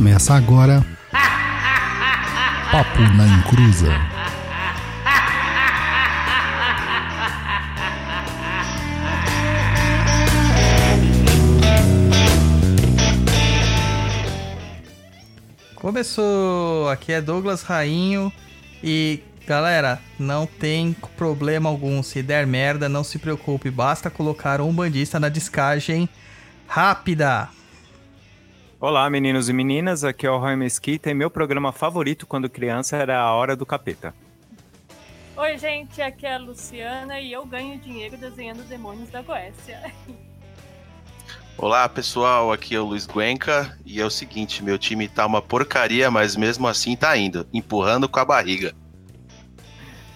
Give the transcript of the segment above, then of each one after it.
Começa agora. Papo na Encruza. Começou! Aqui é Douglas Rainho e galera, não tem problema algum. Se der merda, não se preocupe, basta colocar um bandista na descagem rápida. Olá, meninos e meninas, aqui é o Roy Mesquita e meu programa favorito quando criança era A Hora do Capeta. Oi, gente, aqui é a Luciana e eu ganho dinheiro desenhando demônios da Goécia. Olá pessoal, aqui é o Luiz Guenca e é o seguinte, meu time tá uma porcaria, mas mesmo assim tá indo, empurrando com a barriga.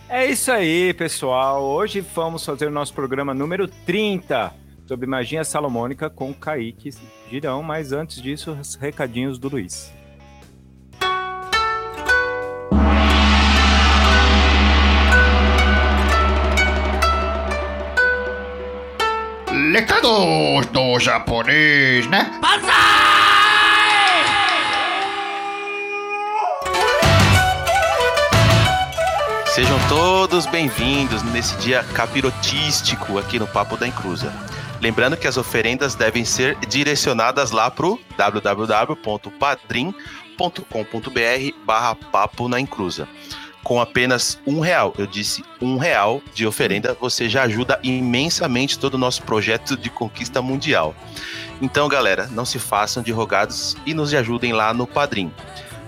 É isso aí, pessoal. Hoje vamos fazer o nosso programa número 30 sobre magia salomônica com Kaique Girão, mas antes disso, os recadinhos do Luiz. Recados do japonês, né? Sejam todos bem-vindos nesse dia capirotístico aqui no Papo da Encruza. Lembrando que as oferendas devem ser direcionadas lá pro www.padrim.com.br barra Papo na Encruza. Com apenas um real, eu disse um real de oferenda, você já ajuda imensamente todo o nosso projeto de conquista mundial. Então, galera, não se façam de rogados e nos ajudem lá no Padrim.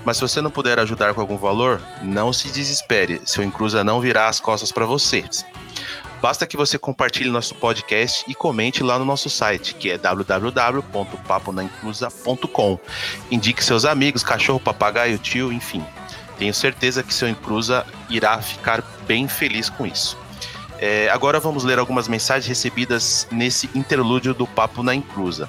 Mas se você não puder ajudar com algum valor, não se desespere, seu Encruza não virá as costas para vocês. Basta que você compartilhe nosso podcast e comente lá no nosso site, que é www.paponainclusa.com. Indique seus amigos, cachorro, papagaio, tio, enfim. Tenho certeza que seu Encruza irá ficar bem feliz com isso. É, agora vamos ler algumas mensagens recebidas nesse interlúdio do Papo na Encruza.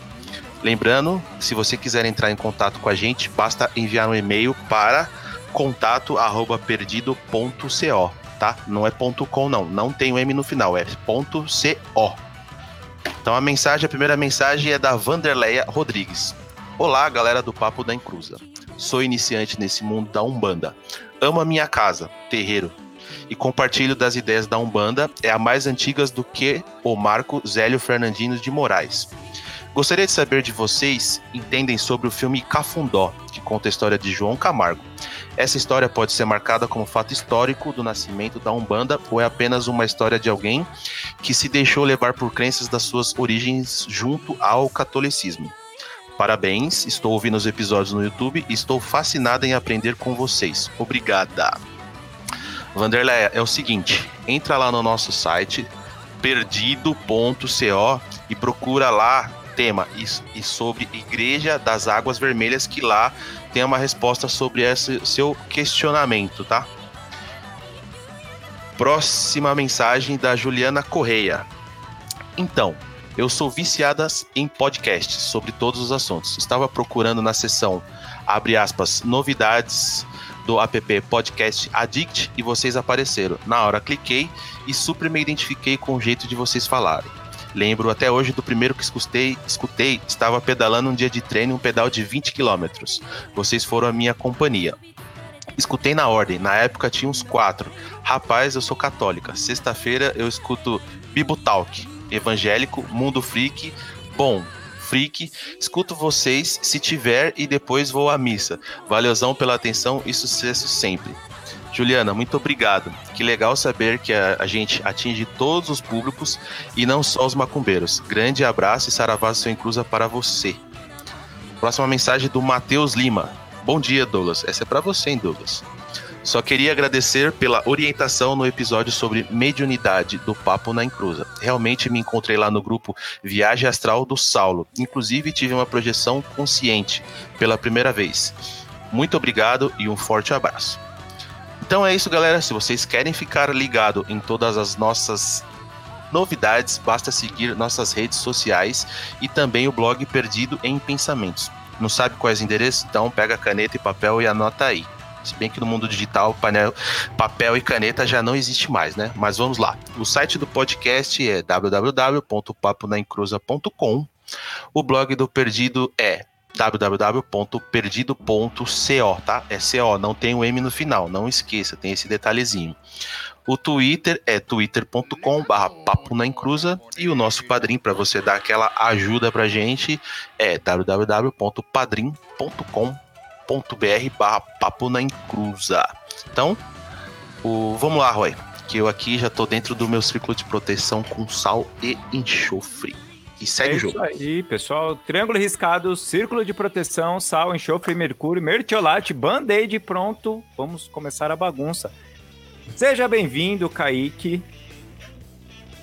Lembrando, se você quiser entrar em contato com a gente, basta enviar um e-mail para contato@perdido.co, tá? Não é .com não, não tem o M no final, é .co. Então a mensagem, a primeira mensagem é da Vanderleia Rodrigues. Olá, galera do Papo da Encruza. Sou iniciante nesse mundo da Umbanda. Amo a minha casa, terreiro, e compartilho das ideias da Umbanda, é a mais antigas do que o Marco Zélio Fernandino de Moraes. Gostaria de saber de vocês entendem sobre o filme Cafundó, que conta a história de João Camargo. Essa história pode ser marcada como fato histórico do nascimento da Umbanda ou é apenas uma história de alguém que se deixou levar por crenças das suas origens junto ao catolicismo. Parabéns, estou ouvindo os episódios no YouTube e estou fascinada em aprender com vocês. Obrigada. Vanderleia, é o seguinte, entra lá no nosso site perdido.co e procura lá tema e, e sobre Igreja das Águas Vermelhas que lá tem uma resposta sobre esse seu questionamento, tá? Próxima mensagem da Juliana Correia. Então, eu sou viciada em podcasts sobre todos os assuntos. Estava procurando na seção, abre aspas, novidades do app Podcast Addict e vocês apareceram. Na hora cliquei e super me identifiquei com o jeito de vocês falarem. Lembro até hoje do primeiro que escutei, escutei, estava pedalando um dia de treino, um pedal de 20 quilômetros. Vocês foram a minha companhia. Escutei na ordem, na época tinha uns quatro. Rapaz, eu sou católica. Sexta-feira eu escuto Bibotalk, evangélico, mundo freak. Bom, freak, escuto vocês se tiver e depois vou à missa. Valeuzão pela atenção e sucesso sempre. Juliana, muito obrigado. Que legal saber que a, a, gente atinge todos os públicos e não só os macumbeiros. Grande abraço e saravá seu inclusa para você. Próxima mensagem do Matheus Lima. Bom dia, Douglas. Essa é para você, hein, Douglas. Só queria agradecer pela orientação no episódio sobre mediunidade do Papo na Encruza. Realmente me encontrei lá no grupo Viagem Astral do Saulo. Inclusive tive uma projeção consciente pela primeira vez. Muito obrigado e um forte abraço. Então é isso, galera. Se vocês querem ficar ligado em todas as nossas novidades, basta seguir nossas redes sociais e também o blog Perdido em Pensamentos. Não sabe quais endereços? Então pega caneta e papel e anota aí. Se bem que no mundo digital, papel e caneta já não existe mais, né? Mas vamos lá. O site do podcast é www.paponaencruza.com. O blog do Perdido é www.perdido.co, tá? É CO, não tem o M no final, não esqueça, tem esse detalhezinho. O Twitter é twitter.com e o nosso padrinho para você dar aquela ajuda pra gente é www.padrim.com.br barra. Então, o, vamos lá, Roy, que eu aqui já tô dentro do meu círculo de proteção com sal e enxofre. E segue é o jogo. Isso aí, pessoal. Triângulo riscado, círculo de proteção, sal, enxofre, mercúrio, mertiolate, band-aid pronto. Vamos começar a bagunça. Seja bem-vindo, Kaique.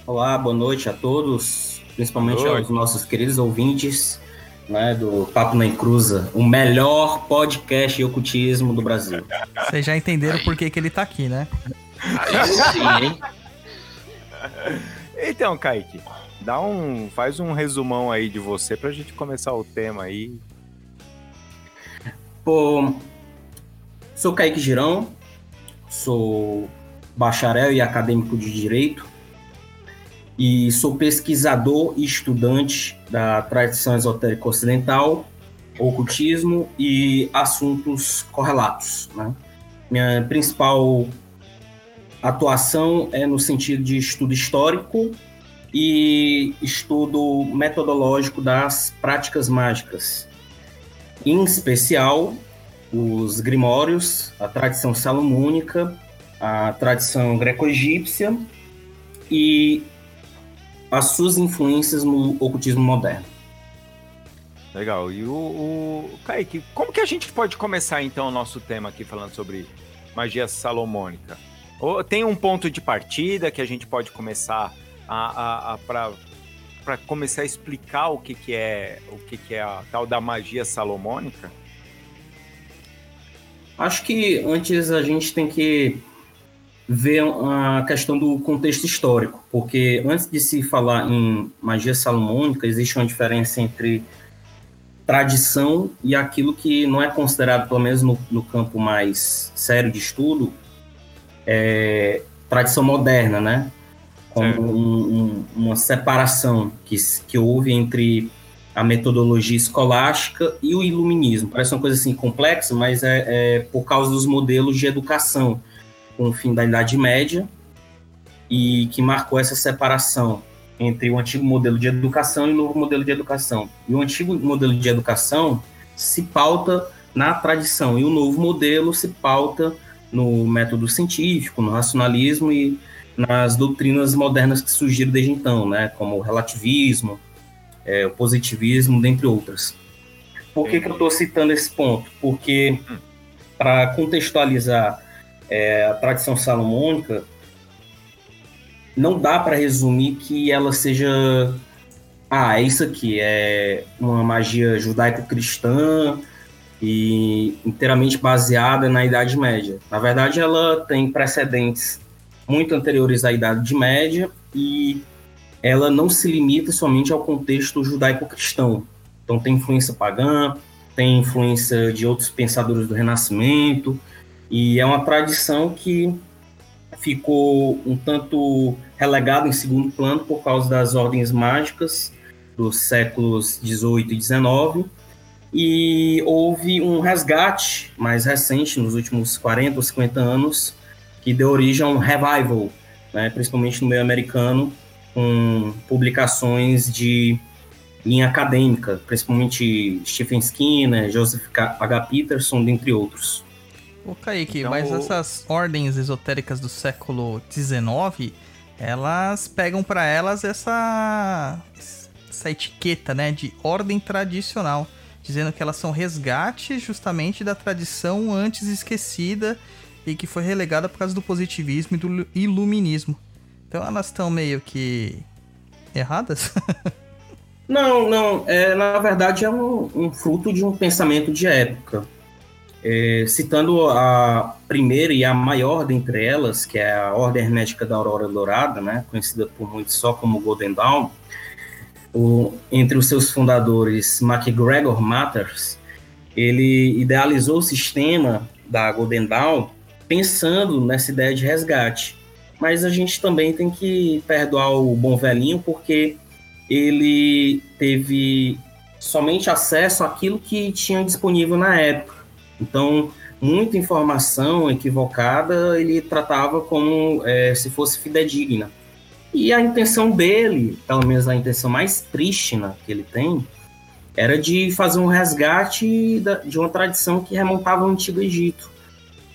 Olá, boa noite a todos, principalmente aos nossos queridos ouvintes né, do Papo na Encruza, o melhor podcast de ocultismo do Brasil. Vocês já entenderam por que, que ele tá aqui, né? Aí sim, hein? Então, Kaique, dá um, faz um resumão aí de você pra gente começar o tema aí. Pô, sou Kaique Girão, sou bacharel e acadêmico de Direito e sou pesquisador e estudante da tradição esotérica ocidental, ocultismo e assuntos correlatos. Né? Minha principal atuação é no sentido de estudo histórico e estudo metodológico das práticas mágicas, em especial os grimórios, a tradição salomônica, a tradição greco-egípcia e as suas influências no ocultismo moderno. Legal. E o, o Kaique, como que a gente pode começar então o nosso tema aqui falando sobre magia salomônica? Ou tem um ponto de partida que a gente pode começar a, a, a para começar a explicar o que, que é o que, que é a tal da magia salomônica? Acho que antes a gente tem que ver a questão do contexto histórico, porque antes de se falar em magia salomônica, existe uma diferença entre tradição e aquilo que não é considerado, pelo menos no, no campo mais sério de estudo, é, tradição moderna, né? Como Certo. um- um- uma separação que, que houve entre a metodologia escolástica e o iluminismo. Parece uma coisa assim complexa, mas é, é por causa dos modelos de educação com o fim da Idade Média e que marcou essa separação entre o antigo modelo de educação e o novo modelo de educação. E o antigo modelo de educação se pauta na tradição e o novo modelo se pauta no método científico, no racionalismo e nas doutrinas modernas que surgiram desde então, né, como o relativismo, é, o positivismo, dentre outras. Por que, que eu estou citando esse ponto? Porque, para contextualizar é, a tradição salomônica, não dá para resumir que ela seja. Ah, é isso aqui, é uma magia judaico-cristã e inteiramente baseada na Idade Média. Na verdade, ela tem precedentes muito anteriores à Idade Média e ela não se limita somente ao contexto judaico-cristão. Então, tem influência pagã, tem influência de outros pensadores do Renascimento, e é uma tradição que ficou um tanto relegada em segundo plano por causa das ordens mágicas dos séculos 18 e 19, e houve um resgate mais recente, nos últimos 40 ou 50 anos, que deu origem a um revival, né, principalmente no meio americano, com publicações de linha acadêmica, principalmente Stephen Skinner, Joseph H. Peterson, dentre outros. Ô, Kaique, Então, mas o- essas ordens esotéricas do século XIX, elas pegam pra elas essa, essa etiqueta, né, de ordem tradicional, dizendo que elas são resgates justamente da tradição antes esquecida e que foi relegada por causa do positivismo e do iluminismo. Então elas estão meio que erradas? Não, não. É, na verdade, é um, um fruto de um pensamento de época. É, citando a primeira e a maior dentre elas, que é a Ordem Hermética da Aurora Dourada, né, conhecida por muitos só como Golden Dawn, o, entre os seus fundadores, MacGregor Matters, ele idealizou o sistema da Golden Dawn pensando nessa ideia de resgate. Mas a gente também tem que perdoar o bom velhinho, porque ele teve somente acesso àquilo que tinha disponível na época. Então, muita informação equivocada ele tratava como é, se fosse fidedigna. E a intenção dele, pelo menos a intenção mais prístina que ele tem, era de fazer um resgate de uma tradição que remontava ao Antigo Egito.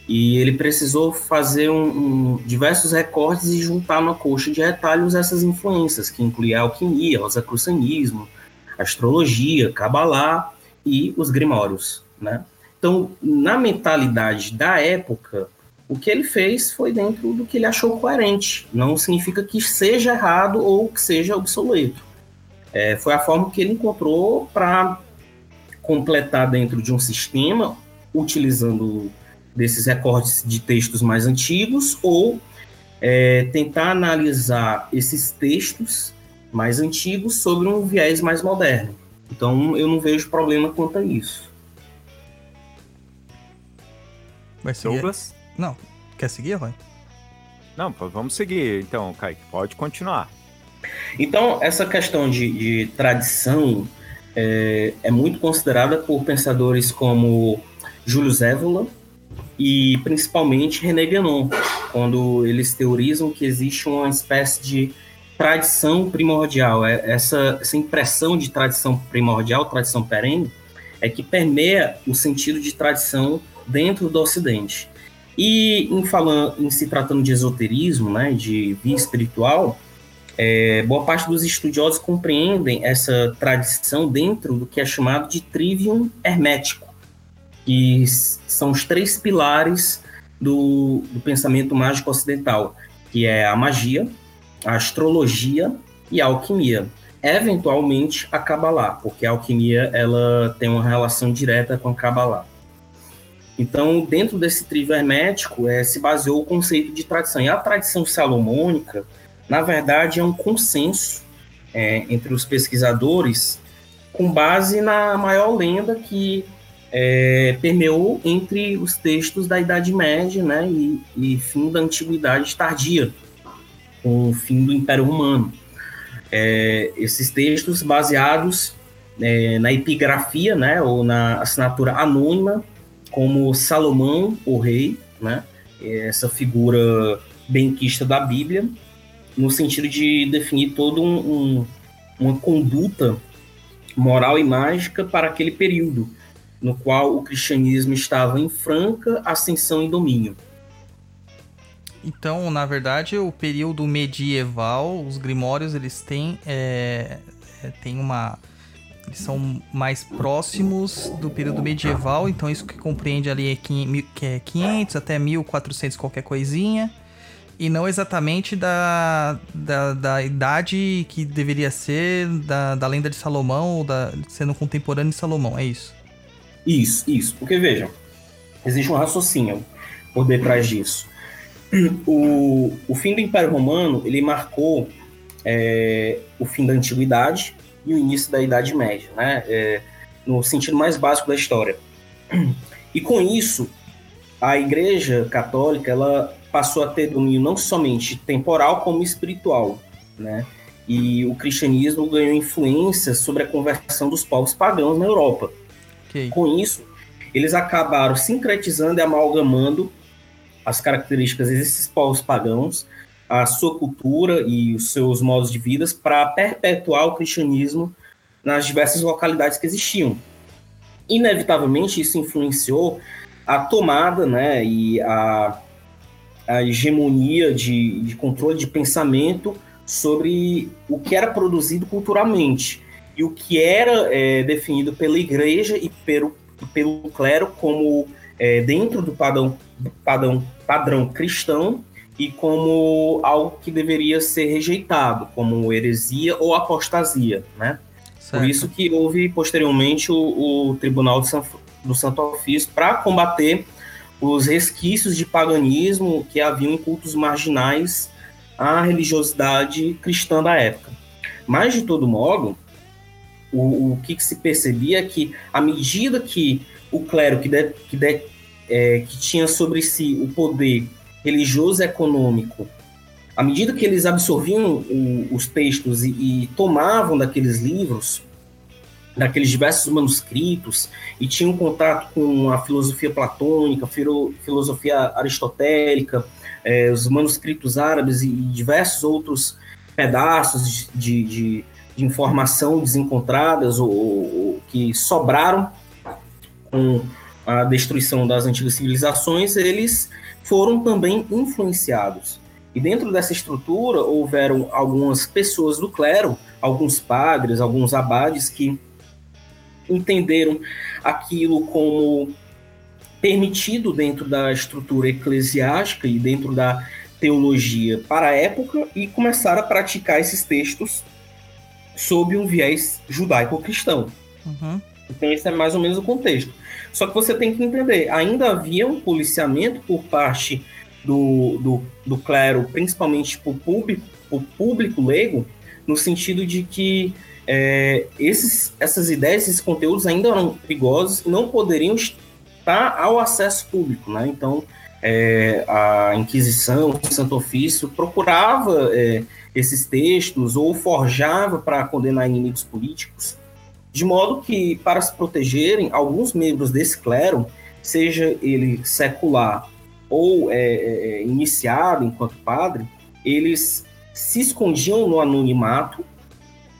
E ele precisou fazer um, um, diversos recortes e juntar na coxa de retalhos essas influências, que incluía alquimia, rosacrucianismo, astrologia, cabalá e os grimórios, né? Então, na mentalidade da época, o que ele fez foi dentro do que ele achou coerente. Não significa que seja errado ou que seja obsoleto. É, foi a forma que ele encontrou para completar dentro de um sistema, utilizando desses recortes de textos mais antigos, ou é, tentar analisar esses textos mais antigos sobre um viés mais moderno. Então, eu não vejo problema quanto a isso. Vai seguir? Douglas? Não. Quer seguir, Roy? Não, vamos seguir então, Kaique. Pode continuar. Então, essa questão de, de tradição é, é, muito considerada por pensadores como Júlio Zévola e principalmente René Guénon, quando eles teorizam que existe uma espécie de tradição primordial. É, essa, essa impressão de tradição primordial, tradição perene, é que permeia o sentido de tradição dentro do Ocidente. E em falando, em se tratando de esoterismo, né, de via espiritual, é, boa parte dos estudiosos compreendem essa tradição dentro do que é chamado de trivium hermético, que são os três pilares do, do pensamento mágico ocidental, que é a magia, a astrologia e a alquimia. Eventualmente a Kabbalah, porque a alquimia ela tem uma relação direta com a Kabbalah. Então, dentro desse trio hermético, é, se baseou o conceito de tradição. E a tradição salomônica, na verdade, é um consenso é, entre os pesquisadores com base na maior lenda que é, permeou entre os textos da Idade Média né, e, e fim da Antiguidade Tardia, com o fim do Império Romano. É, esses textos baseados é, na epigrafia, né, ou na assinatura anônima como Salomão, o rei, né? Essa figura benquista da Bíblia, no sentido de definir todo um, um, uma conduta moral e mágica para aquele período, no qual o cristianismo estava em franca ascensão e domínio. Então, na verdade, o período medieval, os grimórios, eles têm, é, é, têm uma eles são mais próximos do período medieval, então isso que compreende ali é, que é 500 até 1400 qualquer coisinha. E não exatamente da, da, da idade que deveria ser da, da lenda de Salomão ou da, sendo contemporâneo de Salomão, é isso? Isso, isso. Porque vejam, existe um raciocínio por detrás disso. O, o fim do Império Romano ele marcou é, o fim da antiguidade e o início da Idade Média, né? É, no sentido mais básico da história. E com isso, a Igreja Católica ela passou a ter domínio não somente temporal como espiritual, né? E o cristianismo ganhou influência sobre a conversão dos povos pagãos na Europa. Okay. Com isso, eles acabaram sincretizando e amalgamando as características desses povos pagãos a sua cultura e os seus modos de vida para perpetuar o cristianismo nas diversas localidades que existiam. Inevitavelmente, isso influenciou a tomada né, e a, a hegemonia de, de controle de pensamento sobre o que era produzido culturalmente e o que era é, definido pela igreja e pelo, pelo clero como é, dentro do padrão, padrão, padrão cristão e como algo que deveria ser rejeitado, como heresia ou apostasia, né? Certo. Por isso que houve posteriormente o, o Tribunal San, do Santo Ofício para combater os resquícios de paganismo que haviam em cultos marginais à religiosidade cristã da época. Mas, de todo modo, o, o que, que, se percebia é que, à medida que o clero que, de, que, de, é, que tinha sobre si o poder religioso e econômico, à medida que eles absorviam o, os textos e, e, tomavam daqueles livros, daqueles diversos manuscritos e tinham contato com a filosofia platônica, filo, filosofia aristotélica, é, os manuscritos árabes e diversos outros pedaços de, de, de informação desencontradas ou, ou, que sobraram com a destruição das antigas civilizações, eles foram também influenciados. E dentro dessa estrutura houveram algumas pessoas do clero, alguns padres, alguns abades que entenderam aquilo como permitido dentro da estrutura eclesiástica e dentro da teologia para a época e começaram a praticar esses textos sob um viés judaico-cristão. Uhum. Então, esse é mais ou menos o contexto. Só que você tem que entender, ainda havia um policiamento por parte do, do, do clero, principalmente por público, por público leigo, no sentido de que é, esses, essas ideias, esses conteúdos ainda eram perigosos não poderiam estar ao acesso público, né? Então, é, a Inquisição, o Santo Ofício procurava é, esses textos ou forjava para condenar inimigos políticos, de modo que, para se protegerem, alguns membros desse clero, seja ele secular ou é, é, é iniciado enquanto padre, eles se escondiam no anonimato,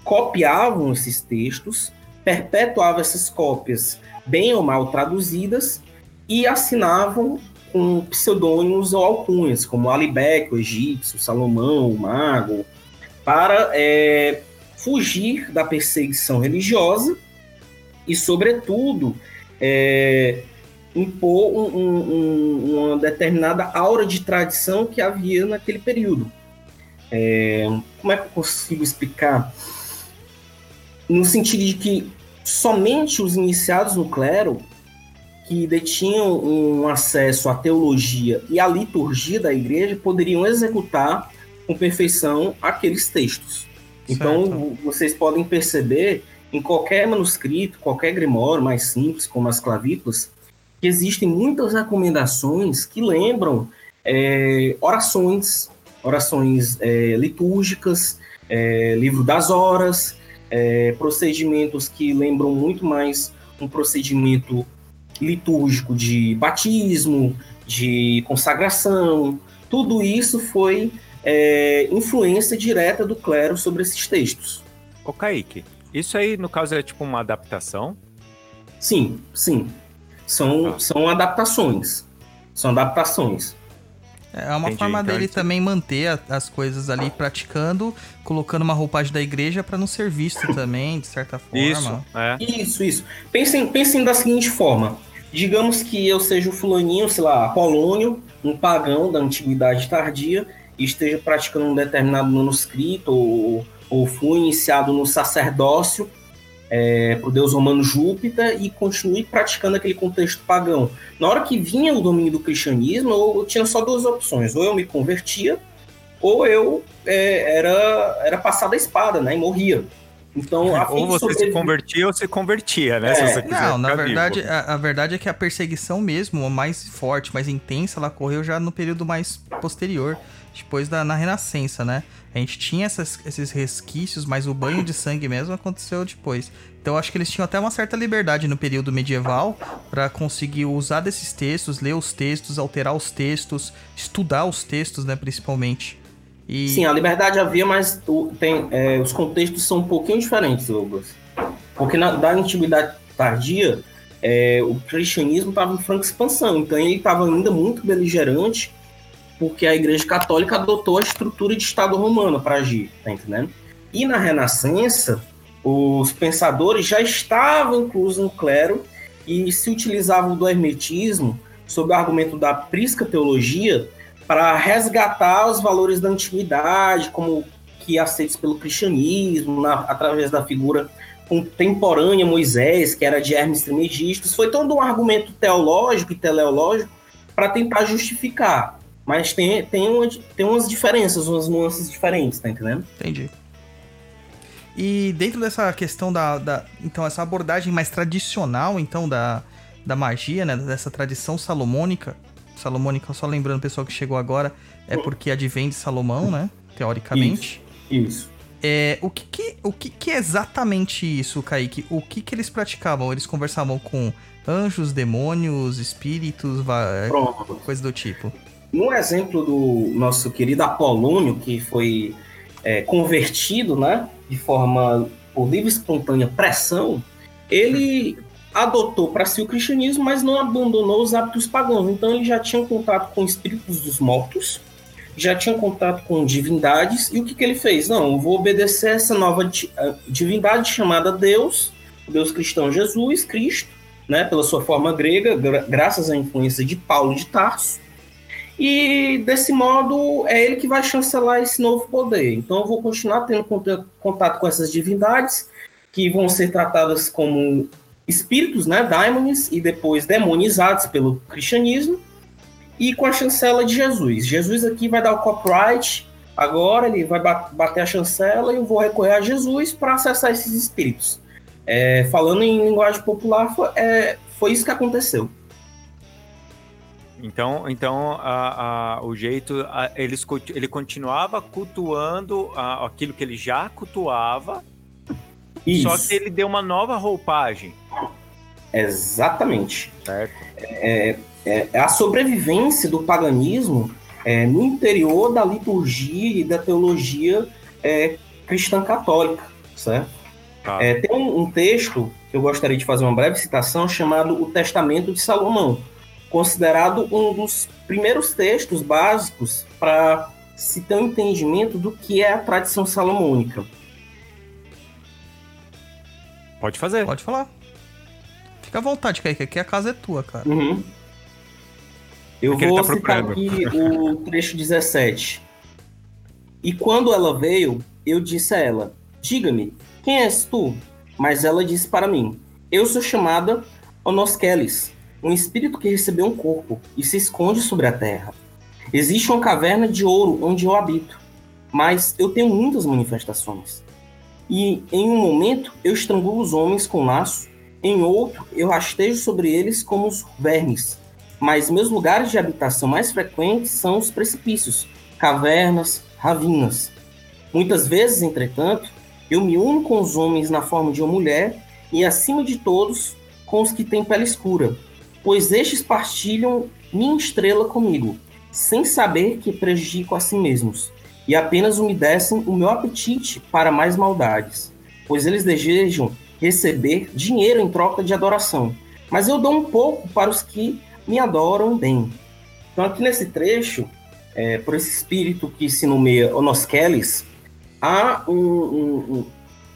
copiavam esses textos, perpetuavam essas cópias bem ou mal traduzidas e assinavam com pseudônimos ou alcunhas, como Alibeck, o egípcio, Salomão, mago, para é, fugir da perseguição religiosa e, sobretudo, é, impor um, um, uma determinada aura de tradição que havia naquele período. É, como é que eu consigo explicar? No sentido de que somente os iniciados no clero que detinham um acesso à teologia e à liturgia da igreja poderiam executar com perfeição aqueles textos. Então, certo. Vocês podem perceber em qualquer manuscrito, qualquer grimório mais simples, como as clavículas, que existem muitas recomendações que lembram é, orações, orações é, litúrgicas, é, livro das horas, é, procedimentos que lembram muito mais um procedimento litúrgico de batismo, de consagração, tudo isso foi é, influência direta do clero sobre esses textos. Ô Kaique, isso aí no caso é tipo uma adaptação? Sim, sim. São, ah. são adaptações. São adaptações. É uma Entendi, forma então, dele então... também manter as coisas ali praticando, colocando uma roupagem da igreja para não ser visto também, de certa forma. Isso, é. isso, isso. Pensem, pensem da seguinte forma: Digamos que eu seja o fulaninho, sei lá, Apolônio, um pagão da antiguidade tardia, e esteja praticando um determinado manuscrito, ou, ou fui iniciado no sacerdócio é, para o deus romano Júpiter e continue praticando aquele contexto pagão. Na hora que vinha o domínio do cristianismo, eu tinha só duas opções: ou eu me convertia, ou eu é, era, era passado a espada, né? E morria. Então, ou você sobreviver... se convertia ou se convertia, né? É. não, na verdade, a, a, verdade é que a perseguição mesmo, mais forte, mais intensa, ela ocorreu já no período mais posterior, depois da na Renascença, né? A gente tinha essas, esses resquícios, mas o banho de sangue mesmo aconteceu depois. Então acho que eles tinham até uma certa liberdade no período medieval para conseguir usar desses textos, ler os textos, alterar os textos, estudar os textos, né, principalmente. E... Sim, a liberdade havia, mas tem, é, os contextos são um pouquinho diferentes, Douglas. Porque na, da antiguidade tardia, é, o cristianismo estava em franca expansão, então ele estava ainda muito beligerante, porque a Igreja Católica adotou a estrutura de Estado romano para agir, tá entendendo? E na Renascença, os pensadores já estavam inclusos no clero e se utilizavam do hermetismo sob o argumento da prisca teologia para resgatar os valores da antiguidade, como que aceitos pelo cristianismo, na, através da figura contemporânea Moisés, que era de Hermes Trismegistus. Foi todo um argumento teológico e teleológico para tentar justificar. Mas tem, tem, uma, tem umas diferenças, umas nuances diferentes, tá entendendo? Entendi. E dentro dessa questão da, da, então essa abordagem mais tradicional então da, da magia, né, dessa tradição salomônica, salomônica, só lembrando o pessoal que chegou agora, é porque advém de Salomão, né? Teoricamente. Isso. Isso. É, o que, que o que, que é exatamente isso, Kaique? O que, que eles praticavam? Eles conversavam com anjos, demônios, espíritos, Pronto. coisa do tipo. No exemplo do nosso querido Apolônio, que foi é, convertido, né, de forma por livre e espontânea pressão, ele adotou para si o cristianismo, mas não abandonou os hábitos pagãos. Então ele já tinha contato com espíritos dos mortos, já tinha contato com divindades, e o que, que ele fez? Não, vou obedecer essa nova eh, divindade chamada Deus, Deus cristão Jesus, Cristo, né, pela sua forma grega, gra- graças à influência de Paulo de Tarso. E desse modo é ele que vai chancelar esse novo poder. Então eu vou continuar tendo conta- contato com essas divindades, que vão ser tratadas como espíritos, né, daimones, e depois demonizados pelo cristianismo, e com a chancela de Jesus. Jesus aqui vai dar o copyright, agora ele vai ba- bater a chancela e eu vou recorrer a Jesus para acessar esses espíritos. É, falando em linguagem popular, foi, é, foi isso que aconteceu. Então, então a- a- o jeito, a- eles, co- ele continuava cultuando aquilo que ele já cultuava, Isso, só que ele deu uma nova roupagem, exatamente. certo? é, a sobrevivência do paganismo é, no interior da liturgia e da teologia é, cristã católica, certo? Tá. É, tem um, um texto que eu gostaria de fazer uma breve citação chamado O Testamento de Salomão, considerado um dos primeiros textos básicos para se ter um entendimento do que é a tradição salomônica. Pode fazer. Pode falar. Fica à vontade, Kaique. Aqui a casa é tua, cara. Uhum. Eu Porque ele vou tá citar aqui o trecho 17. E quando ela veio, eu disse a ela: Diga-me, quem és tu? Mas ela disse para mim: Eu sou chamada Onoskelis, um espírito que recebeu um corpo e se esconde sobre a terra. Existe uma caverna de ouro onde eu habito, mas eu tenho muitas manifestações. E em um momento eu estrangulo os homens com laço, em outro eu rastejo sobre eles como os vermes mas meus lugares de habitação mais frequentes são os precipícios, cavernas, ravinas. Muitas vezes, entretanto, eu me uno com os homens na forma de uma mulher e, acima de todos, com os que têm pele escura, pois estes partilham minha estrela comigo, sem saber que prejudico a si mesmos, e apenas umedecem o meu apetite para mais maldades, pois eles desejam receber dinheiro em troca de adoração, mas eu dou um pouco para os que me adoram bem. Então, aqui nesse trecho, é, por esse espírito que se nomeia Onoskelis, há um, um,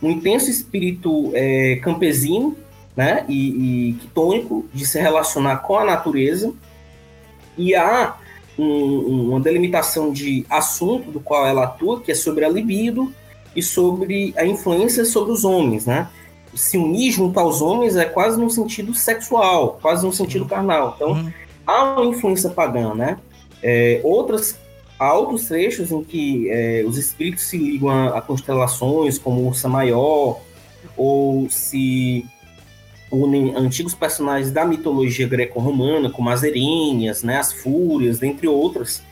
um- intenso espírito é, campesino né, e, e quitônico de se relacionar com a natureza, e há um- uma delimitação de assunto do qual ela atua, que é sobre a libido e sobre a influência sobre os homens, né? Se unir junto aos homens é quase no sentido sexual, quase no sentido carnal. Então, Uhum. há uma influência pagã, né? É, outras, há outros trechos em que é, os espíritos se ligam a, a constelações, como Ursa Maior, ou se unem antigos personagens da mitologia greco-romana, como as Erênias, né, as Fúrias, dentre outras,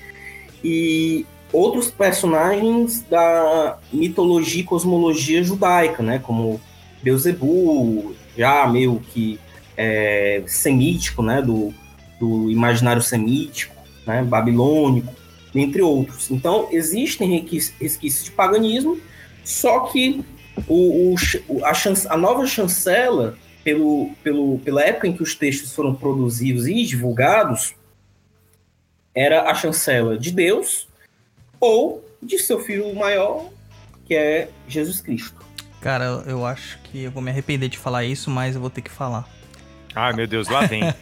e outros personagens da mitologia e cosmologia judaica, né, como Beuzebu, já meio que é, semítico, né, do, do imaginário semítico, né, babilônico, entre outros. Então, existem resquícios de paganismo, só que o, o a, chan- a nova chancela, pelo, pelo, pela época em que os textos foram produzidos e divulgados, era a chancela de Deus ou de seu filho maior, que é Jesus Cristo. Cara, eu, acho que eu vou me arrepender de falar isso, mas eu vou ter que falar. Ai, meu Deus, lá vem.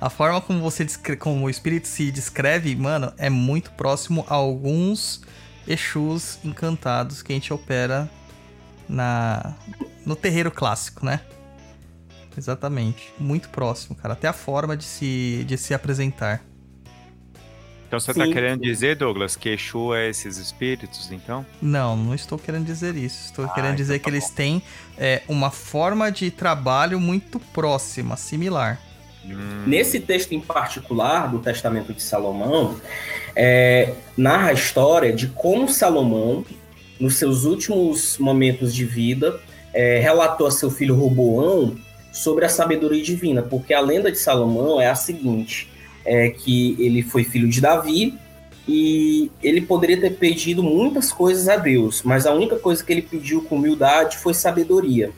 A forma como você descre- como o espírito se descreve, mano, é muito próximo a alguns Exus encantados que a gente opera na no terreiro clássico, né? Exatamente. Muito próximo, cara. Até a forma de se, de se apresentar. Então você tá Sim. querendo dizer, Douglas, que Exu é esses espíritos, então? Não, não estou querendo dizer isso. Estou Ah, querendo dizer então que tá eles têm é, uma forma de trabalho muito próxima, similar. Hum, Nesse texto em particular do Testamento de Salomão, é, narra a história de como Salomão, nos seus últimos momentos de vida, é, relatou a seu filho Roboão sobre a sabedoria divina, porque a lenda de Salomão é a seguinte: é que ele foi filho de Davi e ele poderia ter pedido muitas coisas a Deus, mas a única coisa que ele pediu com humildade foi sabedoria.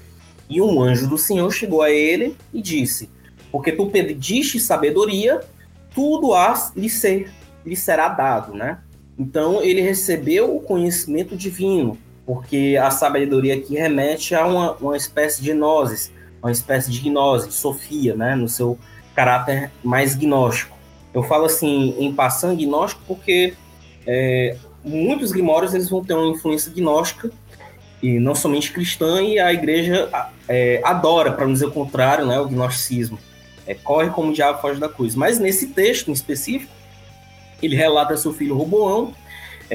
E um anjo do Senhor chegou a ele e disse: Porque tu pediste sabedoria, tudo há lhe, ser, lhe será dado, né? Então ele recebeu o conhecimento divino, porque a sabedoria aqui remete a uma, uma espécie de nozes, uma espécie de gnose, de sofia, né? No seu caráter mais gnóstico. Eu falo assim em passando gnóstico porque é, muitos grimórios eles vão ter uma influência gnóstica e não somente cristã e a igreja é, adora, para não dizer o contrário, né, o gnosticismo. É, corre como o diabo foge da cruz. Mas nesse texto em específico, ele relata seu filho Roboão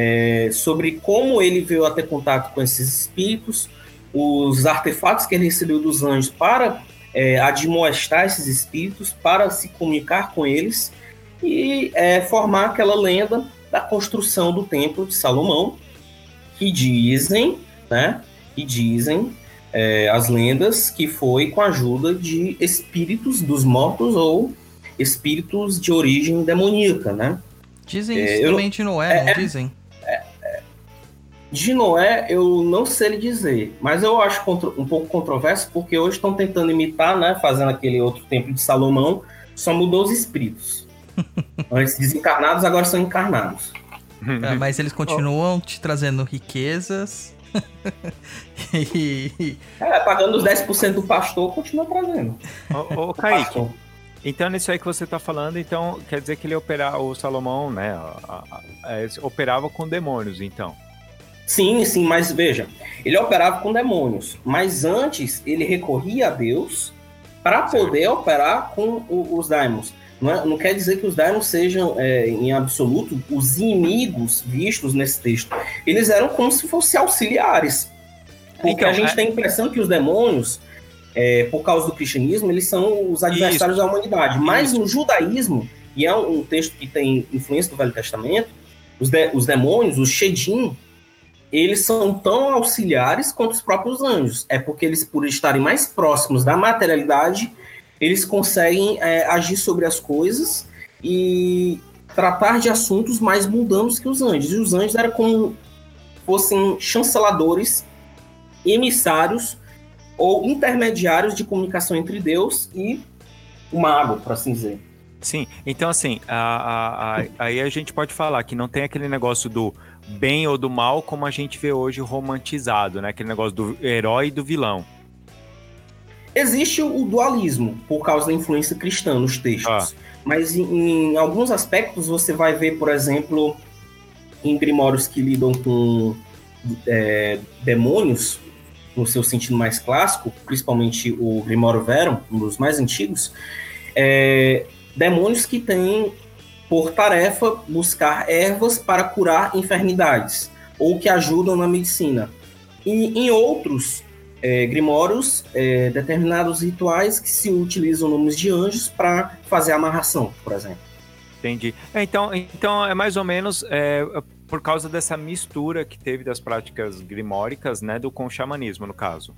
é, sobre como ele veio a ter contato com esses espíritos, os artefatos que ele recebeu dos anjos para é, admoestar esses espíritos, para se comunicar com eles e é, formar aquela lenda da construção do templo de Salomão, que dizem, né, que dizem é, as lendas que foi com a ajuda de espíritos dos mortos ou espíritos de origem demoníaca, né? Dizem é, isso também de Noé, é, não dizem? É, é, de Noé eu não sei lhe dizer, mas eu acho um pouco controverso porque hoje estão tentando imitar, né, fazendo aquele outro templo de Salomão, só mudou os espíritos. Antes desencarnados, agora são encarnados. É, mas eles continuam te trazendo riquezas. e... É, pagando os 10% do pastor, continua trazendo. Ô, ô Kaique, pastor. então nisso aí que você está falando, então quer dizer que ele operava, o Salomão, né, a, a, a, operava com demônios, então. Sim, sim, mas veja, ele operava com demônios, mas antes ele recorria a Deus para poder operar com o, os daimons. Não, é, não, quer dizer que os Daimons sejam, é, em absoluto, os inimigos vistos nesse texto. Eles eram como se fossem auxiliares. Porque então, a gente é... tem a impressão que os demônios, é, por causa do cristianismo, eles são os adversários Isso. da humanidade. Mas Isso. no judaísmo, e é um, texto que tem influência do Velho Testamento, os, de, os demônios, os Shedim, eles são tão auxiliares quanto os próprios anjos. É porque eles, por estarem mais próximos da materialidade, eles conseguem é, agir sobre as coisas e tratar de assuntos mais mundanos que os anjos. E os anjos eram como fossem chanceladores, emissários ou intermediários de comunicação entre Deus e o mago, por assim dizer. Sim, então assim, a, a, a, aí a gente pode falar que não tem aquele negócio do bem ou do mal como a gente vê hoje romantizado, né? Aquele negócio do herói e do vilão. Existe o dualismo por causa da influência cristã nos textos, ah. mas em, em, alguns aspectos você vai ver, por exemplo, em grimórios que lidam com é, demônios, no seu sentido mais clássico, principalmente o Grimório Verum, um dos mais antigos, é, demônios que têm por tarefa buscar ervas para curar enfermidades ou que ajudam na medicina. E em outros, é, grimórios, é, determinados rituais que se utilizam nomes de anjos para fazer amarração, por exemplo. Entendi. É, então, então é mais ou menos é, por causa dessa mistura que teve das práticas grimóricas, né, do com o xamanismo, no caso.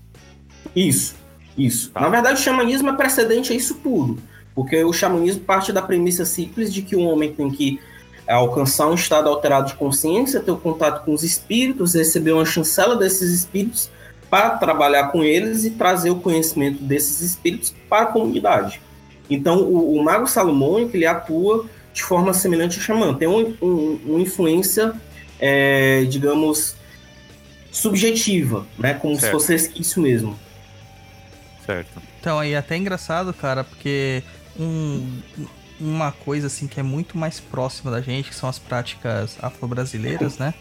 Isso, isso. Tá. Na verdade, o xamanismo é precedente a isso tudo, porque o xamanismo parte da premissa simples de que o homem tem que alcançar um estado alterado de consciência, ter o um contato com os espíritos, receber uma chancela desses espíritos para trabalhar com eles e trazer o conhecimento desses espíritos para a comunidade. Então, o, o mago salomônico ele atua de forma semelhante ao xamã, tem um, um, uma influência, é, digamos, subjetiva, né? Como certo. se fosse isso mesmo. Certo. Então, aí é até engraçado, cara, porque um, uma coisa assim que é muito mais próxima da gente, que são as práticas afro-brasileiras, né?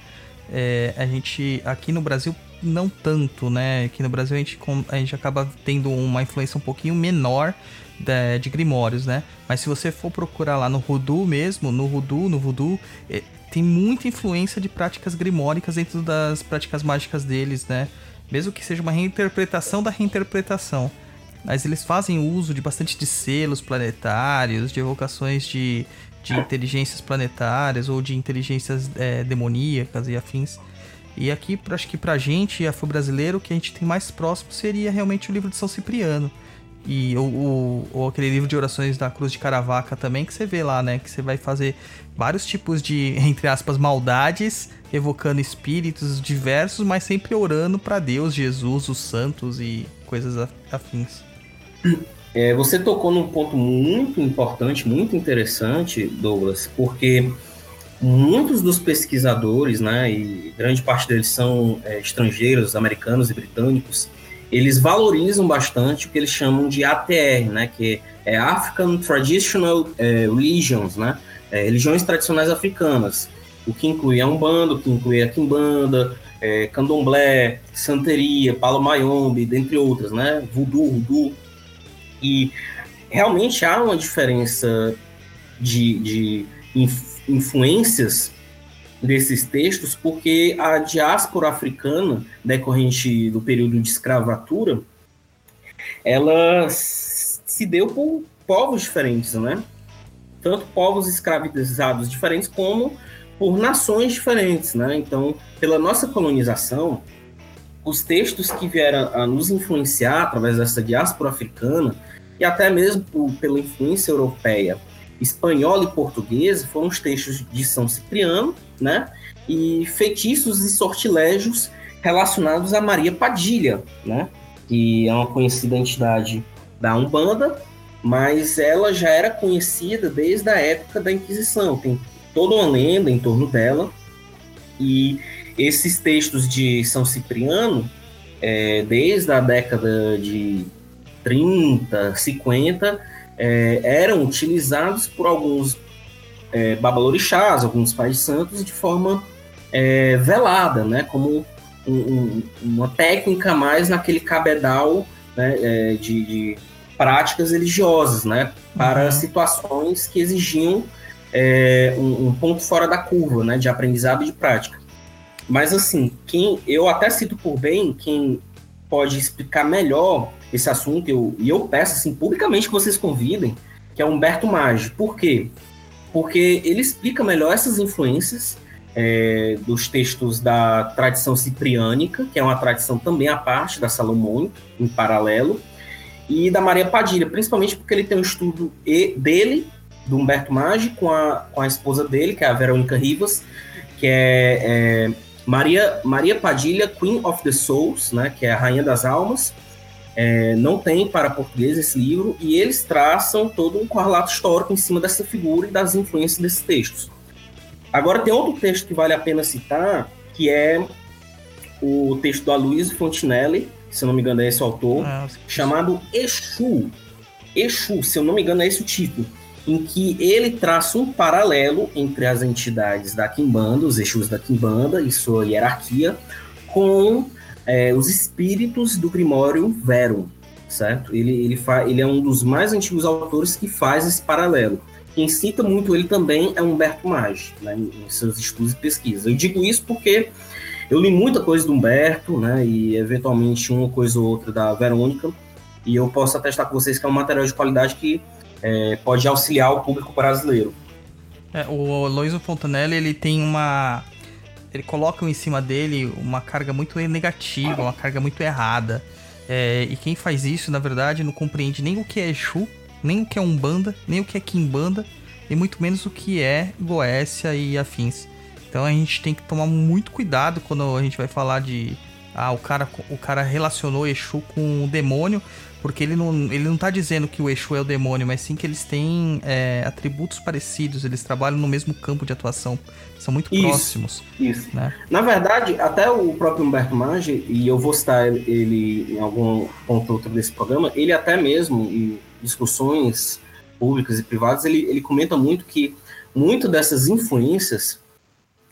É, a gente aqui no Brasil não tanto, né? Aqui no Brasil a gente, a gente acaba tendo uma influência um pouquinho menor de, de grimórios, né? Mas se você for procurar lá no Voodoo mesmo, no Voodoo, no Voodoo, é, tem muita influência de práticas grimóricas dentro das práticas mágicas deles, né? Mesmo que seja uma reinterpretação da reinterpretação. Mas eles fazem uso de bastante de selos planetários, de evocações de, de inteligências planetárias ou de inteligências é, demoníacas e afins. E aqui, acho que pra gente, afro-brasileiro, o que a gente tem mais próximo seria realmente o livro de São Cipriano. E o, o, ou aquele livro de orações da Cruz de Caravaca também, que você vê lá, né? Que você vai fazer vários tipos de, entre aspas, maldades, evocando espíritos diversos, mas sempre orando para Deus, Jesus, os santos e coisas afins. É, você tocou num ponto muito importante, muito interessante, Douglas, porque muitos dos pesquisadores, né, e grande parte deles são é, estrangeiros, americanos e britânicos, eles valorizam bastante o que eles chamam de ATR, né, que é African Traditional é, Religions, né, é, religiões tradicionais africanas, o que inclui a Umbanda, o que inclui a Kimbanda, é, Candomblé, Santeria, Palo Mayombe, dentre outras, né, Voodoo, e realmente há uma diferença de, de influências desses textos, porque a diáspora africana, decorrente do período de escravatura, ela se deu por povos diferentes, né? Tanto povos escravizados diferentes, como por nações diferentes, né? Então, pela nossa colonização, os textos que vieram a nos influenciar através dessa diáspora africana, e até mesmo pela influência europeia espanhola e portuguesa foram os textos de São Cipriano, né? E feitiços e sortilégios relacionados a Maria Padilha, né? Que é uma conhecida entidade da Umbanda, mas ela já era conhecida desde a época da Inquisição. Tem toda uma lenda em torno dela. E esses textos de São Cipriano, é, desde a década de 30, 50, é, eram utilizados por alguns é, babalorixás, alguns pais santos, de forma é, velada, né, como um, um, uma técnica mais naquele cabedal né, é, de, de, práticas religiosas, né, para uhum. situações que exigiam é, um, um, ponto fora da curva, né, de aprendizado e de prática. Mas assim, quem eu até cito por bem quem pode explicar melhor esse assunto, eu, e eu peço assim, publicamente que vocês convidem, que é Humberto Maggi. Por quê? Porque ele explica melhor essas influências é, dos textos da tradição cipriânica, que é uma tradição também à parte da Salomônica, em paralelo, e da Maria Padilha, principalmente porque ele tem um estudo dele, do Humberto Maggi, com a, com a esposa dele, que é a Verônica Rivas, que é, é Maria, Maria Padilha, Queen of the Souls, né, que é a Rainha das Almas, é, não tem para português esse livro, e eles traçam todo um correlato histórico em cima dessa figura e das influências desses textos. Agora, tem outro texto que vale a pena citar, que é o texto do Aloysio Fontinelli, se eu não me engano é esse o autor, ah, chamado Exu. Exu, se eu não me engano é esse o título, em que ele traça um paralelo entre as entidades da Kimbanda, os Exus da Kimbanda e sua hierarquia, com é, os espíritos do Grimório Verum, certo? Ele, ele, ele é um dos mais antigos autores que faz esse paralelo. Quem cita muito ele também é Humberto Maggi, né, em seus estudos e pesquisas. Eu digo isso porque eu li muita coisa do Humberto, né, e eventualmente uma coisa ou outra da Verônica, e eu posso atestar com vocês que é um material de qualidade que é, pode auxiliar o público brasileiro. É, o Loiso Fontanelli ele tem uma ele coloca em cima dele uma carga muito negativa, uma carga muito errada. É, e quem faz isso, na verdade, não compreende nem o que é Exu, nem o que é Umbanda, nem o que é Kimbanda, e muito menos o que é Goécia e afins. Então a gente tem que tomar muito cuidado quando a gente vai falar de. Ah, o cara, o cara relacionou Exu com o demônio, porque ele não, ele não tá dizendo que o Exu é o demônio, mas sim que eles têm é, atributos parecidos, eles trabalham no mesmo campo de atuação, são muito isso, próximos. Isso. Né? Na verdade, até o próprio Humberto Maggi, e eu vou citar ele em algum ponto outro desse programa, ele até mesmo, em discussões públicas e privadas, ele, ele comenta muito que muito dessas influências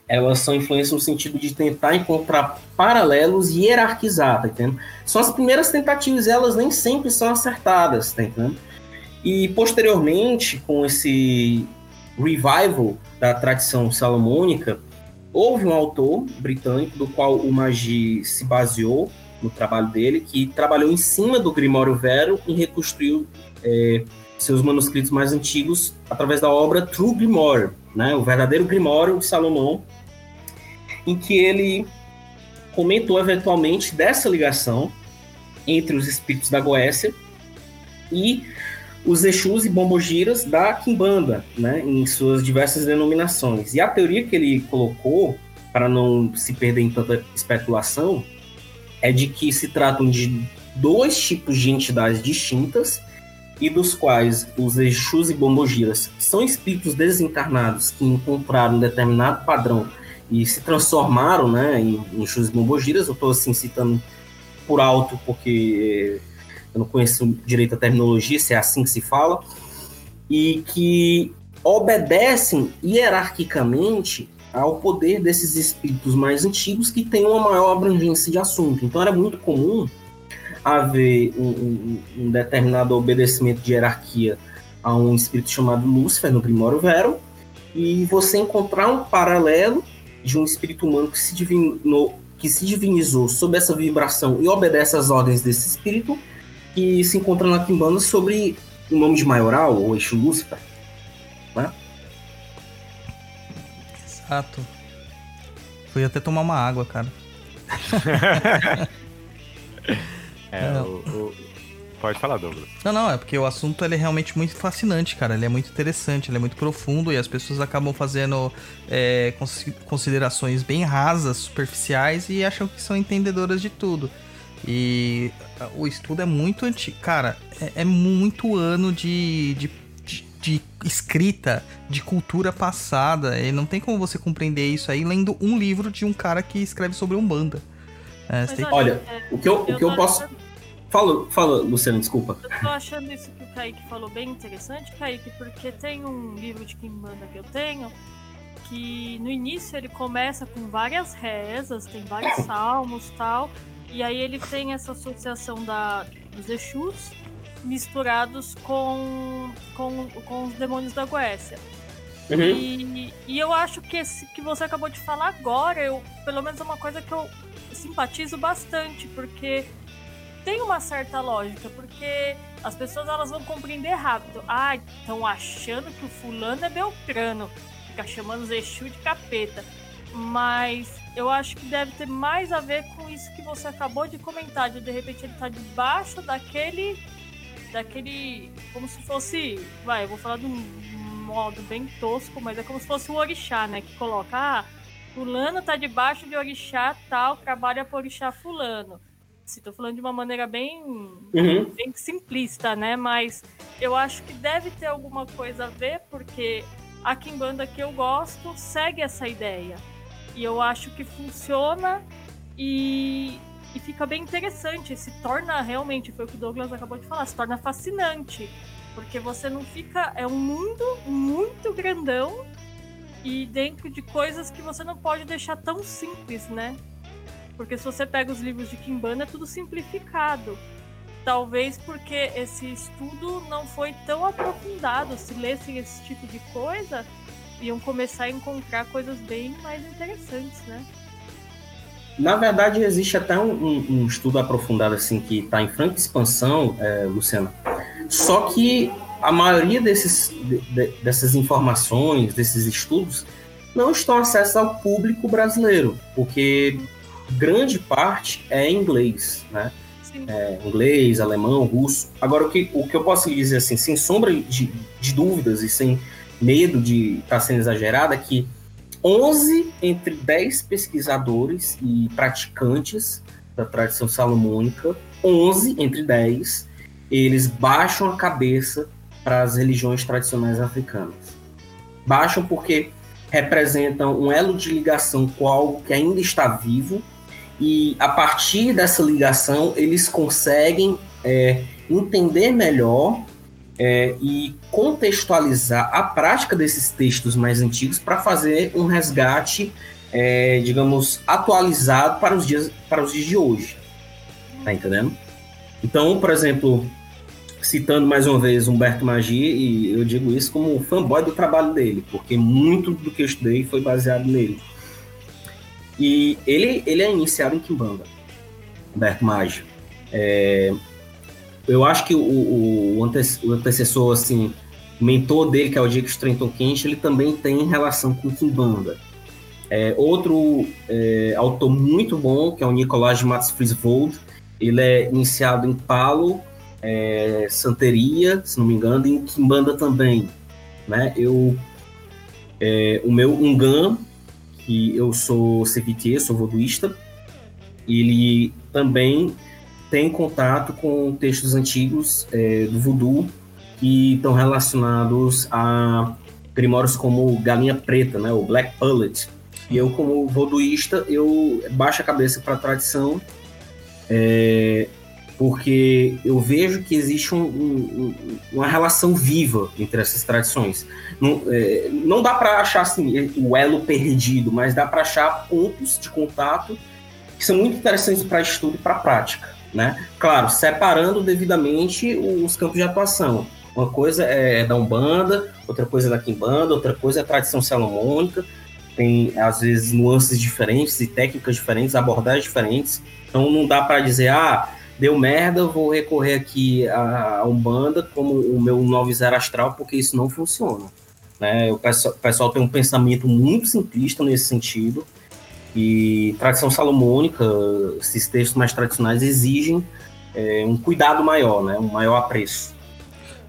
elas são influências no sentido de tentar encontrar paralelos e hierarquizar, tá entendendo? São as primeiras tentativas, elas nem sempre são acertadas, tá entendendo? E posteriormente, com esse revival da tradição salomônica, houve um autor britânico do qual o Magi se baseou no trabalho dele, que trabalhou em cima do Grimório Vero e reconstruiu é, seus manuscritos mais antigos através da obra True Grimoire, né, o verdadeiro Grimório de Salomão, em que ele comentou eventualmente dessa ligação entre os espíritos da Goécia e os Exus e Bombogiras da Kimbanda, né, em suas diversas denominações. E a teoria que ele colocou, para não se perder em tanta especulação, é de que se tratam de dois tipos de entidades distintas e dos quais os Exus e Bombogiras são espíritos desencarnados que encontraram um determinado padrão e se transformaram né, em, em e Bombogiras. Eu estou assim citando por alto porque eu não conheço direito a terminologia, se é assim que se fala, e que obedecem hierarquicamente ao poder desses espíritos mais antigos que têm uma maior abrangência de assunto. Então era muito comum haver um, um determinado obedecimento de hierarquia a um espírito chamado Lúcifer no Primório Vero, e você encontrar um paralelo de um espírito humano que se, divinou, que se divinizou sob essa vibração e obedece às ordens desse espírito, que se encontra na Kimbanda sobre o nome de Maioral, ou Eixo Lúcifer. Né? Exato. Fui até tomar uma água, cara. é, o, o... Pode falar, Douglas. Não, não, é porque o assunto ele é realmente muito fascinante, cara. Ele é muito interessante, ele é muito profundo e as pessoas acabam fazendo é, considerações bem rasas, superficiais e acham que são entendedoras de tudo. E o estudo é muito antigo. Cara, é, é muito ano de, de, de, de, escrita, de cultura passada. E não tem como você compreender isso aí lendo um livro de um cara que escreve sobre Umbanda. É, tem... Olha, o que eu, eu, o que eu posso. Fala, fala, Luciano, desculpa. Eu tô achando isso que o Kaique falou bem interessante, Kaique, porque tem um livro de Kimbanda que eu tenho que no início ele começa com várias rezas, tem vários salmos tal, e aí ele tem essa associação da, dos Exus misturados com, com, com os demônios da Goécia. Uhum. E, e eu acho que esse que você acabou de falar agora, eu, pelo menos é uma coisa que eu simpatizo bastante, porque tem uma certa lógica, porque as pessoas elas vão compreender rápido. Ah, estão achando que o fulano é Beltrano, fica chamando os Exu de capeta. Mas eu acho que deve ter mais a ver com isso que você acabou de comentar, de de repente ele tá debaixo daquele daquele como se fosse, vai, eu vou falar de um modo bem tosco, mas é como se fosse o orixá, né, que coloca, ah, fulano tá debaixo de orixá tal, trabalha por orixá fulano. Se tô falando de uma maneira bem, uhum. bem simplista, né, mas eu acho que deve ter alguma coisa a ver, porque a Kimbanda que eu gosto segue essa ideia e eu acho que funciona e, e fica bem interessante. Se torna realmente, foi o que o Douglas acabou de falar, se torna fascinante. Porque você não fica. É um mundo muito grandão e dentro de coisas que você não pode deixar tão simples, né? Porque se você pega os livros de Kimbanda, é tudo simplificado. Talvez porque esse estudo não foi tão aprofundado. Se lessem esse tipo de coisa, iam começar a encontrar coisas bem mais interessantes, né? Na verdade, existe até um, um, um estudo aprofundado assim que está em franca expansão, é, Luciana. Só que a maioria desses, de, de, dessas informações, desses estudos, não estão acessos ao público brasileiro, porque grande parte é em inglês, né? É, inglês, alemão, russo. Agora, o que, o que eu posso dizer assim, sem sombra de, de dúvidas e sem medo de estar tá sendo exagerada, é que 11 entre 10 pesquisadores e praticantes da tradição salomônica, 11 entre 10, eles baixam a cabeça para as religiões tradicionais africanas. Baixam porque representam um elo de ligação com algo que ainda está vivo e a partir dessa ligação eles conseguem é, entender melhor é, e contextualizar a prática desses textos mais antigos para fazer um resgate, é, digamos, atualizado para os dias para os dias de hoje. Tá entendendo? Então, por exemplo, citando mais uma vez Humberto Magi, e eu digo isso como fanboy do trabalho dele, porque muito do que eu estudei foi baseado nele. E ele, ele é iniciado em Kimbanda, Humberto Magi. É, eu acho que o, o, o antecessor, assim, o mentor dele, que é o Diego Trenton Quente, ele também tem relação com Kimbanda. É, outro é, autor muito bom, que é o Nicolás de Matos Frisvold, ele é iniciado em Palo, é, Santeria, se não me engano, e em Kimbanda também. Né? Eu, é, o meu Ungan, que eu sou CVT, sou voduísta, ele também tem contato com textos antigos é, do voodoo que estão relacionados a primórdios como galinha preta, né, o black pullet. E eu, como voduísta, eu baixo a cabeça para a tradição, é, porque eu vejo que existe um, um, uma relação viva entre essas tradições. Não, é, não dá para achar assim, o elo perdido, mas dá para achar pontos de contato que são muito interessantes para estudo e para prática. Né? Claro, separando devidamente os campos de atuação. Uma coisa é da Umbanda, outra coisa é da Quimbanda, outra coisa é a tradição salomônica, tem às vezes nuances diferentes e técnicas diferentes, abordagens diferentes. Então não dá para dizer, ah, deu merda, vou recorrer aqui à Umbanda como o meu novo astral, porque isso não funciona. Né? O pessoal, tem um pensamento muito simplista nesse sentido, e tradição salomônica, esses textos mais tradicionais exigem é, um cuidado maior, né? um maior apreço.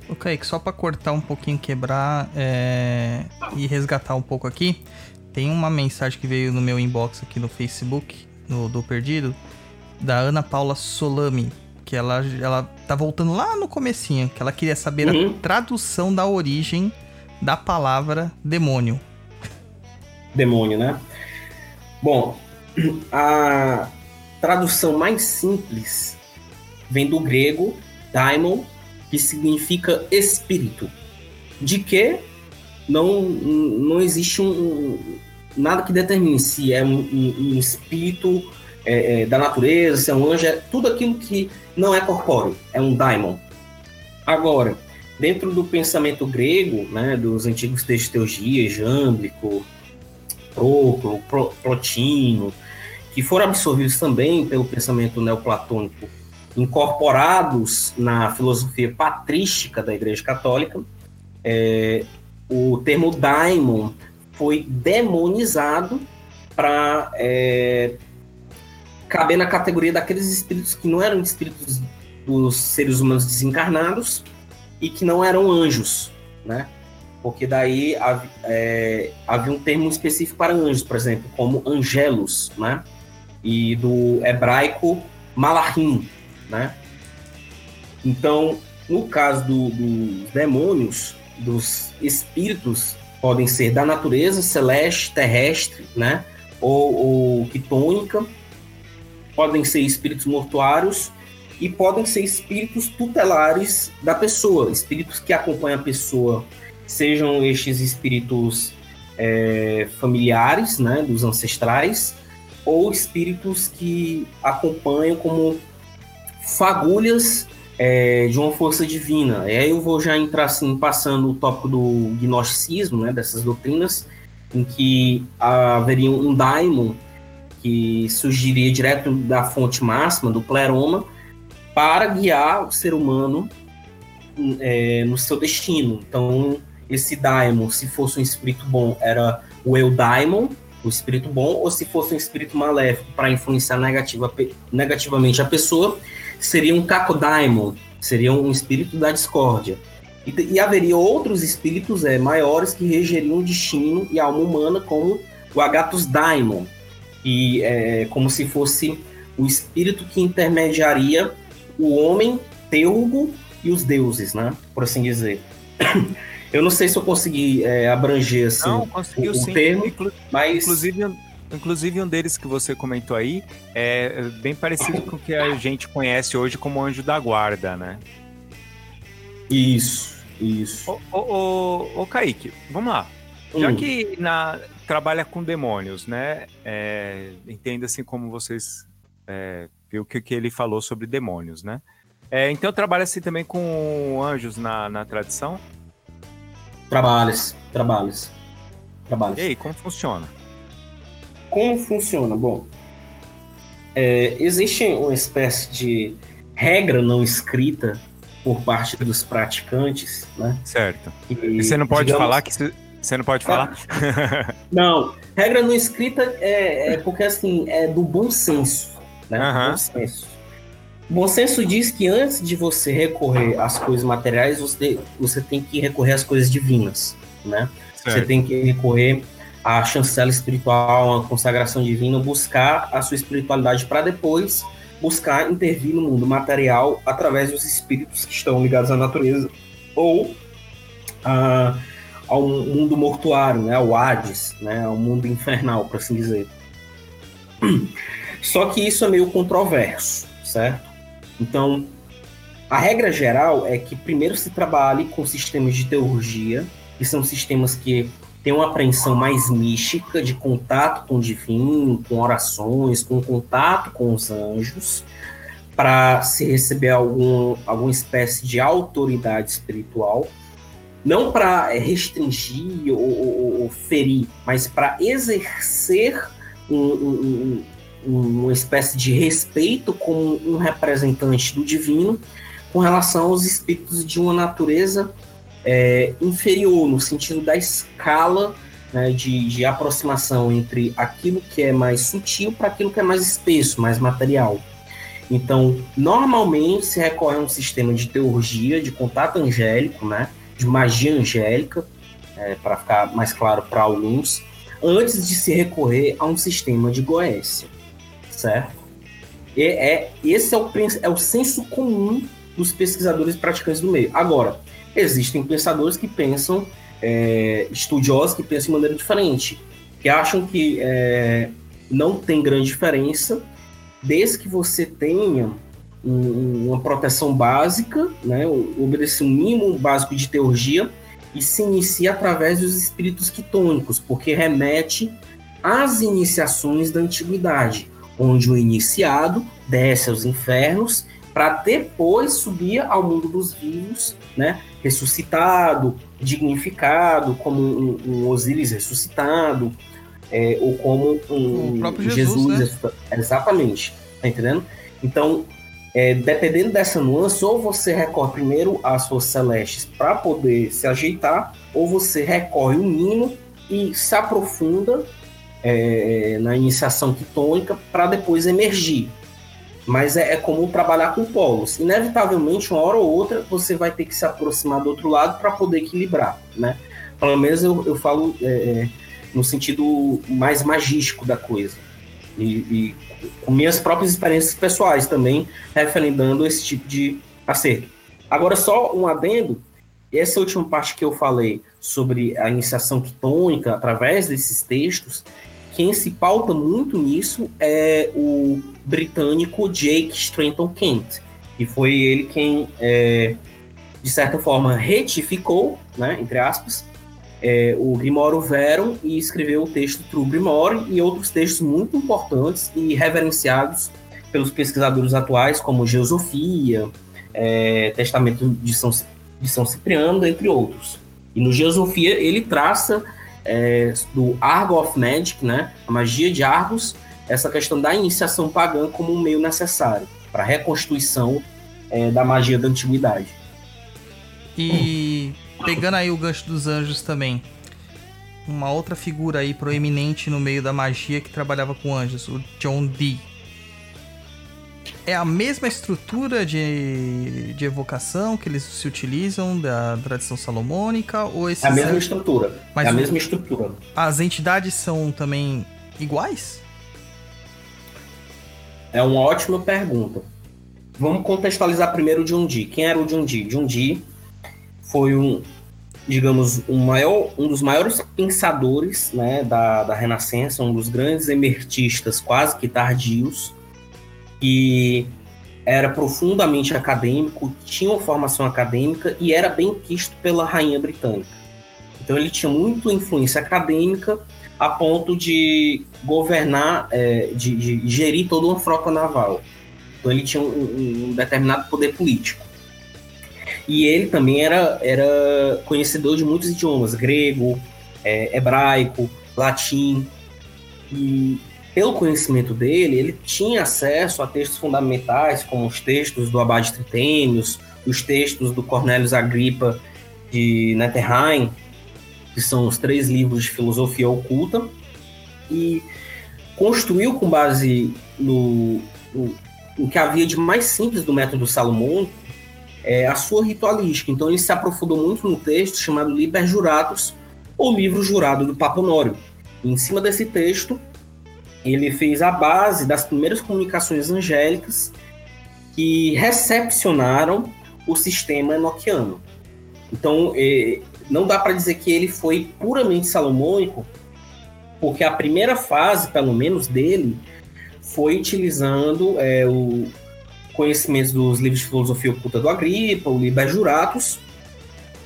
O Kaique, só para cortar um pouquinho, quebrar é, e resgatar um pouco aqui, tem uma mensagem que veio no meu inbox aqui no Facebook, no do Perdido, da Ana Paula Solami, que ela, ela tá voltando lá no comecinho, que ela queria saber uhum. a tradução da origem da palavra demônio. Demônio, né? Bom, a tradução mais simples vem do grego daimon, que significa espírito. De que não, não existe um, nada que determine se é um, um, um espírito é, é, da natureza, se é um anjo, é tudo aquilo que não é corpóreo, é um daimon. Agora, dentro do pensamento grego, né, dos antigos textos teologia, Jâmblico, Proclo, Plotino, que foram absorvidos também pelo pensamento neoplatônico, incorporados na filosofia patrística da Igreja Católica, é, o termo daimon foi demonizado para é, caber na categoria daqueles espíritos que não eram espíritos dos seres humanos desencarnados e que não eram anjos, né? porque daí é, havia um termo específico para anjos, por exemplo, como angelos, né? E do hebraico malachim, né? Então, no caso do, dos demônios, dos espíritos, podem ser da natureza, celeste, terrestre, né? Ou, ou quitônica, podem ser espíritos mortuários e podem ser espíritos tutelares da pessoa, espíritos que acompanham a pessoa sejam estes espíritos é, familiares, né, dos ancestrais, ou espíritos que acompanham como fagulhas é, de uma força divina. E aí eu vou já entrar assim, passando o tópico do gnosticismo, né, dessas doutrinas, em que haveria um daimon que surgiria direto da fonte máxima, do pleroma, para guiar o ser humano é, no seu destino. Então, esse daimon, se fosse um espírito bom, era o eudaimon, o espírito bom, ou se fosse um espírito maléfico para influenciar negativa, negativamente a pessoa, seria um kakodaimon, seria um espírito da discórdia. E, e haveria outros espíritos é, maiores que regeriam o destino e a alma humana, como o Agatus Daimon, e é como se fosse o espírito que intermediaria o homem, teugo e os deuses, né? Por assim dizer. Eu não sei se eu consegui é, abranger assim, não, conseguiu, o, o termo, Inclu mas... Inclusive, inclusive um deles que você comentou aí é bem parecido com o que a gente conhece hoje como anjo da guarda, né? Isso, isso. Ô, ô, ô, ô Kaique, vamos lá. Já hum. que na, trabalha com demônios, né? É, entenda assim como vocês é, viu que, que ele falou sobre demônios, né? É, então trabalha assim também com anjos na, na tradição? Trabalhos, trabalhos, trabalhos. E aí, como funciona? Como funciona? Bom, é, existe uma espécie de regra não escrita por parte dos praticantes, né? Certo. E, e você não pode digamos... falar que Você não pode falar? Não, regra não escrita é, é porque assim, é do bom senso, né? Aham. Bom senso. Bom senso diz que antes de você recorrer às coisas materiais, você, você tem que recorrer às coisas divinas, né? Você tem que recorrer à chancela espiritual, à consagração divina, buscar a sua espiritualidade para depois buscar intervir no mundo material através dos espíritos que estão ligados à natureza ou a, ao mundo mortuário, né, ao Hades, né, ao mundo infernal, por assim dizer. Só que isso é meio controverso, certo? Então, a regra geral é que primeiro se trabalhe com sistemas de teurgia, que são sistemas que têm uma apreensão mais mística, de contato com o divino, com orações, com contato com os anjos, para se receber algum, alguma espécie de autoridade espiritual, não para restringir ou, ou- ou ferir, mas para exercer um- um- uma espécie de respeito como um representante do divino com relação aos espíritos de uma natureza é, inferior, no sentido da escala né, de, de aproximação entre aquilo que é mais sutil para aquilo que é mais espesso, mais material. Então, normalmente se recorre a um sistema de teurgia, de contato angélico, né, de magia angélica, para ficar mais claro para alguns, antes de se recorrer a um sistema de goécia, certo? E é, esse é o, é o senso comum dos pesquisadores praticantes do meio. Agora, existem pensadores que pensam, é, estudiosos que pensam de maneira diferente, que acham que é, não tem grande diferença, desde que você tenha um- uma proteção básica, né, obedecer um mínimo básico de teurgia e se inicia através dos espíritos quitônicos, porque remete às iniciações da antiguidade, onde o iniciado desce aos infernos para depois subir ao mundo dos vivos, né, ressuscitado, dignificado, como um, um Osíris ressuscitado, é, ou como um O próprio Jesus, né? ressuscitado. Exatamente, tá entendendo? Então, é, dependendo dessa nuance, ou você recorre primeiro às forças celestes para poder se ajeitar, ou você recorre o mínimo e se aprofunda é, na iniciação quitônica para depois emergir. Mas é, é comum trabalhar com polos. Inevitavelmente, uma hora ou outra, você vai ter que se aproximar do outro lado para poder equilibrar, né? Pelo menos eu, eu falo é, no sentido mais magístico da coisa. E, e com minhas próprias experiências pessoais também, referendando esse tipo de acerto. Agora, só um adendo, essa última parte que eu falei sobre a iniciação quitônica através desses textos, quem se pauta muito nisso é o britânico Jake Strenton Kent, e foi ele quem, é, de certa forma, retificou, né, entre aspas, é, o Grimório Verum e escreveu o texto True Grimório e outros textos muito importantes e reverenciados pelos pesquisadores atuais, como Geosofia, é, Testamento de São, de São Cipriano, entre outros. E no Geosofia ele traça é, do Argo of Magic, né, a magia de Argos, essa questão da iniciação pagã como um meio necessário para a reconstituição é, da magia da antiguidade. E pegando aí o gancho dos anjos também. Uma outra figura aí proeminente no meio da magia que trabalhava com anjos, o John Dee. É a mesma estrutura de, de evocação que eles se utilizam da tradição salomônica? Ou esses É a mesma anjos- estrutura. Mas é a mesma estrutura. as entidades são também iguais? É uma ótima pergunta. Vamos contextualizar primeiro o John Dee. Quem era o John Dee? John Dee foi um, digamos, um, maior, um dos maiores pensadores né, da, da Renascença, um dos grandes emertistas quase que tardios, que era profundamente acadêmico, tinha uma formação acadêmica e era bem quisto pela rainha britânica. Então ele tinha muita influência acadêmica a ponto de governar, é, de, de gerir toda uma frota naval. Então ele tinha um, um- um determinado poder político. E ele também era, era conhecedor de muitos idiomas, grego, é, hebraico, latim. E pelo conhecimento dele, ele tinha acesso a textos fundamentais, como os textos do Abade Tritênios, os textos do Cornelius Agripa de Netterheim, que são os três livros de filosofia oculta, e construiu com base no, no, no que havia de mais simples do método salomônico é, a sua ritualística. Então ele se aprofundou muito no texto chamado Liber Juratus, ou livro jurado do Papa Honório. Em cima desse texto, ele fez a base das primeiras comunicações angélicas que recepcionaram o sistema enoquiano. Então, é, não dá para dizer que ele foi puramente salomônico, porque a primeira fase, pelo menos dele, foi utilizando é, o conhecimento dos livros de filosofia oculta do Agripa, o Liber Juratus,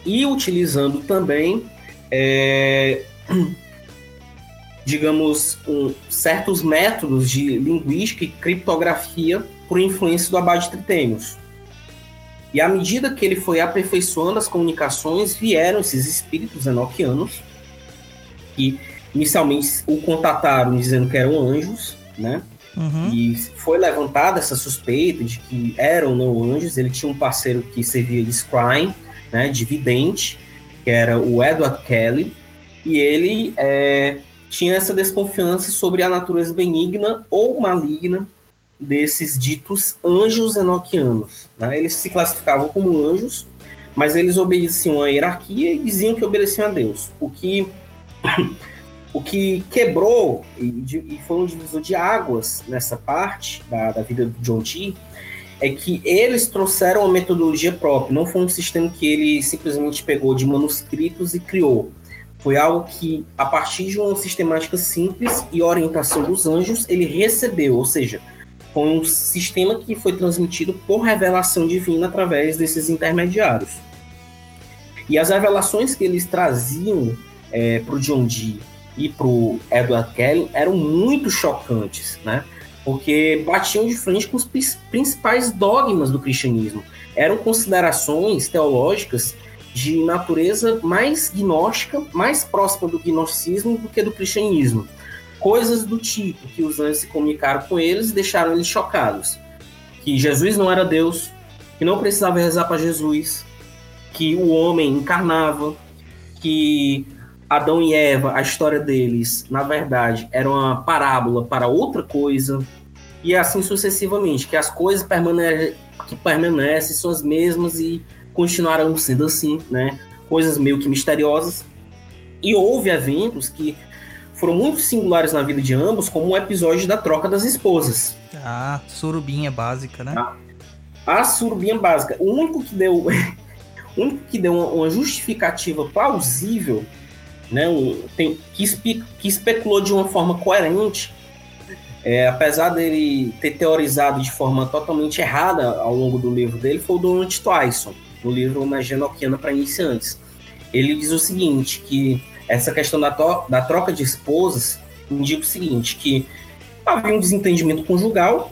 e utilizando também, é, digamos, um, certos métodos de linguística e criptografia por influência do Abade Tritêmios. E à medida que ele foi aperfeiçoando as comunicações, vieram esses espíritos enoquianos, que inicialmente o contataram dizendo que eram anjos, né? Uhum. E foi levantada essa suspeita de que eram não anjos. Ele tinha um parceiro que servia de scrying, né, de vidente, que era o Edward Kelly, e ele é, tinha essa desconfiança sobre a natureza benigna ou maligna desses ditos anjos enoquianos. Né? Eles se classificavam como anjos, mas eles obedeciam à hierarquia e diziam que obedeciam a Deus. O que, o que quebrou e, e foi um divisor de águas nessa parte da, da vida do John Dee é que eles trouxeram uma metodologia própria, não foi um sistema que ele simplesmente pegou de manuscritos e criou. Foi algo que, a partir de uma sistemática simples e orientação dos anjos, ele recebeu, ou seja, foi um sistema que foi transmitido por revelação divina através desses intermediários. E as revelações que eles traziam é, para o John Dee e para o Edward Kelly eram muito chocantes, né? Porque batiam de frente com os principais dogmas do cristianismo. Eram considerações teológicas de natureza mais gnóstica, mais próxima do gnosticismo do que do cristianismo coisas do tipo que os anjos se comunicaram com eles e deixaram eles chocados. Que Jesus não era Deus, que não precisava rezar para Jesus, que o homem encarnava, que Adão e Eva, a história deles, na verdade, era uma parábola para outra coisa, e assim sucessivamente, que as coisas permane que permanecem são as mesmas e continuarão sendo assim, né? Coisas meio que misteriosas. E houve eventos que foram muito singulares na vida de ambos, como o episódio da troca das esposas. Ah, surubinha básica, né? A, a surubinha básica. O único que deu, o único que deu uma, uma justificativa plausível, né, um, tem, que, espe, que especulou de uma forma coerente, é, apesar dele ter teorizado de forma totalmente errada ao longo do livro dele, foi o Donald Tyson, no livro Magia Noquiana para Iniciantes. Ele diz o seguinte, que essa questão da, da troca de esposas indica o seguinte, que havia um desentendimento conjugal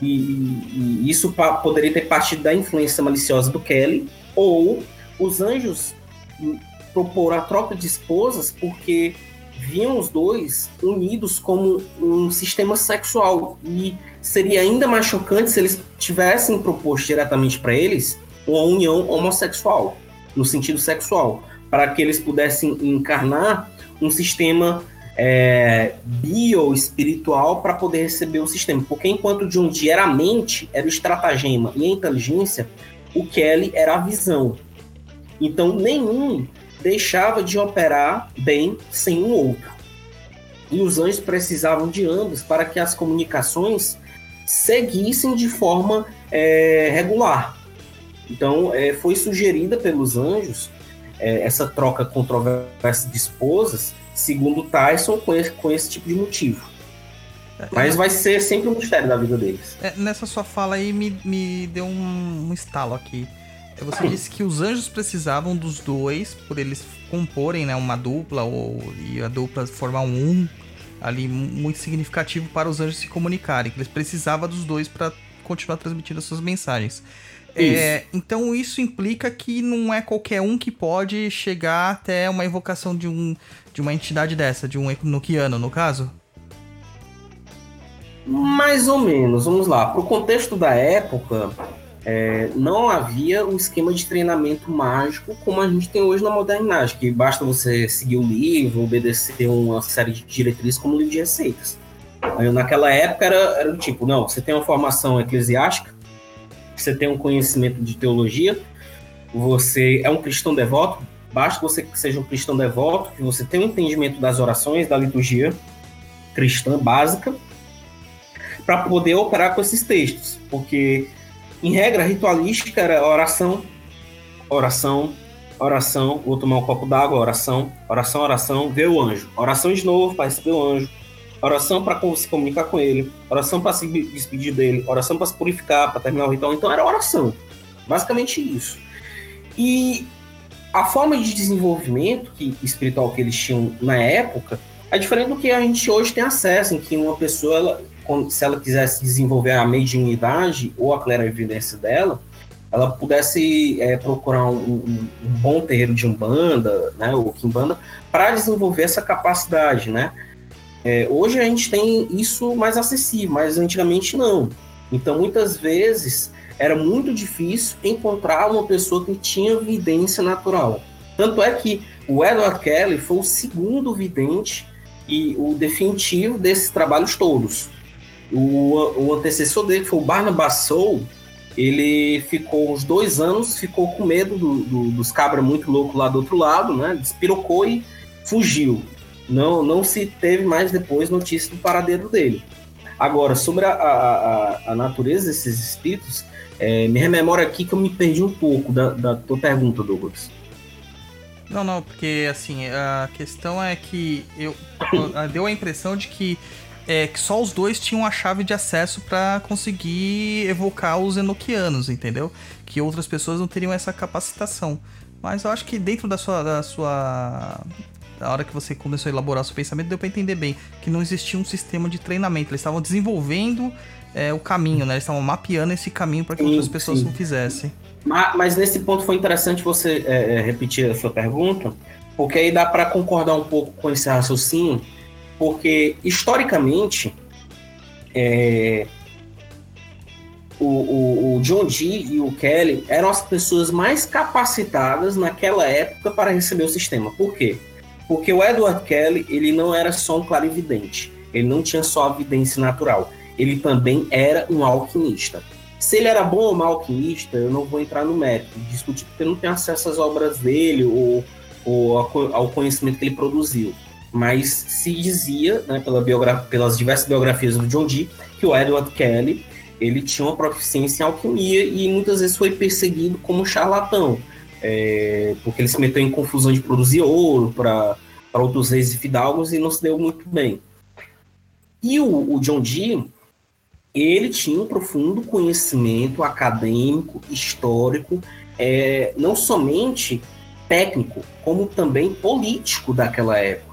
e, e isso poderia ter partido da influência maliciosa do Kelly, ou os anjos propor a troca de esposas porque viam os dois unidos como um sistema sexual e seria ainda mais chocante se eles tivessem proposto diretamente para eles uma união homossexual no sentido sexual para que eles pudessem encarnar um sistema é, bio-espiritual para poder receber o sistema. Porque enquanto John Dee era a mente, era o estratagema e a inteligência, o Kelly era a visão. Então nenhum deixava de operar bem sem o outro. E os anjos precisavam de ambos para que as comunicações seguissem de forma é, regular. Então, é, foi sugerida pelos anjos é, essa troca controversa de esposas, segundo Tyson, com esse, com esse tipo de motivo. É, Mas vai ser sempre um mistério da vida deles. É, nessa sua fala aí me, me deu um, um estalo aqui. É, você disse que os anjos precisavam dos dois por eles comporem né, uma dupla ou e a dupla formar um um ali muito significativo para os anjos se comunicarem. Que eles precisavam dos dois para continuar transmitindo as suas mensagens. É, então isso implica que não é qualquer um que pode chegar até uma invocação de, um, de uma entidade dessa, de um Enochiano, no caso? Mais ou menos, vamos lá. Para o contexto da época, é, não havia um esquema de treinamento mágico como a gente tem hoje na modernidade, que basta você seguir o livro, obedecer uma série de diretrizes como livro de receitas. Aí, naquela época era, era do tipo, não, você tem uma formação eclesiástica, você tem um conhecimento de teologia, você é um cristão devoto, basta você que seja um cristão devoto, que você tenha um entendimento das orações, da liturgia cristã básica, para poder operar com esses textos, porque em regra ritualística era oração, oração, oração, vou tomar um copo d'água, oração, oração, oração, ver o anjo, oração de novo para receber o anjo, oração para se comunicar com ele, oração para se despedir dele, oração para se purificar, para terminar o ritual. Então era oração, basicamente isso. E a forma de desenvolvimento que, espiritual que eles tinham na época é diferente do que a gente hoje tem acesso, em que uma pessoa, ela, se ela quisesse desenvolver a mediunidade ou a clarividência dela, ela pudesse é, procurar um, um, um, bom terreiro de umbanda, né, ou quimbanda, para desenvolver essa capacidade, né? É, hoje a gente tem isso mais acessível, mas antigamente não. Então, muitas vezes, era muito difícil encontrar uma pessoa que tinha vidência natural. Tanto é que o Edward Kelly foi o segundo vidente e o definitivo desses trabalhos todos. O, o antecessor dele, que foi o Barnabas Soul, ele ficou uns dois anos, ficou com medo do, do, dos cabras muito loucos lá do outro lado, né? Despirocou e fugiu. Não, não se teve mais depois notícia do paradeiro dele. Agora, sobre a, a, a natureza desses espíritos, é, me rememora aqui que eu me perdi um pouco da, da tua pergunta, Douglas. Não, não, porque assim, a questão é que eu, deu a impressão de que, é, que só os dois tinham a chave de acesso para conseguir evocar os enoquianos, entendeu? Que outras pessoas não teriam essa capacitação. Mas eu acho que dentro da sua, da sua a hora que você começou a elaborar seu pensamento, deu para entender bem que não existia um sistema de treinamento. Eles estavam desenvolvendo é, o caminho, né? Eles estavam mapeando esse caminho para que sim, outras pessoas sim. não fizessem. Mas, mas, nesse ponto foi interessante você é, é, repetir a sua pergunta, porque aí dá para concordar um pouco com esse raciocínio, porque historicamente é, o, o, o, John Dee e o Kelly eram as pessoas mais capacitadas naquela época para receber o sistema. Por quê? Porque o Edward Kelly, ele não era só um clarividente. Ele não tinha só a vidência natural. Ele também era um alquimista. Se ele era bom ou mau alquimista, eu não vou entrar no mérito, discutir, porque eu não tenho acesso às obras dele ou, ou ao conhecimento que ele produziu. Mas se dizia, né, pela pelas diversas biografias do John Dee, que o Edward Kelly ele tinha uma proficiência em alquimia e muitas vezes foi perseguido como charlatão é, porque ele se meteu em confusão de produzir ouro para outros reis e fidalgos e não se deu muito bem. E o, o John Dee, ele tinha um profundo conhecimento acadêmico, histórico, é, não somente técnico, como também político daquela época.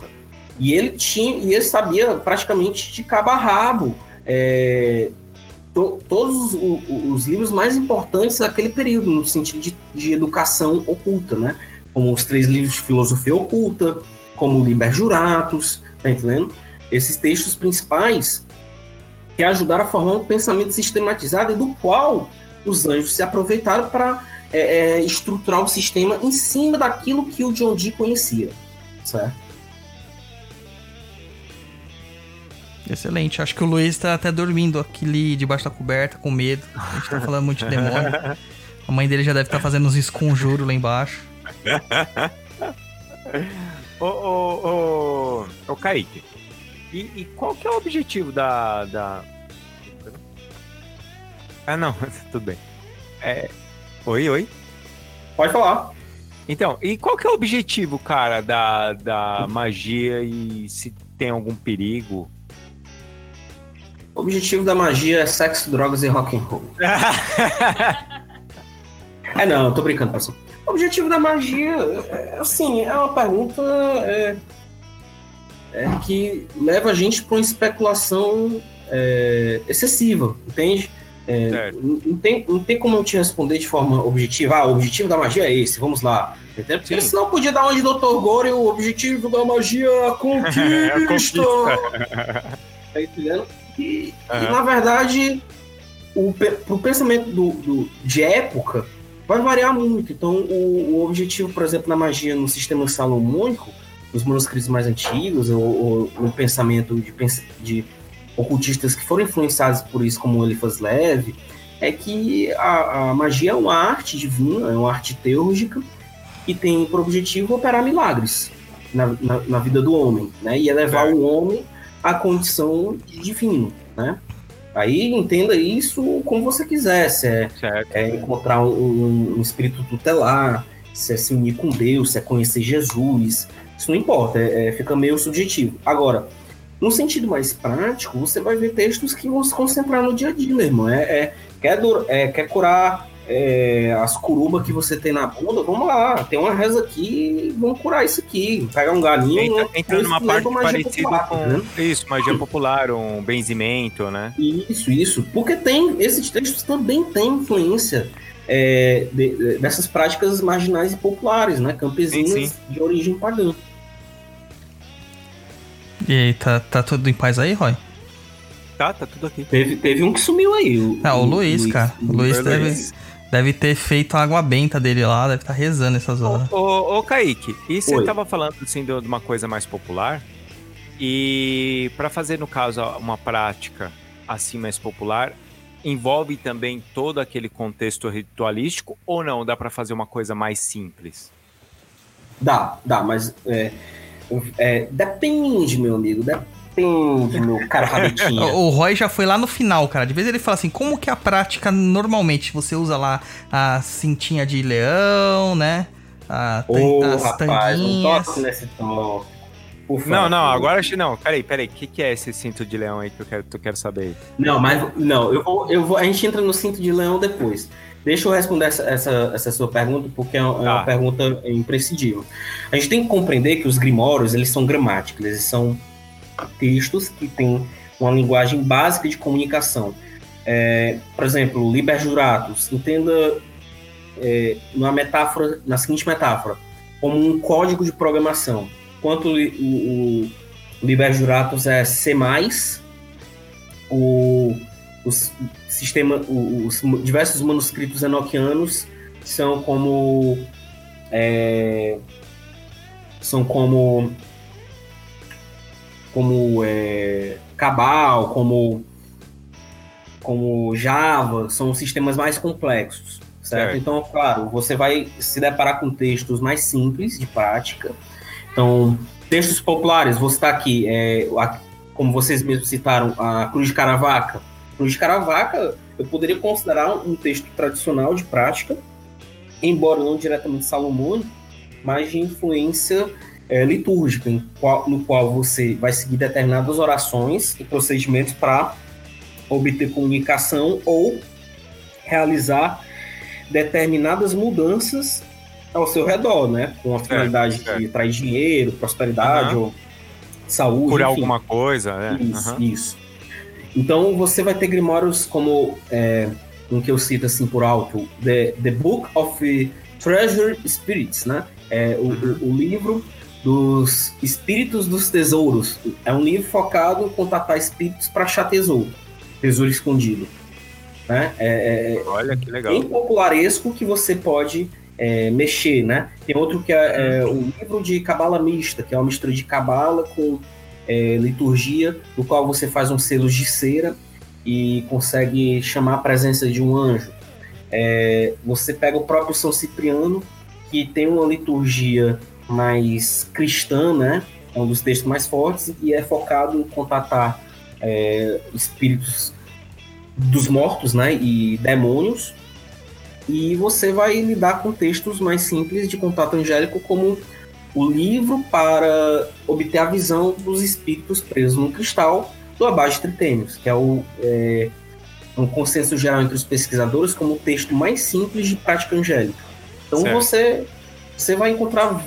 E ele tinha, e ele sabia praticamente de cabo a rabo é, to, todos os, os, livros mais importantes daquele período, no sentido de, de, educação oculta, né? Como os três livros de filosofia oculta, como o Liber Juratus, tá entendendo? Esses textos principais que ajudaram a formar um pensamento sistematizado e do qual os anjos se aproveitaram para é, é, estruturar o sistema em cima daquilo que o John Dee conhecia, certo? Excelente. Acho que o Luiz tá até dormindo aqui debaixo da coberta, com medo. A gente tá falando muito de demônio. A mãe dele já deve estar tá fazendo uns esconjuros lá embaixo. ô, ô, ô, ô, Kaique. E, e, qual que é o objetivo da, da... Ah, não. Tudo bem. É... Oi, oi. Pode falar. Então, e qual que é o objetivo, cara, da, da magia e se tem algum perigo? O objetivo da magia é sexo, drogas e rock and roll. é não, eu tô brincando, pessoal. O objetivo da magia, é, assim, é uma pergunta é, é que leva a gente para uma especulação é, excessiva, entende? É, não, tem, não tem como eu te responder de forma objetiva. Ah, o objetivo da magia é esse, vamos lá. Entendeu? Porque senão podia dar onde Dr. Gore o objetivo da magia é a conquista. é a conquista. tá entendendo? E, uhum. e, na verdade, o, o, pensamento do, do- de época, vai variar muito. Então, o, o objetivo, por exemplo, na magia no sistema salomônico, nos manuscritos mais antigos, ou, ou no pensamento de, de ocultistas que foram influenciados por isso, como Eliphas Leve, é que a, a magia é uma arte divina, é uma arte teúrgica, que tem por objetivo operar milagres na, na, na vida do homem, né? E elevar Certo. o homem à condição de divino, né? Aí entenda isso como você quiser, se é, Certo. é encontrar um, um- espírito tutelar, se é se unir com Deus, se é conhecer Jesus, isso não importa, é, é- fica meio subjetivo. Agora, no sentido mais prático, você vai ver textos que vão se concentrar no dia a dia, meu irmão. É, é- quer, dur- é, quer curar é, as curubas que você tem na bunda? Vamos lá, tem uma reza aqui, vamos curar isso aqui. Pegar um galinho, Entra, um- entra numa isso parte parecida popular, com. né? Isso, magia popular, um benzimento, né? Isso, isso. Porque tem, esses textos também têm influência é, de- de- dessas práticas marginais e populares, né? Campesinas Sim, sim. de origem pagã. E aí, tá, tá tudo em paz aí, Roy? Tá, tá tudo aqui. Teve, teve um que sumiu aí. O, Ah, o Luiz, cara. O Luiz Foi deve, Luiz. Deve ter feito a água benta dele lá, deve estar rezando essas horas. Ô, ô, ô, Kaique, e você Oi. tava falando assim de uma coisa mais popular? E para fazer, no caso, uma prática assim mais popular, envolve também todo aquele contexto ritualístico ou não? Dá para fazer uma coisa mais simples? Dá, dá, mas é, é, depende, meu amigo. Depende, meu cara rabetinha. O Roy já foi lá no final, cara. De vez ele fala assim, como que é a prática normalmente? Você usa lá a cintinha de leão, né? A, Ô, as rapaz, não tanguinhas. toque nesse tom. Por Não, não, agora acho não. Peraí, peraí. O que, que é esse cinto de leão aí que eu quero, que eu quero saber? Não, mas não, eu vou, eu vou. A gente entra no cinto de leão depois. Deixa eu responder essa, essa, essa sua pergunta, porque é uma, é uma Tá. pergunta imprescindível. A gente tem que compreender que os grimórios, eles são gramáticos, eles são textos que têm uma linguagem básica de comunicação. É, por exemplo, Liber Juratus, entenda é, numa metáfora, na seguinte metáfora, como um código de programação. Enquanto o, o, o Liber Juratus é C+, o, os sistema, o- os diversos manuscritos enoquianos são como é, são como como é, Cabal, como como Java, são sistemas mais complexos, certo? Então, claro, você vai se deparar com textos mais simples de prática. Então, textos populares, vou citar aqui, é, como vocês mesmos citaram, a Cruz de Caravaca. Cruz de Caravaca, eu poderia considerar um texto tradicional de prática, embora não diretamente salomônico, mas de influência é, litúrgica, qual- no qual você vai seguir determinadas orações e procedimentos para obter comunicação ou realizar determinadas mudanças ao seu redor, né? Com a finalidade de certo. trazer dinheiro, prosperidade Aham. ou saúde. Curar enfim. alguma coisa, né? Isso, Aham. isso. Então você vai ter grimórios como é, um que eu cito assim por alto, The, the Book of Treasure Spirits, né? É o, o, o livro dos espíritos dos tesouros. É um livro focado em contatar espíritos para achar tesouro, tesouro escondido. Né? É, é, Olha que legal. bem popularesco que você pode é, mexer, né? Tem outro que é, é o livro de cabala mista, que é uma mistura de cabala com é, liturgia, no qual você faz uns selos de cera e consegue chamar a presença de um anjo. É, você pega o próprio São Cipriano, que tem uma liturgia mais cristã, né? É um dos textos mais fortes e é focado em contatar é, espíritos dos mortos, né? E demônios. E você vai lidar com textos mais simples de contato angélico, como o livro para obter a visão dos espíritos presos no cristal do Abade Tritênios, que é o é, um consenso geral entre os pesquisadores como o texto mais simples de prática angélica. Então Certo. você você vai encontrar,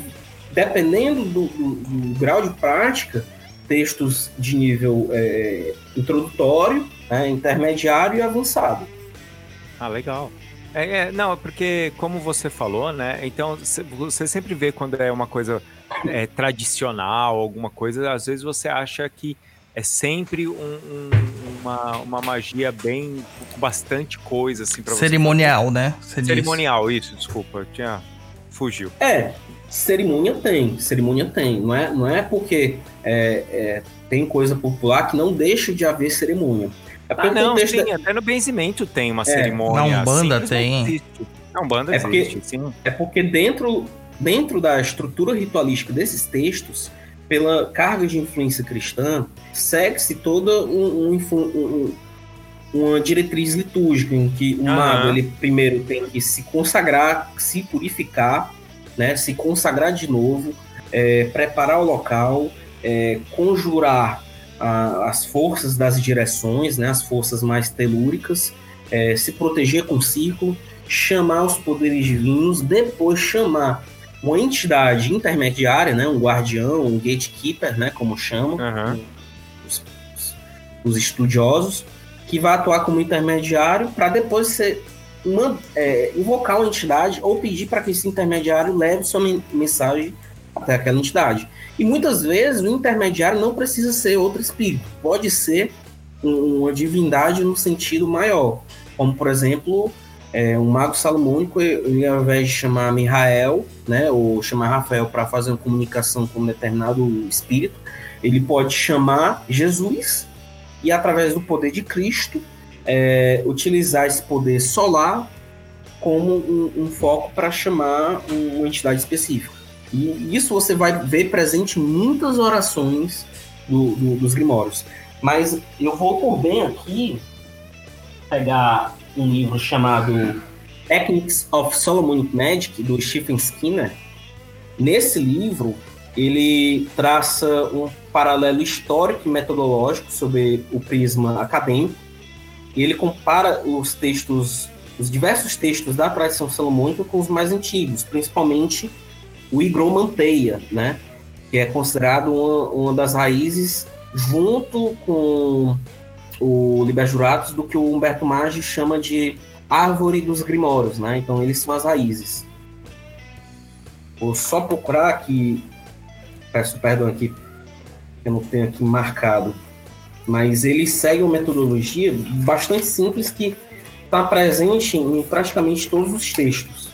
dependendo do, do- do grau de prática, textos de nível é, introdutório, né, intermediário e avançado. Ah, legal. É, é, não, porque como você falou, né? Então cê- você sempre vê quando é uma coisa é, tradicional, alguma coisa, às vezes você acha que é sempre um- um- uma, uma magia bem, bastante coisa, assim, pra você Cerimonial, né? Você diz. Cerimonial, isso, desculpa. eu Tinha. Fugiu. É, cerimônia tem, cerimônia tem. Não é, não é porque é, é, tem coisa popular que não deixa de haver cerimônia. É porque Ah, não, sim, da- até no benzimento tem uma É, cerimônia. na Umbanda assim, tem. existe. Na Umbanda É porque- existe, sim. É porque dentro, dentro da estrutura ritualística desses textos, pela carga de influência cristã, segue-se toda um- um um- um- uma diretriz litúrgica em que o Aham. mago ele primeiro tem que se consagrar, se purificar, né, se consagrar de novo, é, preparar o local, é, conjurar a- as forças das direções, né, as forças mais telúricas, é, se proteger com o círculo, chamar os poderes divinos, depois chamar uma entidade intermediária, né, um guardião, um gatekeeper, né, como chamam Aham. os, os- os estudiosos, que vai atuar como intermediário para depois ser é, invocar uma entidade ou pedir para que esse intermediário leve sua men- mensagem até aquela entidade. E muitas vezes o intermediário não precisa ser outro espírito, pode ser um- uma divindade no sentido maior, como por exemplo é, um mago salomônico, ele ao invés de chamar Mihael, né, ou chamar Rafael para fazer uma comunicação com um determinado espírito, ele pode chamar Jesus e através do poder de Cristo é, utilizar esse poder solar como um, um foco para chamar uma entidade específica. E isso você vai ver presente em muitas orações do- do- dos grimórios. Mas eu vou por bem aqui pegar um livro chamado Techniques of Solomonic Magic, do Stephen Skinner. Nesse livro, ele traça um paralelo histórico e metodológico sobre o prisma acadêmico. E ele compara os textos, os diversos textos da tradição salomônica com os mais antigos, principalmente o Higromanteia, né? Que é considerado uma, uma das raízes, junto com o Liber Juratus, do que o Humberto Maggi chama de árvore dos grimórios, né? Então eles são as raízes. Vou só procurar aqui, peço perdão aqui, eu não tenho aqui marcado, mas ele segue uma metodologia bastante simples que está presente em praticamente todos os textos.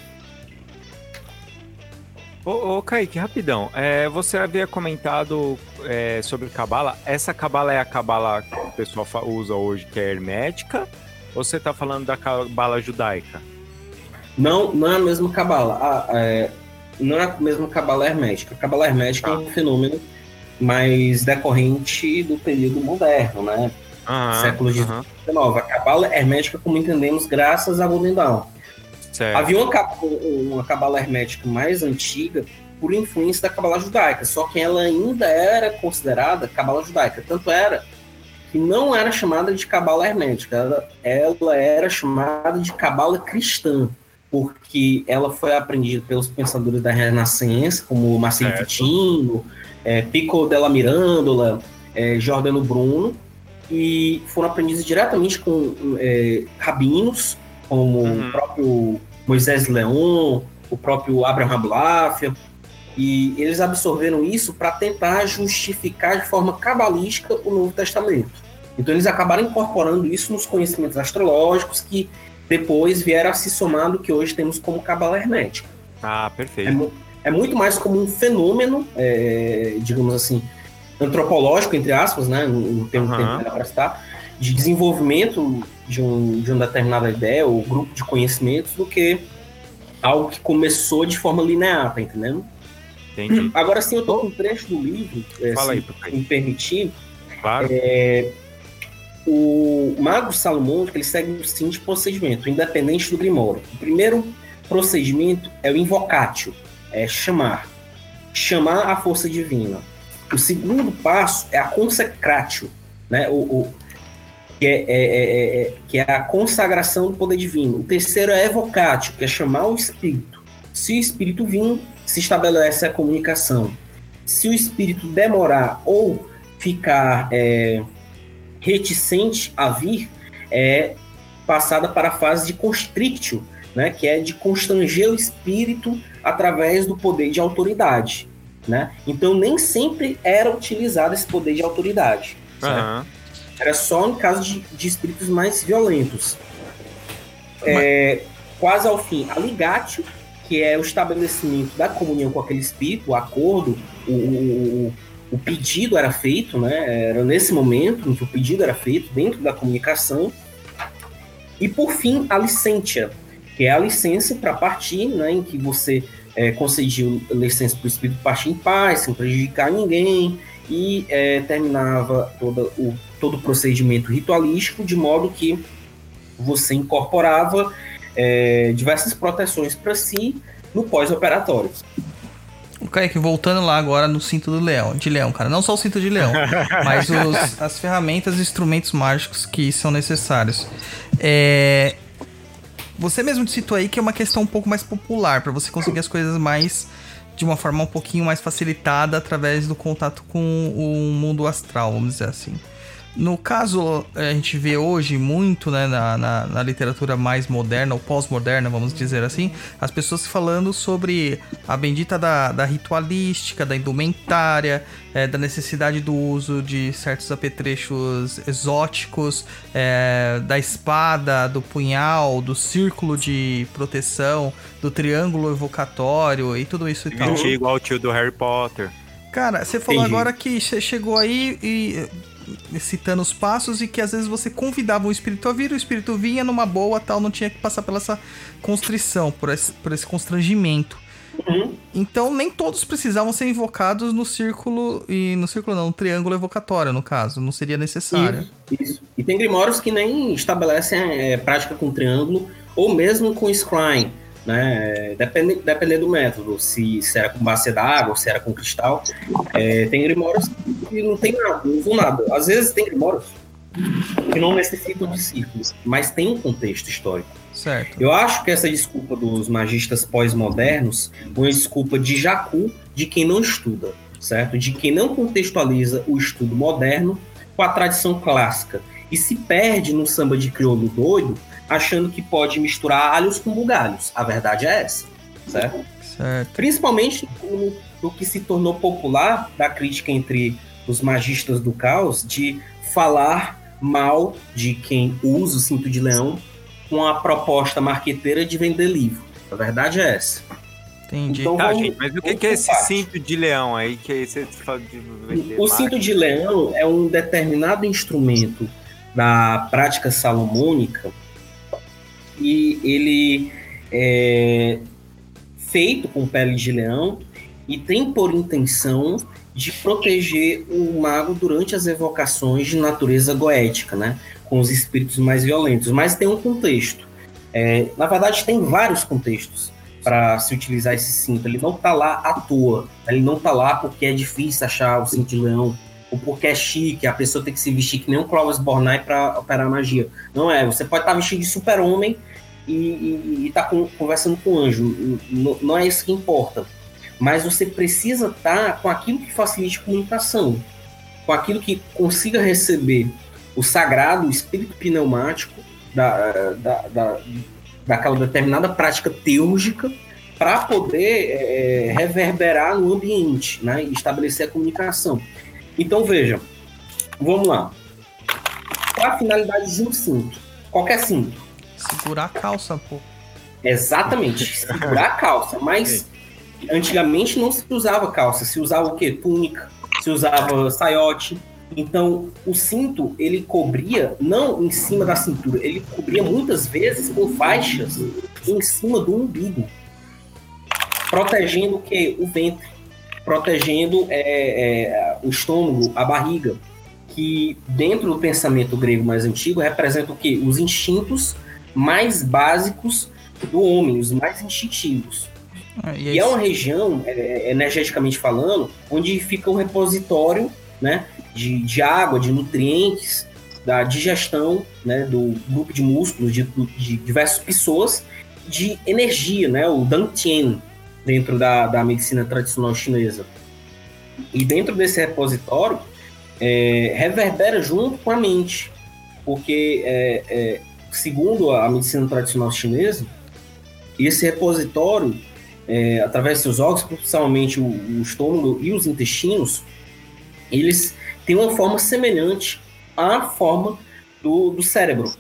Ô, ô Kaique, rapidão. É, você havia comentado é, sobre Cabala. Essa Cabala é a Cabala que o pessoal usa hoje, que é hermética? Ou você tá falando da Cabala judaica? Não, não é a mesma cabala. Ah, é, não é a mesma cabala hermética. A cabala hermética é um fenômeno mais decorrente do período moderno, né? Século XIX. A cabala hermética, como entendemos, graças a Golden Dawn. certo. Havia uma, uma cabala hermética mais antiga por influência da cabala judaica, só que ela ainda era considerada cabala judaica. Tanto era que não era chamada de cabala hermética, ela, ela era chamada de cabala cristã, porque ela foi aprendida pelos pensadores da Renascença, como Marcelo. Fitino, é, Pico della Mirandola, é, Giordano Bruno, e foram aprendidos diretamente com é, rabinos, como Uhum. o próprio Moisés Leon, o próprio Abraham Abulafia, e eles absorveram isso para tentar justificar de forma cabalística o Novo Testamento. Então eles acabaram incorporando isso nos conhecimentos astrológicos que depois vieram a se somar do que hoje temos como cabala hermética. Ah, É, perfeito. mu- é muito mais como um fenômeno, é, digamos assim, antropológico, entre aspas, né? Não tem um termo para citar, de desenvolvimento de, um, de uma determinada ideia ou grupo de conhecimentos do que algo que começou de forma linear, tá entendendo? Entendi. Agora sim, eu tô com um trecho do livro, é, Fala se aí, me permitir, Claro. o Mago Salomônico ele segue o seguinte procedimento, independente do Grimório. O primeiro procedimento é o invocatio, é chamar. Chamar a força divina. O segundo passo é a consecratio, né? O, o- que, é, é- é- é- que é a consagração do poder divino. O terceiro é evocatio, que é chamar o espírito. Se o espírito vir, se estabelece a comunicação. Se o espírito demorar ou ficar é, reticente a vir, é passada para a fase de constrictio, né, que é de constranger o espírito através do poder de autoridade. Né? Então, nem sempre era utilizado esse poder de autoridade. Aham. Era só em caso de, de espíritos mais violentos. é, quase ao fim, a ligatio, que é o estabelecimento da comunhão com aquele espírito, o acordo, o, o, o pedido era feito, né? Era nesse momento em que o pedido era feito dentro da comunicação. E por fim, a licentia, que é a licença para partir, né? Em que você é, concediu licença para o espírito partir em paz, sem prejudicar ninguém, e é, terminava todo o, todo o procedimento ritualístico de modo que você incorporava é, diversas proteções para si no pós-operatório. O Kaique, voltando lá agora no cinto do leão, de leão, cara. Não só o cinto de leão, mas os, as ferramentas e instrumentos mágicos que são necessários. É, você mesmo citou aí que é uma questão um pouco mais popular, para você conseguir as coisas mais de uma forma um pouquinho mais facilitada através do contato com o mundo astral, vamos dizer assim. No caso, a gente vê hoje muito né, na, na, na literatura mais moderna, ou pós-moderna, vamos dizer assim, as pessoas falando sobre a bendita da, da ritualística, da indumentária, é, da necessidade do uso de certos apetrechos exóticos, é, da espada, do punhal, do círculo de proteção, do triângulo evocatório e tudo isso e tal. igual o tio do Harry Potter. Cara, você falou Entendi. agora que você chegou aí e citando os passos e que às vezes você convidava o espírito a vir, o espírito vinha numa boa, tal, não tinha que passar pela essa constrição, por esse, por esse constrangimento. Uhum. Então nem todos precisavam ser invocados no círculo e no círculo não, no triângulo evocatório no caso, não seria necessário. Isso, isso. E tem grimórios que nem estabelecem é, prática com triângulo ou mesmo com scrying né? Depende, depende do método, se, se era com base d'água, se era com cristal. É, tem grimórios que não tem nada, não usam nada. Às vezes tem grimórios que não necessitam de círculos, mas tem um contexto histórico. Certo. Eu acho que essa desculpa dos magistas pós-modernos é uma desculpa de jacu de quem não estuda, certo? De quem não contextualiza o estudo moderno com a tradição clássica e se perde no samba de crioulo doido achando que pode misturar alhos com bugalhos. A verdade é essa, certo? certo. Principalmente no, no que se tornou popular da crítica entre os magistas do caos de falar mal de quem usa o cinto de leão com a proposta marqueteira de vender livro. A verdade é essa. Entendi. Então, tá, vamos, gente, mas o que, que é esse parte. cinto de leão aí que você fala de vender? O cinto de leão é um determinado instrumento da prática salomônica e ele é feito com pele de leão e tem por intenção de proteger o mago durante as evocações de natureza goética, né? Com os espíritos mais violentos. Mas tem um contexto. É, na verdade, tem vários contextos para se utilizar esse cinto. Ele não está lá à toa. Ele não está lá porque é difícil achar o cinto de leão ou porque é chique, a pessoa tem que se vestir que nem um Clovis Bornai para operar magia. Não é. Você pode estar tá vestido de super-homem e estar tá conversando com o anjo. Não, é isso que importa. Mas você precisa estar tá com aquilo que facilite a comunicação, com aquilo que consiga receber o sagrado, o espírito pneumático da, da, da, daquela determinada prática teúrgica para poder é, reverberar no ambiente né, e estabelecer a comunicação. Então, veja, vamos lá. Qual a finalidade de um cinto? Qualquer cinto Segurar a calça, pô. Exatamente, segurar a calça. Mas antigamente não se usava calça, se usava o quê? Túnica, se usava saiote. Então, o cinto, ele cobria, não em cima da cintura, ele cobria muitas vezes com faixas em cima do umbigo, protegendo o quê? O ventre, protegendo é, é, o estômago, a barriga, que dentro do pensamento grego mais antigo representa o quê? Os instintos mais básicos do homem, os mais instintivos. Ah, e, e é uma região, é, é, energeticamente falando, onde fica um repositório né, de, de água, de nutrientes, da digestão né, do grupo de músculos de, de diversas pessoas, de energia, né, o Dantien, dentro da, da medicina tradicional chinesa. E dentro desse repositório, é, reverbera junto com a mente, porque é, é, segundo a medicina tradicional chinesa, esse repositório, é, através de seus órgãos, principalmente o, o estômago e os intestinos, eles têm uma forma semelhante à forma do, do cérebro.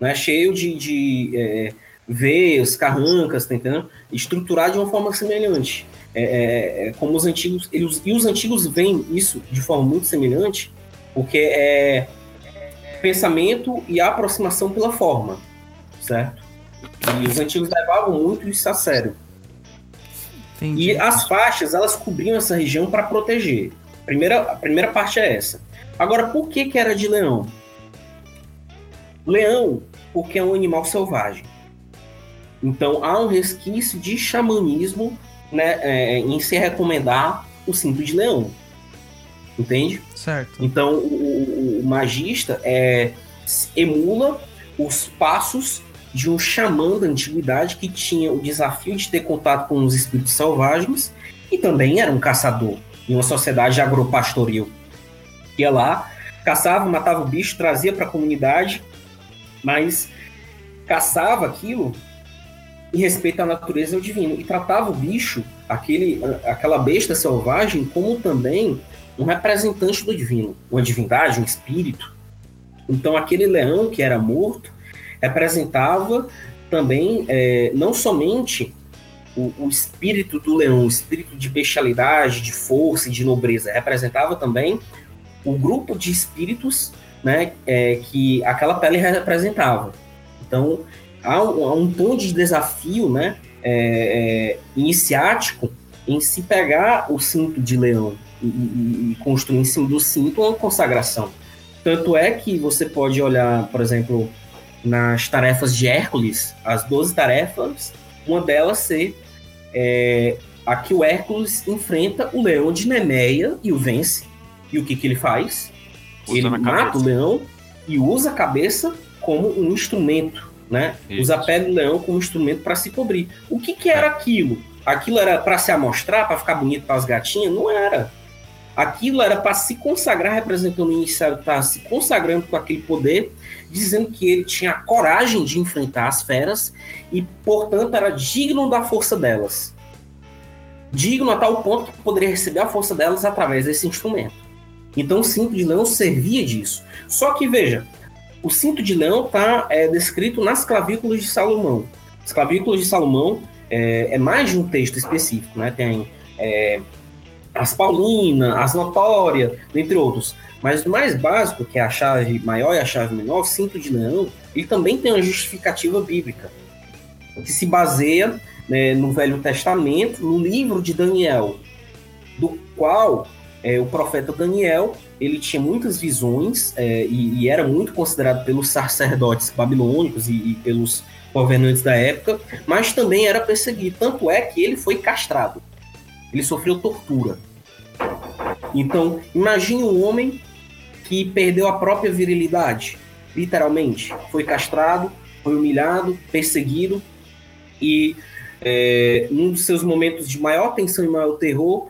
né? cheio de, de é, veias, carrancas, tá entendendo? Estruturado de uma forma semelhante. É, é, é, como os antigos, eles, e os antigos veem isso de forma muito semelhante, porque é pensamento e aproximação pela forma, certo? E os antigos levavam muito isso a sério. Entendi. E as faixas, elas cobriam essa região para proteger. Primeira, a primeira parte é essa. Agora, por que, que era de leão? Leão, porque é um animal selvagem. Então, há um resquício de xamanismo né, é, em se recomendar o cinto de leão. Entende? Certo. Então, o, o, o magista é, emula os passos de um xamã da antiguidade que tinha o desafio de ter contato com os espíritos selvagens e também era um caçador em uma sociedade agropastoril. Ia lá, caçava, matava o bicho, trazia para a comunidade, mas caçava aquilo em respeito à natureza e ao divino e tratava o bicho, aquele, aquela besta selvagem, como também um representante do divino, uma divindade, um espírito. Então aquele leão que era morto representava também é, não somente o, o, espírito do leão, o espírito de bestialidade, de força e de nobreza, representava também o grupo de espíritos né, é, que aquela pele representava. Então, há um, há um tom de desafio né, é, é, iniciático em se pegar o cinto de leão e, e, construir em cima do cinto uma consagração. Tanto é que você pode olhar, por exemplo, nas tarefas de Hércules, as 12 tarefas, uma delas ser é, a que o Hércules enfrenta o leão de Nemeia e o vence. E o que, que ele faz? Usa ele mata o leão e usa a cabeça como um instrumento, né? Isso. Usa a pele do leão como instrumento para se cobrir. O que, que era aquilo? Aquilo era para se amostrar, para ficar bonito para as gatinhas? Não era. Aquilo era para se consagrar, representando o iniciado, estar se consagrando com aquele poder dizendo que ele tinha a coragem de enfrentar as feras e, portanto, era digno da força delas. Digno a tal ponto que poderia receber a força delas através desse instrumento. Então, o cinto de leão servia disso. Só que, veja, o cinto de leão está é, descrito nas clavículas de Salomão. As clavículas de Salomão é, é mais de um texto específico, né? Tem é, as Paulinas, as Notórias, entre outros. Mas o mais básico, que é a chave maior e a chave menor, cinto de leão, ele também tem uma justificativa bíblica, que se baseia né, no Velho Testamento, no livro de Daniel, do qual é, o profeta Daniel ele tinha muitas visões é, e, e, era muito considerado pelos sacerdotes babilônicos e, e, pelos governantes da época, mas também era perseguido. Tanto é que ele foi castrado. Ele sofreu tortura. Então, imagine um homem que perdeu a própria virilidade, literalmente. Foi castrado, foi humilhado, perseguido e é, num dos seus momentos de maior tensão e maior terror,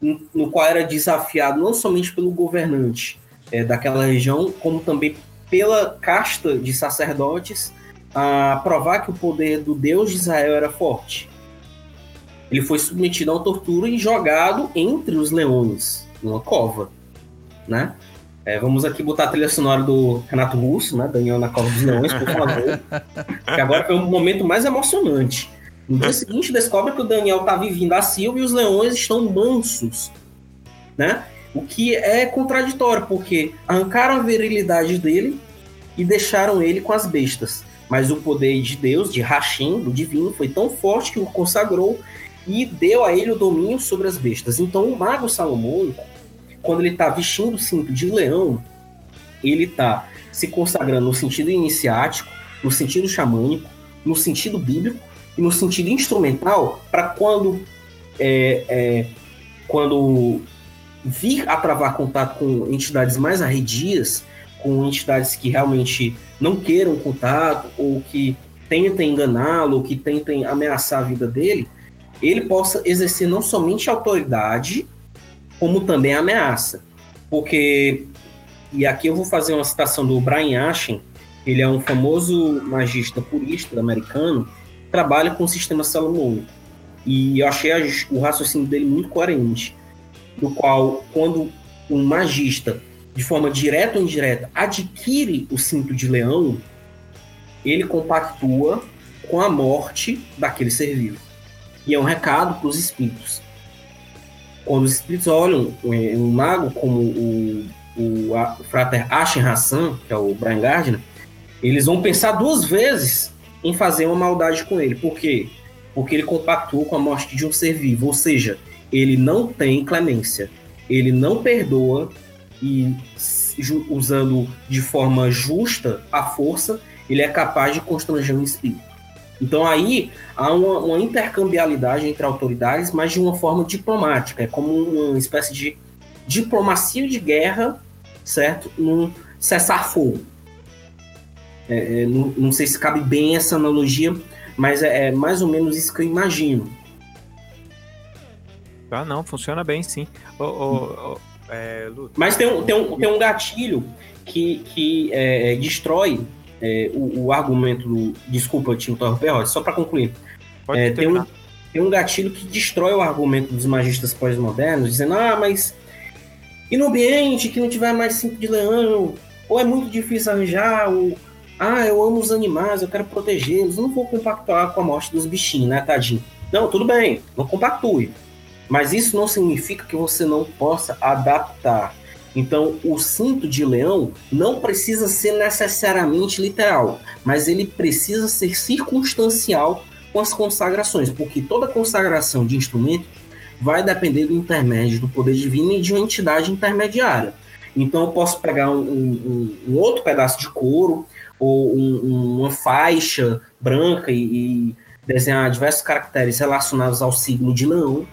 no qual era desafiado não somente pelo governante é, daquela região, como também pela casta de sacerdotes a provar que o poder do Deus de Israel era forte. Ele foi submetido a uma tortura e jogado entre os leões, numa cova, né? É, vamos aqui botar a trilha sonora do Renato Russo, né? Daniel na Cova dos Leões, por favor. que agora foi o momento mais emocionante. No dia seguinte, descobre que o Daniel está vivendo a Silva e os leões estão mansos, né? O que é contraditório, porque arrancaram a virilidade dele e deixaram ele com as bestas. Mas o poder de Deus, de Hashem, do divino, foi tão forte que o consagrou e deu a ele o domínio sobre as bestas. Então, o mago salomônico quando ele está vestindo o cinto de leão, ele está se consagrando no sentido iniciático, no sentido xamânico, no sentido bíblico e no sentido instrumental, para quando é, é, quando vir a travar contato com entidades mais arredias, com entidades que realmente não queiram contato ou que tentem enganá-lo, que tentem ameaçar a vida dele, ele possa exercer não somente autoridade, como também ameaça. Porque, e aqui eu vou fazer uma citação do Brian Ashen, ele é um famoso magista purista americano, trabalha com o sistema salomônico. E eu achei o raciocínio dele muito coerente, do qual, quando um magista, de forma direta ou indireta, adquire o cinto de leão, ele compactua com a morte daquele ser vivo. E é um recado para os espíritos. Quando os espíritos olham um mago como o, o, a, o frater Ashen Hassan, que é o Brian Gardner, eles vão pensar duas vezes em fazer uma maldade com ele. Por quê? Porque ele compactuou com a morte de um ser vivo. Ou seja, ele não tem clemência. Ele não perdoa e usando de forma justa a força, ele é capaz de constranger um espírito. Então aí há uma, uma, intercambialidade entre autoridades, mas de uma forma diplomática. É como uma espécie de diplomacia de guerra, certo? Num cessar-fogo. É, é, não, não, sei se cabe bem essa analogia, mas é, é, mais ou menos isso que eu imagino. Ah, não, funciona bem sim. Oh, oh, oh, mas tem um, tem, um, tem um gatilho que, que é, destrói é, o, o, argumento do. Desculpa te interromper, só para concluir. É, tem, um, tem um gatilho que destrói o argumento dos magistas pós-modernos, dizendo: ah, mas. E no ambiente que não tiver mais cinco de leão? Ou é muito difícil arranjar? Ou, ah, eu amo os animais, eu quero protegê-los, não vou compactuar com a morte dos bichinhos, né, tadinho? Não, tudo bem, não compactue. Mas isso não significa que você não possa adaptar então, o cinto de leão não precisa ser necessariamente literal, mas ele precisa ser circunstancial com as consagrações, porque toda consagração de instrumento vai depender do intermédio do poder divino e de uma entidade intermediária. Então, eu posso pegar um, um, um outro pedaço de couro ou um, uma faixa branca e, e, desenhar diversos caracteres relacionados ao signo de leão,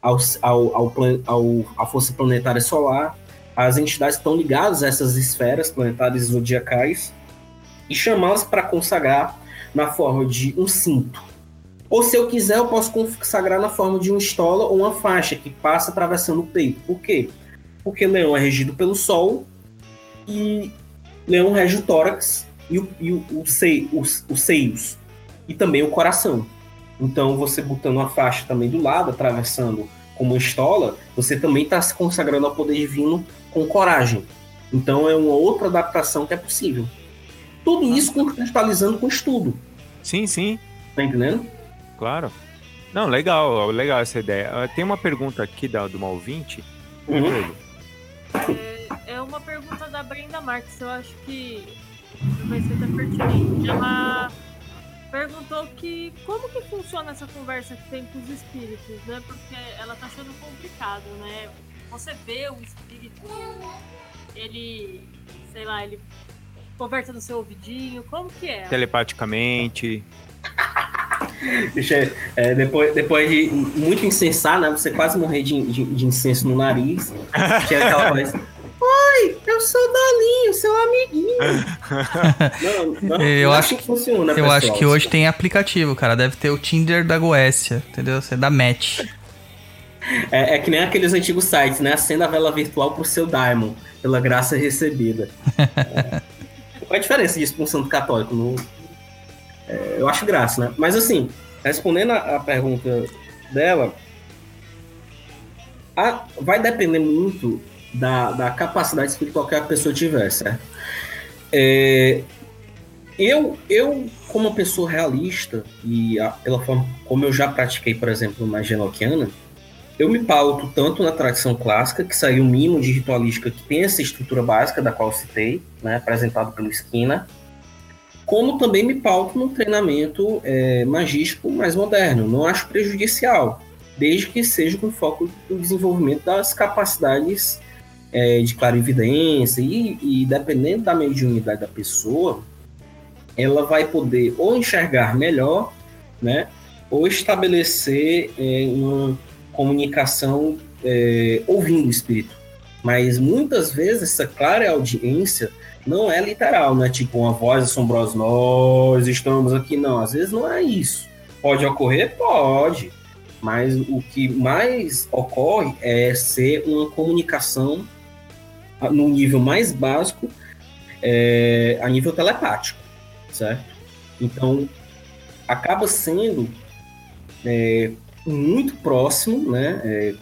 ao, ao, ao, ao, à força planetária solar as entidades estão ligadas a essas esferas planetárias zodiacais e chamá-las para consagrar na forma de um cinto. Ou se eu quiser, eu posso consagrar na forma de uma estola ou uma faixa que passa atravessando o peito. Por quê? Porque leão é regido pelo sol e leão rege o tórax e, o, e o, o sei, os, os seios e também o coração. Então, você botando uma faixa também do lado, atravessando como estola, você também está se consagrando ao poder divino com coragem. Então é uma outra adaptação que é possível. Tudo isso contextualizando com estudo. Sim, sim. Tá entendendo? Claro. Não, legal, legal essa ideia. Ah, tem uma pergunta aqui da, do ouvinte. Uhum. É, é, uma pergunta da Brenda Marques, eu acho que vai ser até pertinente. Ela perguntou que como que funciona essa conversa que tem com os espíritos, né? Porque ela tá achando complicado, né? Você vê o espírito, ele, sei lá, ele conversa no seu ouvidinho, como que é? Telepaticamente. Deixa, é, depois, depois de muito incensar, né? Você quase morrer de, de, de incenso no nariz. Tinha aquela voz. Oi, eu sou o Dolinho, seu amiguinho. não, não, eu não acho que funciona. Eu pessoal. acho que hoje tem aplicativo, cara. Deve ter o Tinder da Goécia, entendeu? Você dá match. É, é, que nem aqueles antigos sites, né? Acenda a vela virtual pro seu Daimon, pela graça recebida. é. Qual é a diferença disso para um santo católico? No, é, eu acho graça, né? Mas assim, respondendo a, a pergunta dela, a, vai depender muito da, da capacidade que a pessoa tiver, certo? É, eu, eu, como pessoa realista, e a, pela forma como eu já pratiquei, por exemplo, na genoquiana, eu me pauto tanto na tradição clássica, que saiu um mínimo de ritualística que tem essa estrutura básica da qual citei, né, apresentado pelo Esquina, como também me pauto no treinamento é, magístico mais moderno. Não acho prejudicial, desde que seja com foco no desenvolvimento das capacidades é, de clarividência e, e dependendo da mediunidade da pessoa, ela vai poder ou enxergar melhor, né, ou estabelecer é, um comunicação é, ouvindo o espírito. Mas muitas vezes essa clara audiência não é literal, não é tipo uma voz assombrosa, nós estamos aqui, não. Às vezes não é isso. Pode ocorrer? Pode. Mas o que mais ocorre é ser uma comunicação no nível mais básico, é, a nível telepático, certo? Então, acaba sendo é, muito próximo, né? É,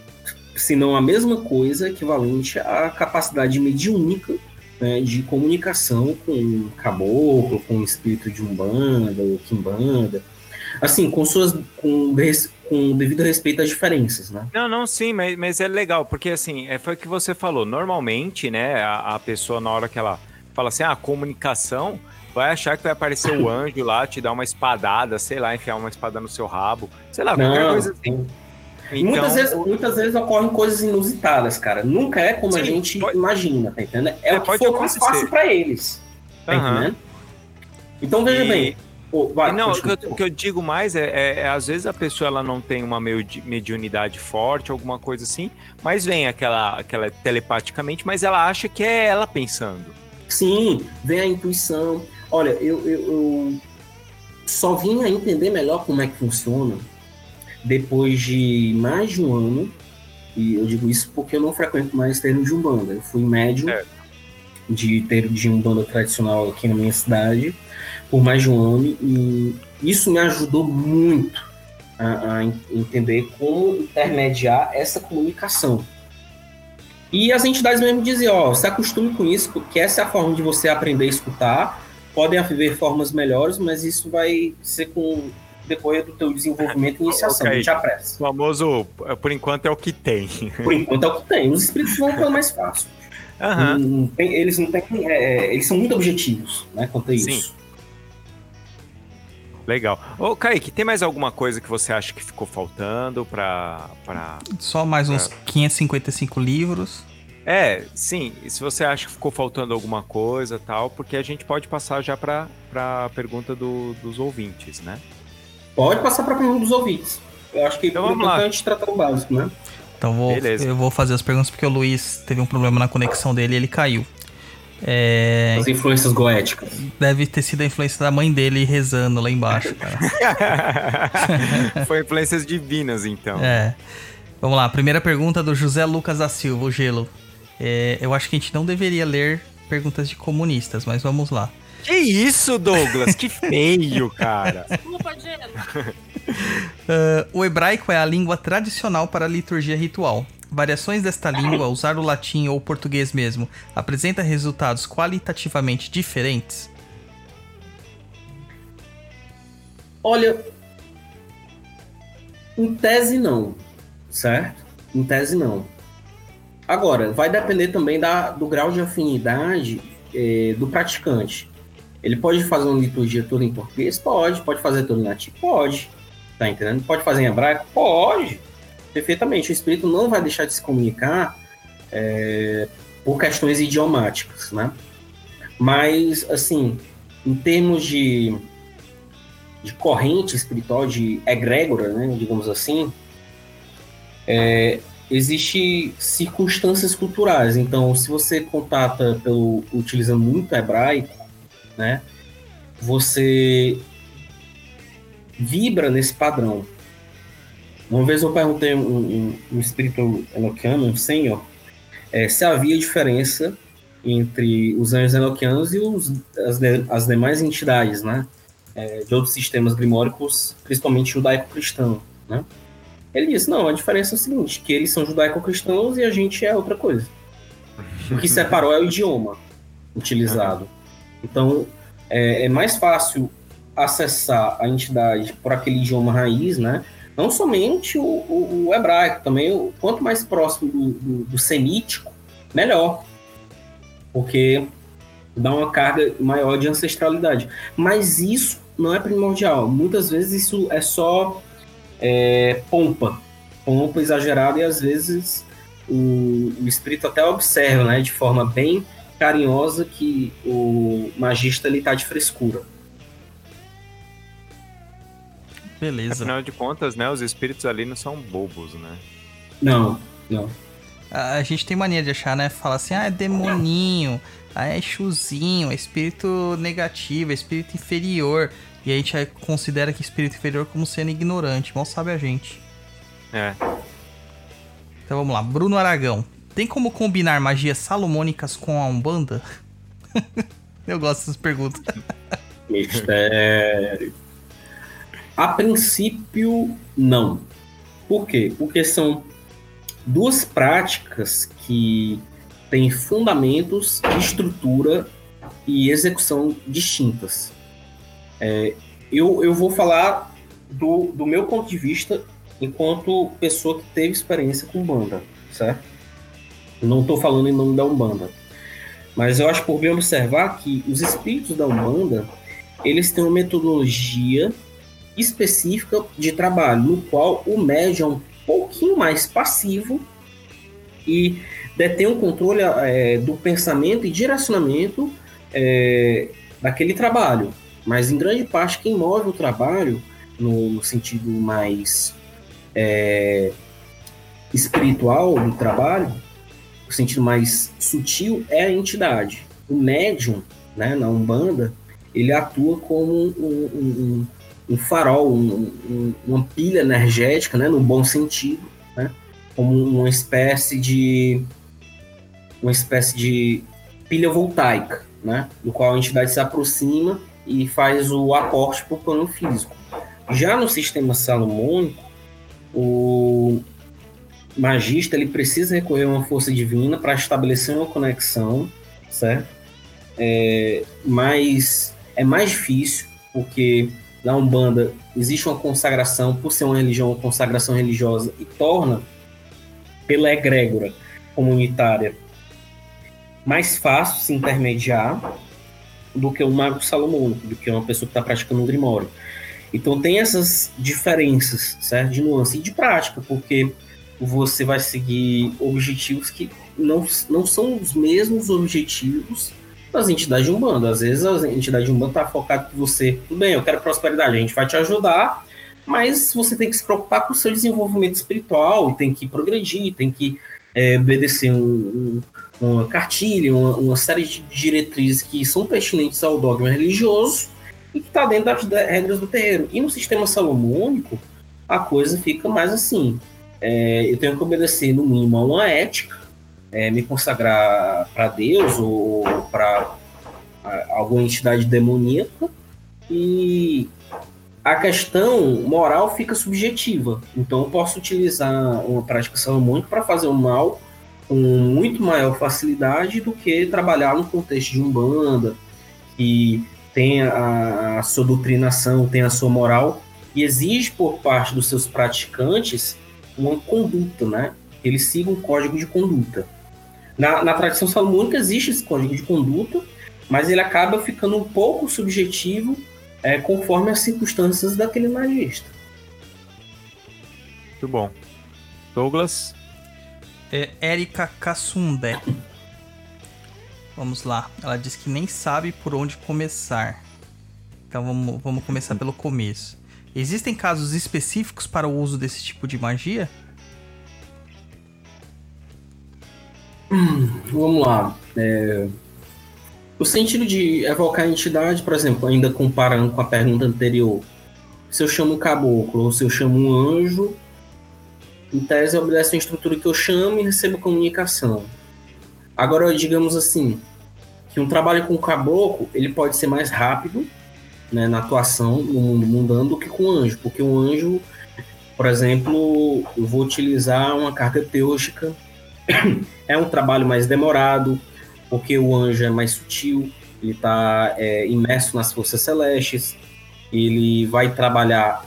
se não a mesma coisa, equivalente à capacidade mediúnica né, de comunicação com caboclo, com espírito de umbanda ou quimbanda, assim, com suas com, com devido respeito às diferenças, né? Não, não, sim, mas, mas é legal, porque assim, é, foi o que você falou. Normalmente, né, a, a pessoa, na hora que ela fala assim, ah, comunicação, vai achar que vai aparecer o anjo lá, te dar uma espadada, sei lá, enfiar uma espada no seu rabo, sei lá, qualquer Não, coisa assim. Então, muitas, vezes, muitas vezes ocorrem coisas inusitadas, cara. Nunca é como a Sim, gente pode- imagina, tá entendendo? É É, o que for mais fácil pra eles, tá entendendo? Então veja E- bem. Pô, vai, não, o que, eu, o que eu digo mais é, é- é, às vezes a pessoa ela não tem uma medi- mediunidade forte, alguma coisa assim, mas vem aquela, aquela telepaticamente, mas ela acha que é ela pensando. Sim, vem a intuição. Olha, eu, eu, eu só vim a entender melhor como é que funciona depois de mais de um ano. E eu digo isso porque eu não frequento mais termo de Umbanda. Eu fui médium É. de termo de Umbanda tradicional aqui na minha cidade por mais de um ano. E isso me ajudou muito a, a en- entender como intermediar essa comunicação. E as entidades mesmo diziam, ó, se acostume com isso, porque essa é a forma de você aprender a escutar. Podem haver formas melhores, mas isso vai ser com depois do teu desenvolvimento e iniciação. Ok. Não te apressa. O famoso, eh, por enquanto, é o que tem. Por enquanto é o que tem. Os espíritos vão pelo mais fácil. Não tem- eles não têm. é, eles são muito objetivos, né? Quanto a isso. Sim. Legal. Ô, Kaique, tem mais alguma coisa que você acha que ficou faltando pra. pra... Só mais uns 555 livros. É, sim, e se você acha que ficou faltando alguma coisa tal, porque a gente pode passar já pra, pra pergunta do- dos ouvintes, né? Pode passar para pergunta dos ouvintes. Eu acho que Então vamos lá. a gente trata o básico, né? Então vou, Beleza. eu vou fazer as perguntas porque o Luiz teve um problema na conexão dele e ele caiu. É, As influências goéticas. deve ter sido a influência da mãe dele rezando lá embaixo, cara. Foi influências divinas, então. É. Vamos lá, primeira pergunta do José Lucas da Silva, o Gelo. É, eu acho que a gente não deveria ler perguntas de comunistas, mas vamos lá. Que isso, Douglas? Que feio, cara. Desculpa, Gelo. Ah, o hebraico é a língua tradicional para a liturgia ritual. Variações desta língua, usar o latim ou o português mesmo, apresenta resultados qualitativamente diferentes? Olha, em tese não, certo? Em tese não. Agora, vai depender também da, do grau de afinidade eh, do praticante. Ele pode fazer uma liturgia toda em português? Pode. Pode fazer toda em latim? Pode. Tá entendendo? Pode fazer em hebraico? Pode. Perfeitamente. O espírito não vai deixar de se comunicar eh, por questões idiomáticas, né? Mas, assim, em termos de de corrente espiritual, de egrégora, né, digamos assim, é, existe circunstâncias culturais. Então, se você contata pelo utilizando muito hebraico, né, você vibra nesse padrão. Uma vez eu perguntei um, um, um espírito enoquiano, um senhor, é, se havia diferença entre os anjos enoquianos e os, as, de- as demais entidades, né? é, de outros sistemas grimóricos, principalmente judaico-cristão, né? Ele disse, não, a diferença é o seguinte, que eles são judaico-cristãos e a gente é outra coisa. O que separou é o idioma utilizado. Então, é, é mais fácil acessar a entidade por aquele idioma raiz, né? Não somente o, o- o hebraico, também o, quanto mais próximo do, do- do semítico, melhor. Porque dá uma carga maior de ancestralidade. Mas isso não é primordial. Muitas vezes isso é só é, pompa, pompa exagerada e às vezes o, o espírito até observa, né, de forma bem carinhosa que o magista ele tá de frescura. Beleza. Afinal de contas, né, os espíritos ali não são bobos, né? Não, não. A a gente tem mania de achar, né? Falar assim, ah, é demoninho, ah, é chuzinho, é espírito negativo, é espírito inferior. E a gente considera que espírito inferior como sendo ignorante. Mal sabe a gente. É. Então vamos lá. Bruno Aragão. Tem como combinar magias salomônicas com a Umbanda? Eu gosto dessas perguntas. Mistério. A princípio, não. Por quê? Porque são duas práticas que têm fundamentos, estrutura e execução distintas. É, eu, eu vou falar do, do meu ponto de vista enquanto pessoa que teve experiência com banda, certo? Não estou falando em nome da Umbanda. Mas eu acho por bem observar que os espíritos da Umbanda, eles têm uma metodologia específica de trabalho, no qual o médium é um pouquinho mais passivo e detém o controle é, do pensamento e direcionamento é, daquele trabalho. Mas em grande parte quem move o trabalho, no, no sentido mais é, espiritual do trabalho, o sentido mais sutil, é a entidade. O médium, né, na Umbanda, ele atua como um, um farol, um, uma pilha energética, né, no bom sentido, né, como uma espécie de uma espécie de pilha voltaica, né, do qual a entidade se aproxima e faz o aporte o plano físico. Já no sistema salomônico, o magista ele precisa recorrer a uma força divina para estabelecer uma conexão, certo? É, mas é mais difícil porque na Umbanda existe uma consagração, por ser uma religião, uma consagração religiosa, e torna, pela egrégora comunitária, mais fácil se intermediar do que um mago salomônico, do que uma pessoa que está praticando um grimório. Então tem essas diferenças, certo? De nuance e de prática, porque você vai seguir objetivos que não, não são os mesmos objetivos das entidades de Umbanda. Às vezes a entidade de Umbanda está focada que você, tudo bem, eu quero prosperidade, a gente vai te ajudar, mas você tem que se preocupar com o seu desenvolvimento espiritual, tem que progredir, tem que é, obedecer um, um, uma cartilha, uma, uma série de diretrizes que são pertinentes ao dogma religioso, e que está dentro das regras do terreiro. E no sistema salomônico, a coisa fica mais assim. É, eu tenho que obedecer, no mínimo, a uma ética, é, me consagrar para Deus ou para alguma entidade demoníaca, e a questão moral fica subjetiva. Então, eu posso utilizar uma prática salomônica para fazer o mal com muito maior facilidade do que trabalhar no contexto de umbanda, que tem a, a sua doutrinação, tem a sua moral, e exige por parte dos seus praticantes uma conduta, né? Eles sigam um código de conduta. Na, na tradição salomônica existe esse código de conduta, mas ele acaba ficando um pouco subjetivo é, conforme as circunstâncias daquele magista. Muito bom. Douglas? É Érica Cassundé. Vamos lá. Ela diz que nem sabe por onde começar. Então vamos, vamos começar pelo começo. Existem casos específicos para o uso desse tipo de magia? Hum, vamos lá. É... O sentido de evocar a entidade, por exemplo, ainda comparando com a pergunta anterior, se eu chamo um caboclo ou se eu chamo um anjo, em tese obedece a estrutura que eu chamo e recebo comunicação. Agora, digamos assim, que um trabalho com caboclo, ele pode ser mais rápido, né, na atuação no mundo mundano do que com anjo, porque o anjo, por exemplo, eu vou utilizar uma carga teúrgica, é um trabalho mais demorado, porque o anjo é mais sutil, ele está é, imerso nas forças celestes, ele vai trabalhar.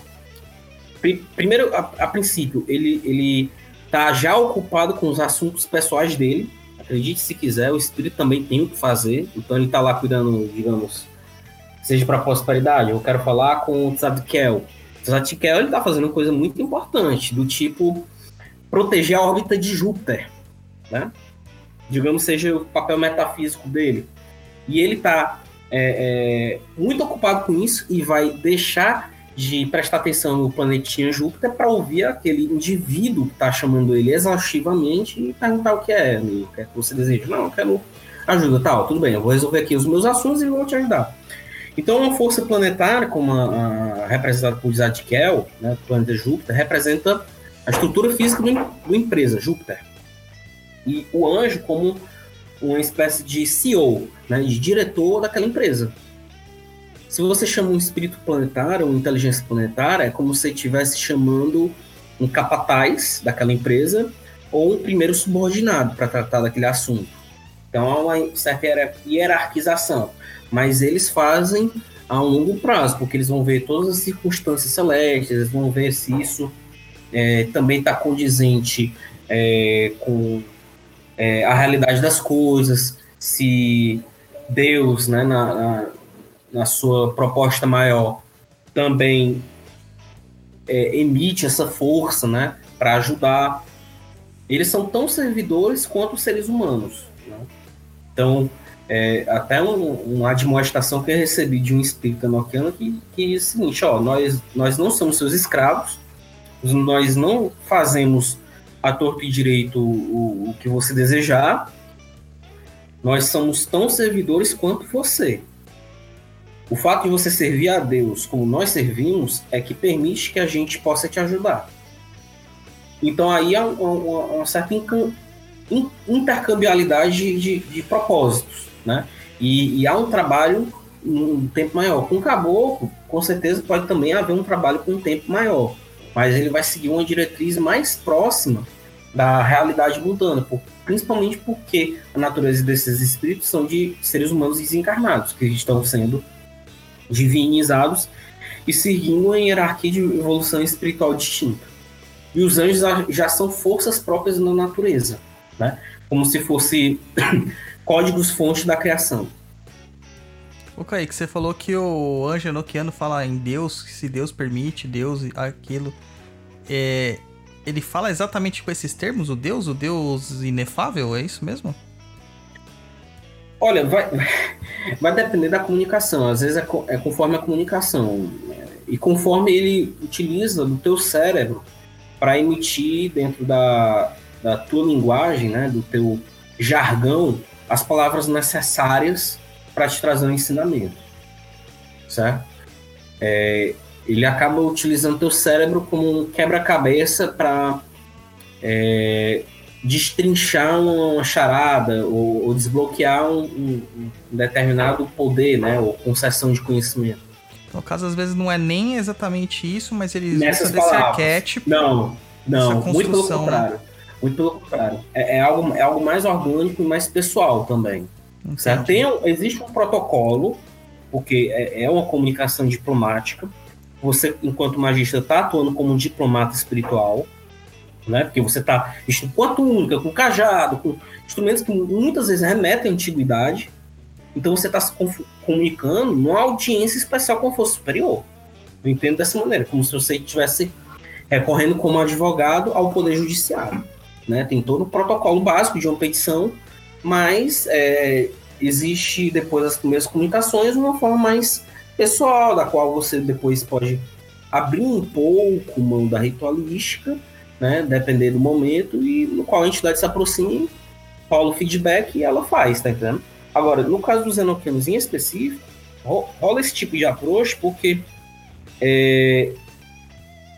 Primeiro, a, a princípio, ele, ele tá já ocupado com os assuntos pessoais dele, acredite se quiser, o espírito também tem o que fazer, então ele está lá cuidando, digamos, seja para prosperidade. Eu quero falar com o Tzadkiel. O ele está fazendo uma coisa muito importante, do tipo proteger a órbita de Júpiter, né? Digamos, seja o papel metafísico dele. E ele está é, é, muito ocupado com isso e vai deixar de prestar atenção no planetinha Júpiter para ouvir aquele indivíduo que está chamando ele exaustivamente e perguntar o que é, o que é que você deseja. Não, eu quero ajuda, tal, tudo bem, eu vou resolver aqui os meus assuntos e vou te ajudar. Então, uma força planetária, como a, a representada por Zadkiel, né, planeta Júpiter, representa a estrutura física do, do empresa, Júpiter. E o anjo como uma espécie de CEO, né, de diretor daquela empresa. Se você chama um espírito planetário, uma inteligência planetária, é como se você estivesse chamando um capataz daquela empresa ou um primeiro subordinado para tratar daquele assunto. Então há uma certa hierarquização. Mas eles fazem a um longo prazo, porque eles vão ver todas as circunstâncias celestes, eles vão ver se isso é, também está condizente é, com é, a realidade das coisas, se Deus, né, na, na, na sua proposta maior, também é, emite essa força né, para ajudar. Eles são tão servidores quanto os seres humanos. Né? Então, é, até um, uma admoestação que eu recebi de um espírito enoquiano que, que diz o seguinte: ó, nós, nós não somos seus escravos, nós não fazemos a torto e direito o, o que você desejar, nós somos tão servidores quanto você. O fato de você servir a Deus como nós servimos é que permite que a gente possa te ajudar. Então aí há uma, uma, uma certa intercambialidade de, de, propósitos, né? E, e, há um trabalho um tempo maior. Com o caboclo, com certeza pode também haver um trabalho com um tempo maior, mas ele vai seguir uma diretriz mais próxima da realidade mundana, por, principalmente porque a natureza desses espíritos são de seres humanos desencarnados, que estão sendo divinizados e seguindo uma hierarquia de evolução espiritual distinta. E os anjos já são forças próprias na natureza, né? como se fosse códigos-fonte da criação. O Kaique, você falou que o anjo enoquiano fala em Deus, se Deus permite, Deus, aquilo. É, ele fala exatamente com esses termos, o Deus, o Deus inefável, é isso mesmo? Olha, vai, vai depender da comunicação. Às vezes é, é conforme a comunicação. E conforme ele utiliza do teu cérebro para emitir dentro da, da tua linguagem, né, do teu jargão, as palavras necessárias para te trazer um ensinamento. Certo? É, ele acaba utilizando teu cérebro como um quebra-cabeça para é, destrinchar uma charada ou, ou desbloquear um, um, determinado poder, né, ou concessão de conhecimento. No caso, às vezes não é nem exatamente isso, mas ele usa desse arquétipo. Não, não, muito pelo contrário. Né? Muito pelo contrário. É, é, algo, é algo mais orgânico e mais pessoal também. Certo? Tem, existe um protocolo, porque é, é uma comunicação diplomática, você, enquanto magista, está atuando como um diplomata espiritual, né? Porque você está com a túnica, com cajado, com instrumentos que muitas vezes remetem à antiguidade. Então você está se comunicando numa audiência especial com força superior. Eu entendo dessa maneira, como se você estivesse recorrendo como advogado ao poder judiciário. Né? Tem todo o protocolo básico de uma petição, mas é, existe depois das primeiras comunicações uma forma mais pessoal, da qual você depois pode abrir um pouco mão da ritualística, né, depender do momento, e no qual a entidade se aproxima, rola o feedback e ela faz, tá entendendo? Agora, no caso dos enoquianos em específico, rola esse tipo de approach porque é,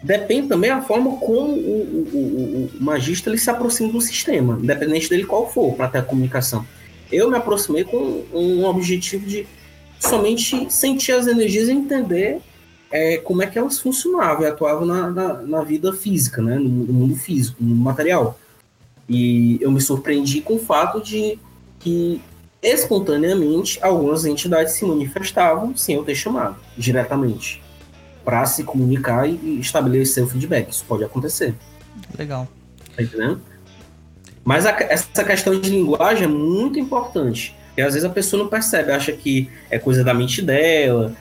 depende também da forma como o, o, o, o, magista ele se aproxima do sistema, independente dele qual for, para ter a comunicação. Eu me aproximei com um objetivo de somente sentir as energias e entender é, como é que elas funcionavam e atuavam na, na, na, vida física, né? No, no, mundo físico, no mundo material. E eu me surpreendi com o fato de que espontaneamente algumas entidades se manifestavam sem eu ter chamado diretamente para se comunicar e estabelecer o feedback. Isso pode acontecer. Legal. Tá entendendo? Mas a, essa questão de linguagem é muito importante. E às vezes a pessoa não percebe, acha que é coisa da mente dela.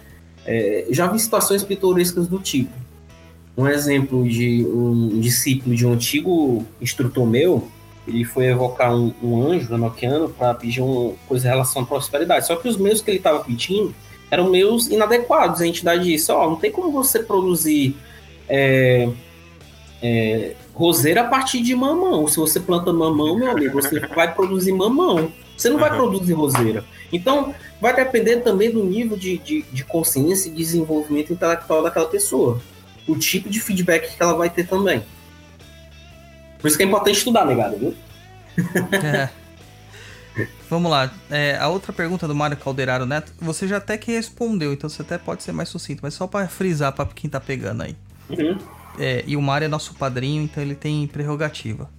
É, já vi situações pitorescas do tipo. Um exemplo de um discípulo de um antigo instrutor meu, ele foi evocar um, um anjo enoquiano para pedir uma coisa em relação à prosperidade. Só que os meios que ele estava pedindo eram meios inadequados. A entidade disse: Ó, oh, não tem como você produzir é, é, roseira a partir de mamão. Se você planta mamão, meu amigo, você vai produzir mamão. Você não vai produzir roseira. Então, vai depender também do nível de, de, de, consciência e desenvolvimento intelectual daquela pessoa. O tipo de feedback que ela vai ter também. Por isso que é importante estudar, negado, viu? É. Vamos lá. É, a outra pergunta do Mário Calderaro Neto, você já até que respondeu, então você até pode ser mais sucinto, mas só para frisar para quem tá pegando aí. Uhum. É, e o Mário é nosso padrinho, então ele tem prerrogativa.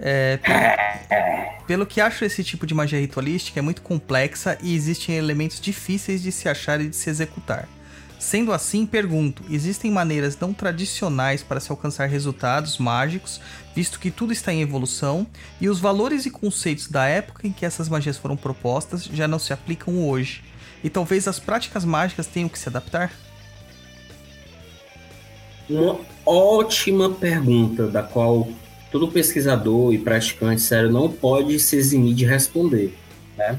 É, pelo, pelo que acho, esse tipo de magia ritualística é muito complexa e existem elementos difíceis de se achar e de se executar. Sendo assim, pergunto: existem maneiras não tradicionais para se alcançar resultados mágicos, visto que tudo está em evolução e os valores e conceitos da época em que essas magias foram propostas já não se aplicam hoje? E talvez as práticas mágicas tenham que se adaptar? Uma ótima pergunta, da qual todo pesquisador e praticante sério não pode se eximir de responder, né?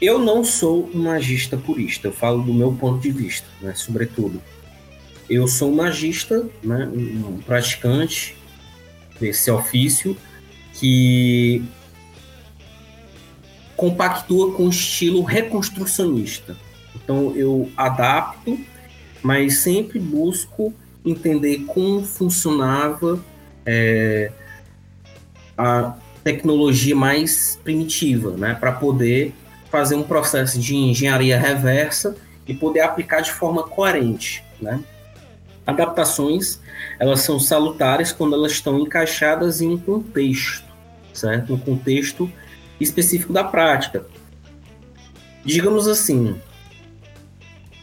Eu não sou um magista purista, eu falo do meu ponto de vista, né, sobretudo. Eu sou um magista, né, um praticante desse ofício que compactua com o estilo reconstrucionista. Então eu adapto, mas sempre busco entender como funcionava é, a tecnologia mais primitiva, né, para poder fazer um processo de engenharia reversa e poder aplicar de forma coerente, né? Adaptações, elas são salutares quando elas estão encaixadas em um contexto, certo? Um contexto específico da prática. Digamos assim,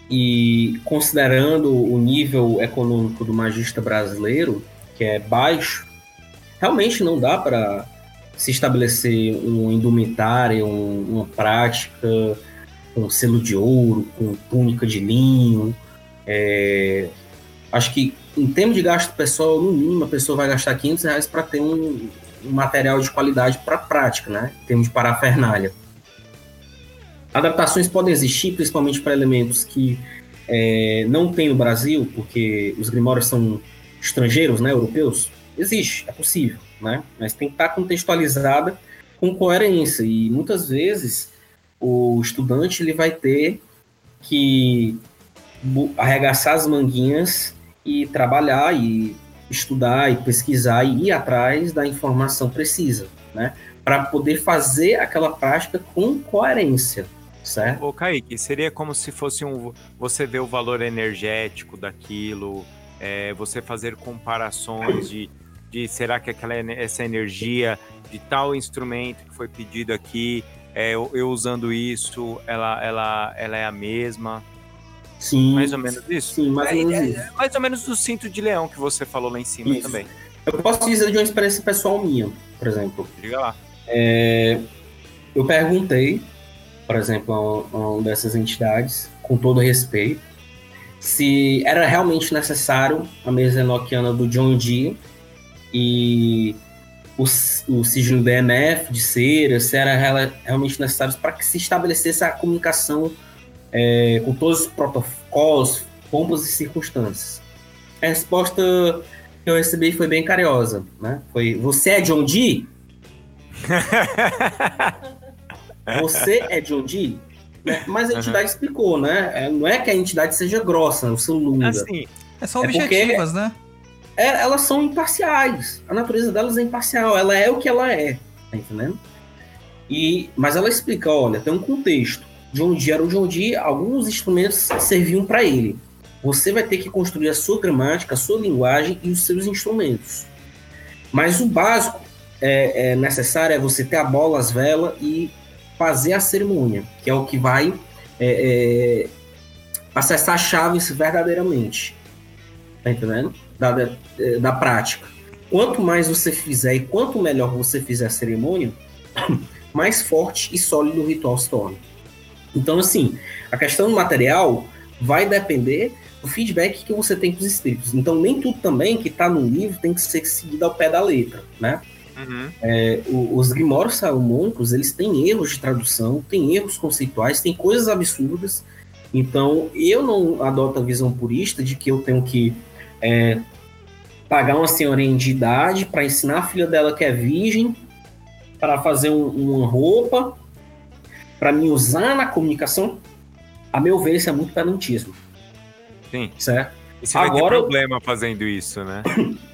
e considerando o nível econômico do magista brasileiro, que é baixo, realmente não dá para se estabelecer um indumentário, um, uma prática com selo de ouro, com túnica de linho. É, acho que em termos de gasto pessoal, no mínimo, a pessoa vai gastar 500 reais para ter um, um, material de qualidade para prática, né? Em termos de parafernália. Adaptações podem existir, principalmente para elementos que é, não tem no Brasil, porque os grimórios são estrangeiros, né, europeus. Existe, é possível né? Mas tem que estar contextualizada com coerência e muitas vezes o estudante ele vai ter que arregaçar as manguinhas e trabalhar e estudar e pesquisar e ir atrás da informação precisa, né? Para poder fazer aquela prática com coerência, certo? Ô, Kaique, seria como se fosse um. Você vê o valor energético daquilo, é, você fazer comparações de de será que aquela essa energia de tal instrumento que foi pedido aqui, é, eu, eu, usando isso, ela, ela, ela é a mesma. Sim. Mais ou menos isso? Sim, mais ou menos é, isso. É, mais ou menos do cinto de leão que você falou lá em cima isso. também. Eu posso dizer de uma experiência pessoal minha, por exemplo. Diga lá. É, eu perguntei, por exemplo, a, a uma dessas entidades, com todo respeito, se era realmente necessário a mesa enoquiana do John Dee e o, o sigilo DNF de cera, se era realmente necessário para que se estabelecesse a comunicação é, com todos os protocolos, pompas e circunstâncias. A resposta que eu recebi foi bem carinhosa, né? Foi, você é John Dee? você é John Dee? Né? Mas a entidade uhum. explicou, né? É, não é que a entidade seja grossa, o seu lunga. Assim, é só objetivas, é né? é, elas são imparciais. A natureza delas é imparcial. Ela é o que ela é. Tá entendendo? E, mas ela explica, olha, tem um contexto. John Dee era o John Dee, alguns instrumentos serviam para ele. Você vai ter que construir a sua gramática, a sua linguagem e os seus instrumentos. Mas o básico é, é necessário é você ter a bola, as velas e fazer a cerimônia, que é o que vai é, é, acessar chaves verdadeiramente. Tá entendendo? da, da, da prática. Quanto mais você fizer e quanto melhor você fizer a cerimônia, mais forte e sólido o ritual se torna. Então, assim, a questão do material vai depender do feedback que você tem com os espíritos. Então, nem tudo também que está no livro tem que ser seguido ao pé da letra, né? Uhum. É, os grimórios salomônicos, eles têm erros de tradução, têm erros conceituais, têm coisas absurdas. Então, eu não adoto a visão purista de que eu tenho que é, pagar uma senhorinha de idade para ensinar a filha dela que é virgem, para fazer um, uma roupa, para me usar na comunicação. A meu ver, isso é muito pedantismo. Sim. Certo? E você Agora, vai ter problema fazendo isso, né?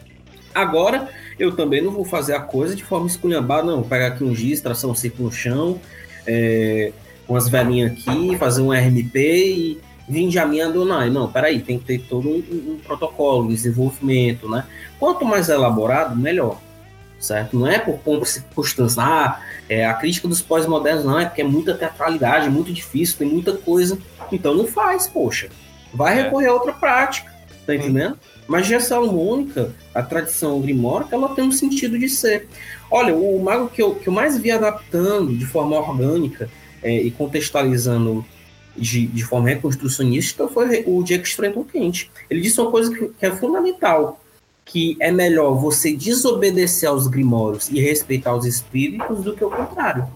Agora, eu também não vou fazer a coisa de forma esculhambada, não. Vou pegar aqui um giz, traçar um círculo no chão, é, umas velhinhas aqui, fazer um RMP e vinde a mim Adonai. Não, peraí, tem que ter todo um, um, protocolo, desenvolvimento, né? Quanto mais elaborado, melhor. certo? Não é por e circunstância. Ah, é, a crítica dos pós-modernos não é porque é muita teatralidade, é muito difícil, tem muita coisa. Então não faz, poxa. Vai É. recorrer a outra prática, tá entendendo? Magia salomônica, a tradição grimórica, ela tem um sentido de ser. Olha, o mago que eu, que eu mais vi adaptando de forma orgânica é, e contextualizando de, de forma reconstrucionista foi o Jake Strenton Kent. Ele disse uma coisa que, que é fundamental, que é melhor você desobedecer aos grimórios e respeitar os espíritos do que o contrário.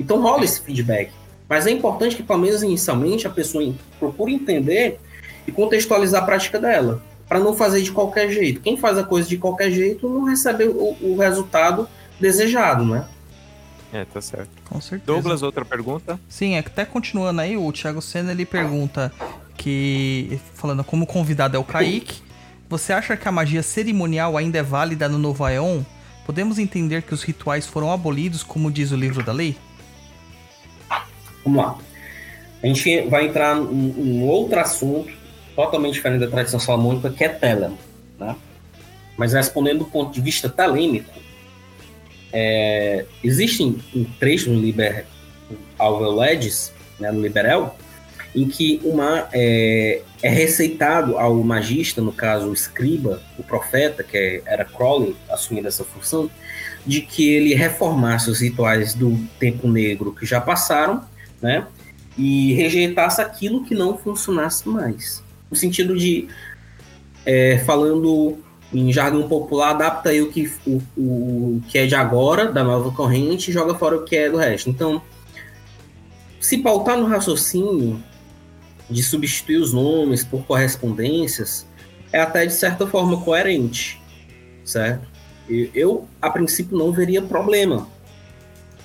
Então rola esse feedback. Mas é importante que, pelo menos inicialmente, a pessoa procure entender e contextualizar a prática dela, para não fazer de qualquer jeito. Quem faz a coisa de qualquer jeito não recebe o, o resultado desejado, né? É, tá certo. Com certeza. Douglas, outra pergunta? Sim, é que até continuando aí, o Thiago Senna ele pergunta que, falando como convidado é o Kaique, você acha que a magia cerimonial ainda é válida no Novo Aeon? Podemos entender que os rituais foram abolidos, como diz o livro da lei? Vamos lá. A gente vai entrar em um outro assunto totalmente diferente da tradição salomônica, que é telema. Né? Mas respondendo do ponto de vista telêmico, é, existem um trecho no Liber Alveoledes, né, no Liberel, em que uma é, é receitado ao magista, no caso o escriba, o profeta, que é- era Crowley assumindo essa função, de que ele reformasse os rituais do tempo negro que já passaram, né? E rejeitasse aquilo que não funcionasse mais. No sentido de, é, falando em jargão popular, adapta aí o que, o, o que é de agora, da nova corrente, e joga fora o que é do resto. Então, se pautar no raciocínio de substituir os nomes por correspondências, é até de certa forma coerente, certo? Eu, a princípio, não veria problema,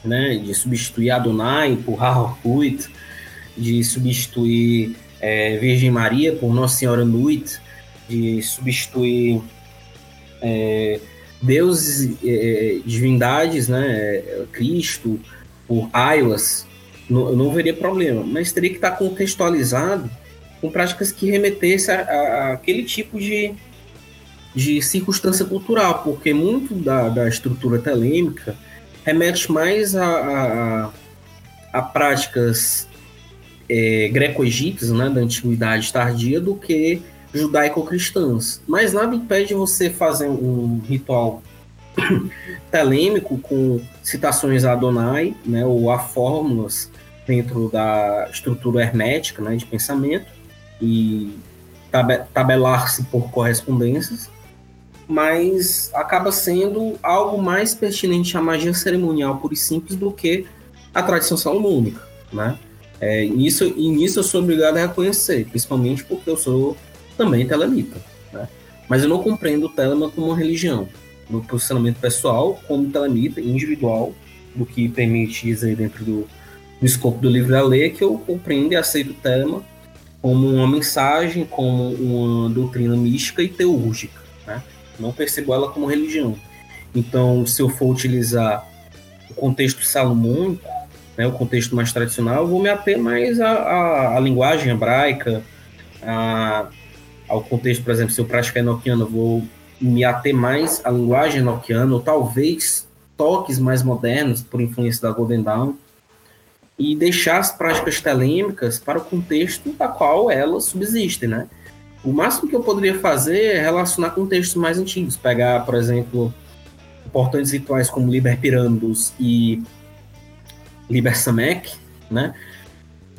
né, de substituir Adonai por Harhut, de substituir é, Virgem Maria por Nossa Senhora Nuit, de substituir é, deuses, é, divindades, né, é, Cristo por Aiwas, não, não veria problema, mas teria que estar contextualizado com práticas que remetessem a, a- aquele tipo de, de circunstância cultural, porque muito da, da estrutura telêmica remete mais a, a, a- a práticas é, greco-egípcias, né, da antiguidade tardia, do que judaico-cristãs. Mas nada impede você fazer um ritual telêmico com citações a Adonai, né, ou a fórmulas dentro da estrutura hermética, né, de pensamento e tabe- tabelar-se por correspondências, mas acaba sendo algo mais pertinente à magia cerimonial pura e simples do que a tradição salomônica, né? É, isso, e nisso eu sou obrigado a reconhecer, principalmente porque eu sou também telemita, né? Mas eu não compreendo o telema como uma religião. No posicionamento pessoal, como telemita, individual, do que permite dizer dentro do, do escopo do livro da lei, é que eu compreendo e aceito o telema como uma mensagem, como uma doutrina mística e teúrgica, né? Não percebo ela como religião. Então, se eu for utilizar o contexto salomônico, né, o contexto mais tradicional, eu vou me ater mais à, à, à linguagem hebraica, a- ao contexto, por exemplo, se eu praticar enoquiano, eu vou me ater mais à linguagem enoquiana, ou talvez toques mais modernos, por influência da Golden Dawn, e deixar as práticas telêmicas para o contexto da qual elas subsistem, né? O máximo que eu poderia fazer é relacionar com textos mais antigos, pegar, por exemplo, importantes rituais como Liber Pyramidus e Liber Samek, né?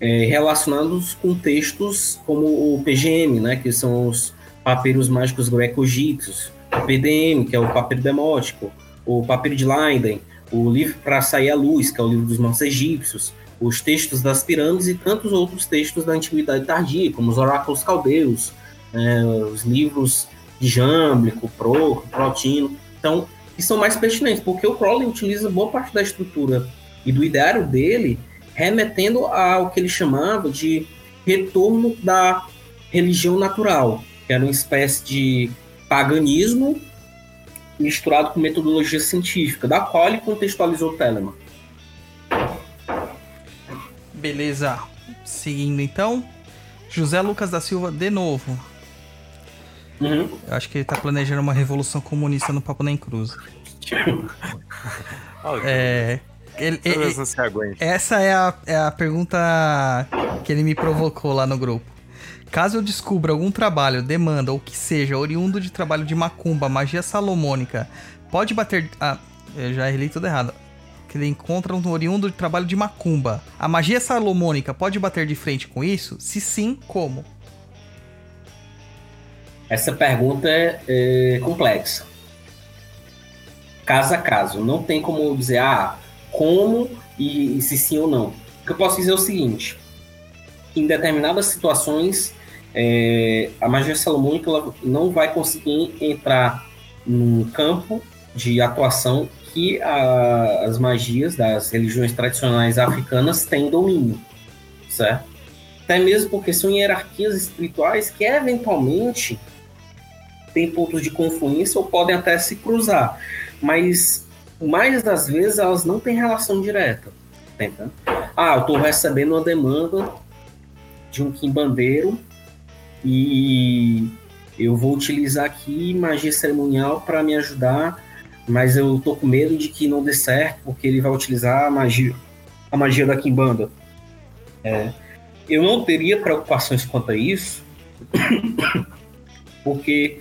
É, relacionados com textos como o PGM, né? Que são os papiros mágicos greco-egípcios, o PDM, que é o papiro demótico, o papiro de Leiden, o livro para sair à luz, que é o livro dos mortos egípcios, os textos das pirâmides e tantos outros textos da antiguidade tardia, como os oráculos caldeus, né, os livros de Jâmblico, Pro, Protino. Então, que são mais pertinentes, porque o Crowley utiliza boa parte da estrutura e do ideário dele, remetendo ao que ele chamava de retorno da religião natural, que era uma espécie de paganismo misturado com metodologia científica, da qual ele contextualizou Telemann. Beleza. Seguindo então, José Lucas da Silva de novo. Uhum. Eu acho que ele tá planejando uma revolução comunista no Papo Nem Cruz. É. Ele, ele- Todas não se aguentam. essa é a, é a pergunta que ele me provocou lá no grupo. Caso eu descubra algum trabalho, demanda ou que seja oriundo de trabalho de macumba, magia salomônica, pode bater. Ah, eu já li tudo errado. Que ele encontra um oriundo de trabalho de macumba. A magia salomônica pode bater de frente com isso? Se sim, como? Essa pergunta é, é complexa. Caso a caso. Não tem como dizer, ah, como e, e se sim ou não. O que eu posso dizer é o seguinte: em determinadas situações, é, a magia salomônica não vai conseguir entrar num campo de atuação que a- as magias das religiões tradicionais africanas têm domínio, certo? Até mesmo porque são hierarquias espirituais que eventualmente têm pontos de confluência ou podem até se cruzar, mas mais das vezes elas não têm relação direta. Ah, eu estou recebendo uma demanda de um quimbandeiro e eu vou utilizar aqui magia cerimonial para me ajudar, mas eu tô com medo de que não dê certo porque ele vai utilizar a magia, a magia da quimbanda. É, eu não teria preocupações quanto a isso, porque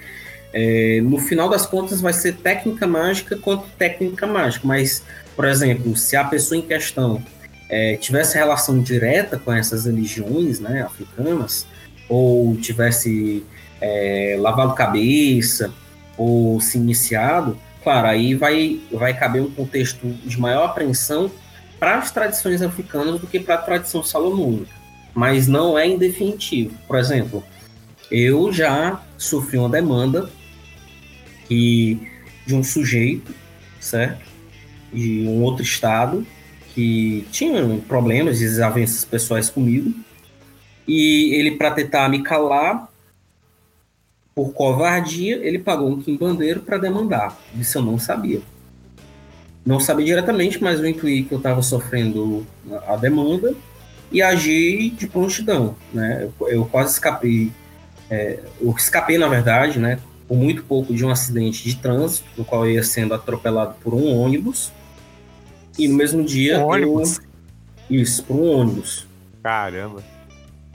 é, no final das contas vai ser técnica mágica quanto técnica mágica, mas, por exemplo, se a pessoa em questão é, tivesse relação direta com essas religiões né, africanas, ou tivesse é, lavado cabeça, ou se iniciado, claro, aí vai, vai caber um contexto de maior apreensão para as tradições africanas do que para a tradição salomônica, mas não é indefinitivo. Por exemplo, eu já sofri uma demanda que, de um sujeito, certo? De um outro estado, que tinha problemas, desavenças pessoais comigo, e ele, para tentar me calar, por covardia, ele pagou um quimbandeiro para demandar. Isso eu não sabia. Não sabia diretamente, mas eu intuí que eu estava sofrendo a demanda e agi de prontidão, né? Eu, eu quase escapei, é, eu escapei na verdade, né? Por muito pouco de um acidente de trânsito, no qual eu ia sendo atropelado por um ônibus. E no mesmo dia, Um ônibus? eu isso, por um ônibus. Caramba.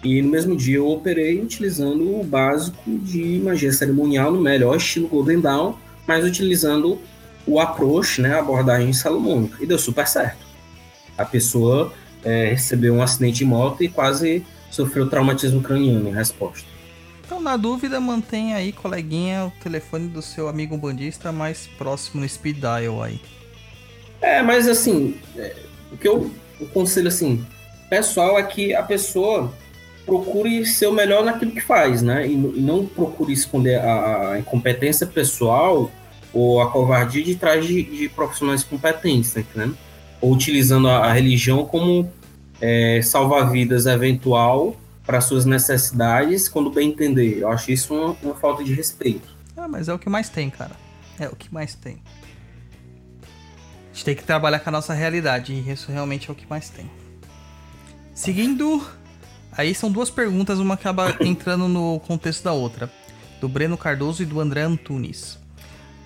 E no mesmo dia eu operei utilizando o básico de magia cerimonial no melhor estilo Golden Dawn, mas utilizando o approach, né, a abordagem salomônica. E deu super certo. A pessoa é, recebeu um acidente de moto e quase sofreu traumatismo craniano em resposta. Então, na dúvida, mantenha aí, coleguinha, o telefone do seu amigo bandista mais próximo no speed dial aí. É, mas assim, é, o que eu aconselho assim, pessoal, é que a pessoa procure ser o melhor naquilo que faz, né? E, e não procure esconder a, a incompetência pessoal ou a covardia de trás de, de profissionais competentes, entendendo? Ou utilizando a, a religião como é, salva-vidas eventual para suas necessidades, quando bem entender. Eu acho isso uma, uma falta de respeito. Ah, mas é o que mais tem, cara. É o que mais tem. A gente tem que trabalhar com a nossa realidade e isso realmente é o que mais tem. Seguindo, aí são duas perguntas, uma acaba entrando no contexto da outra, do Breno Cardoso e do André Antunes.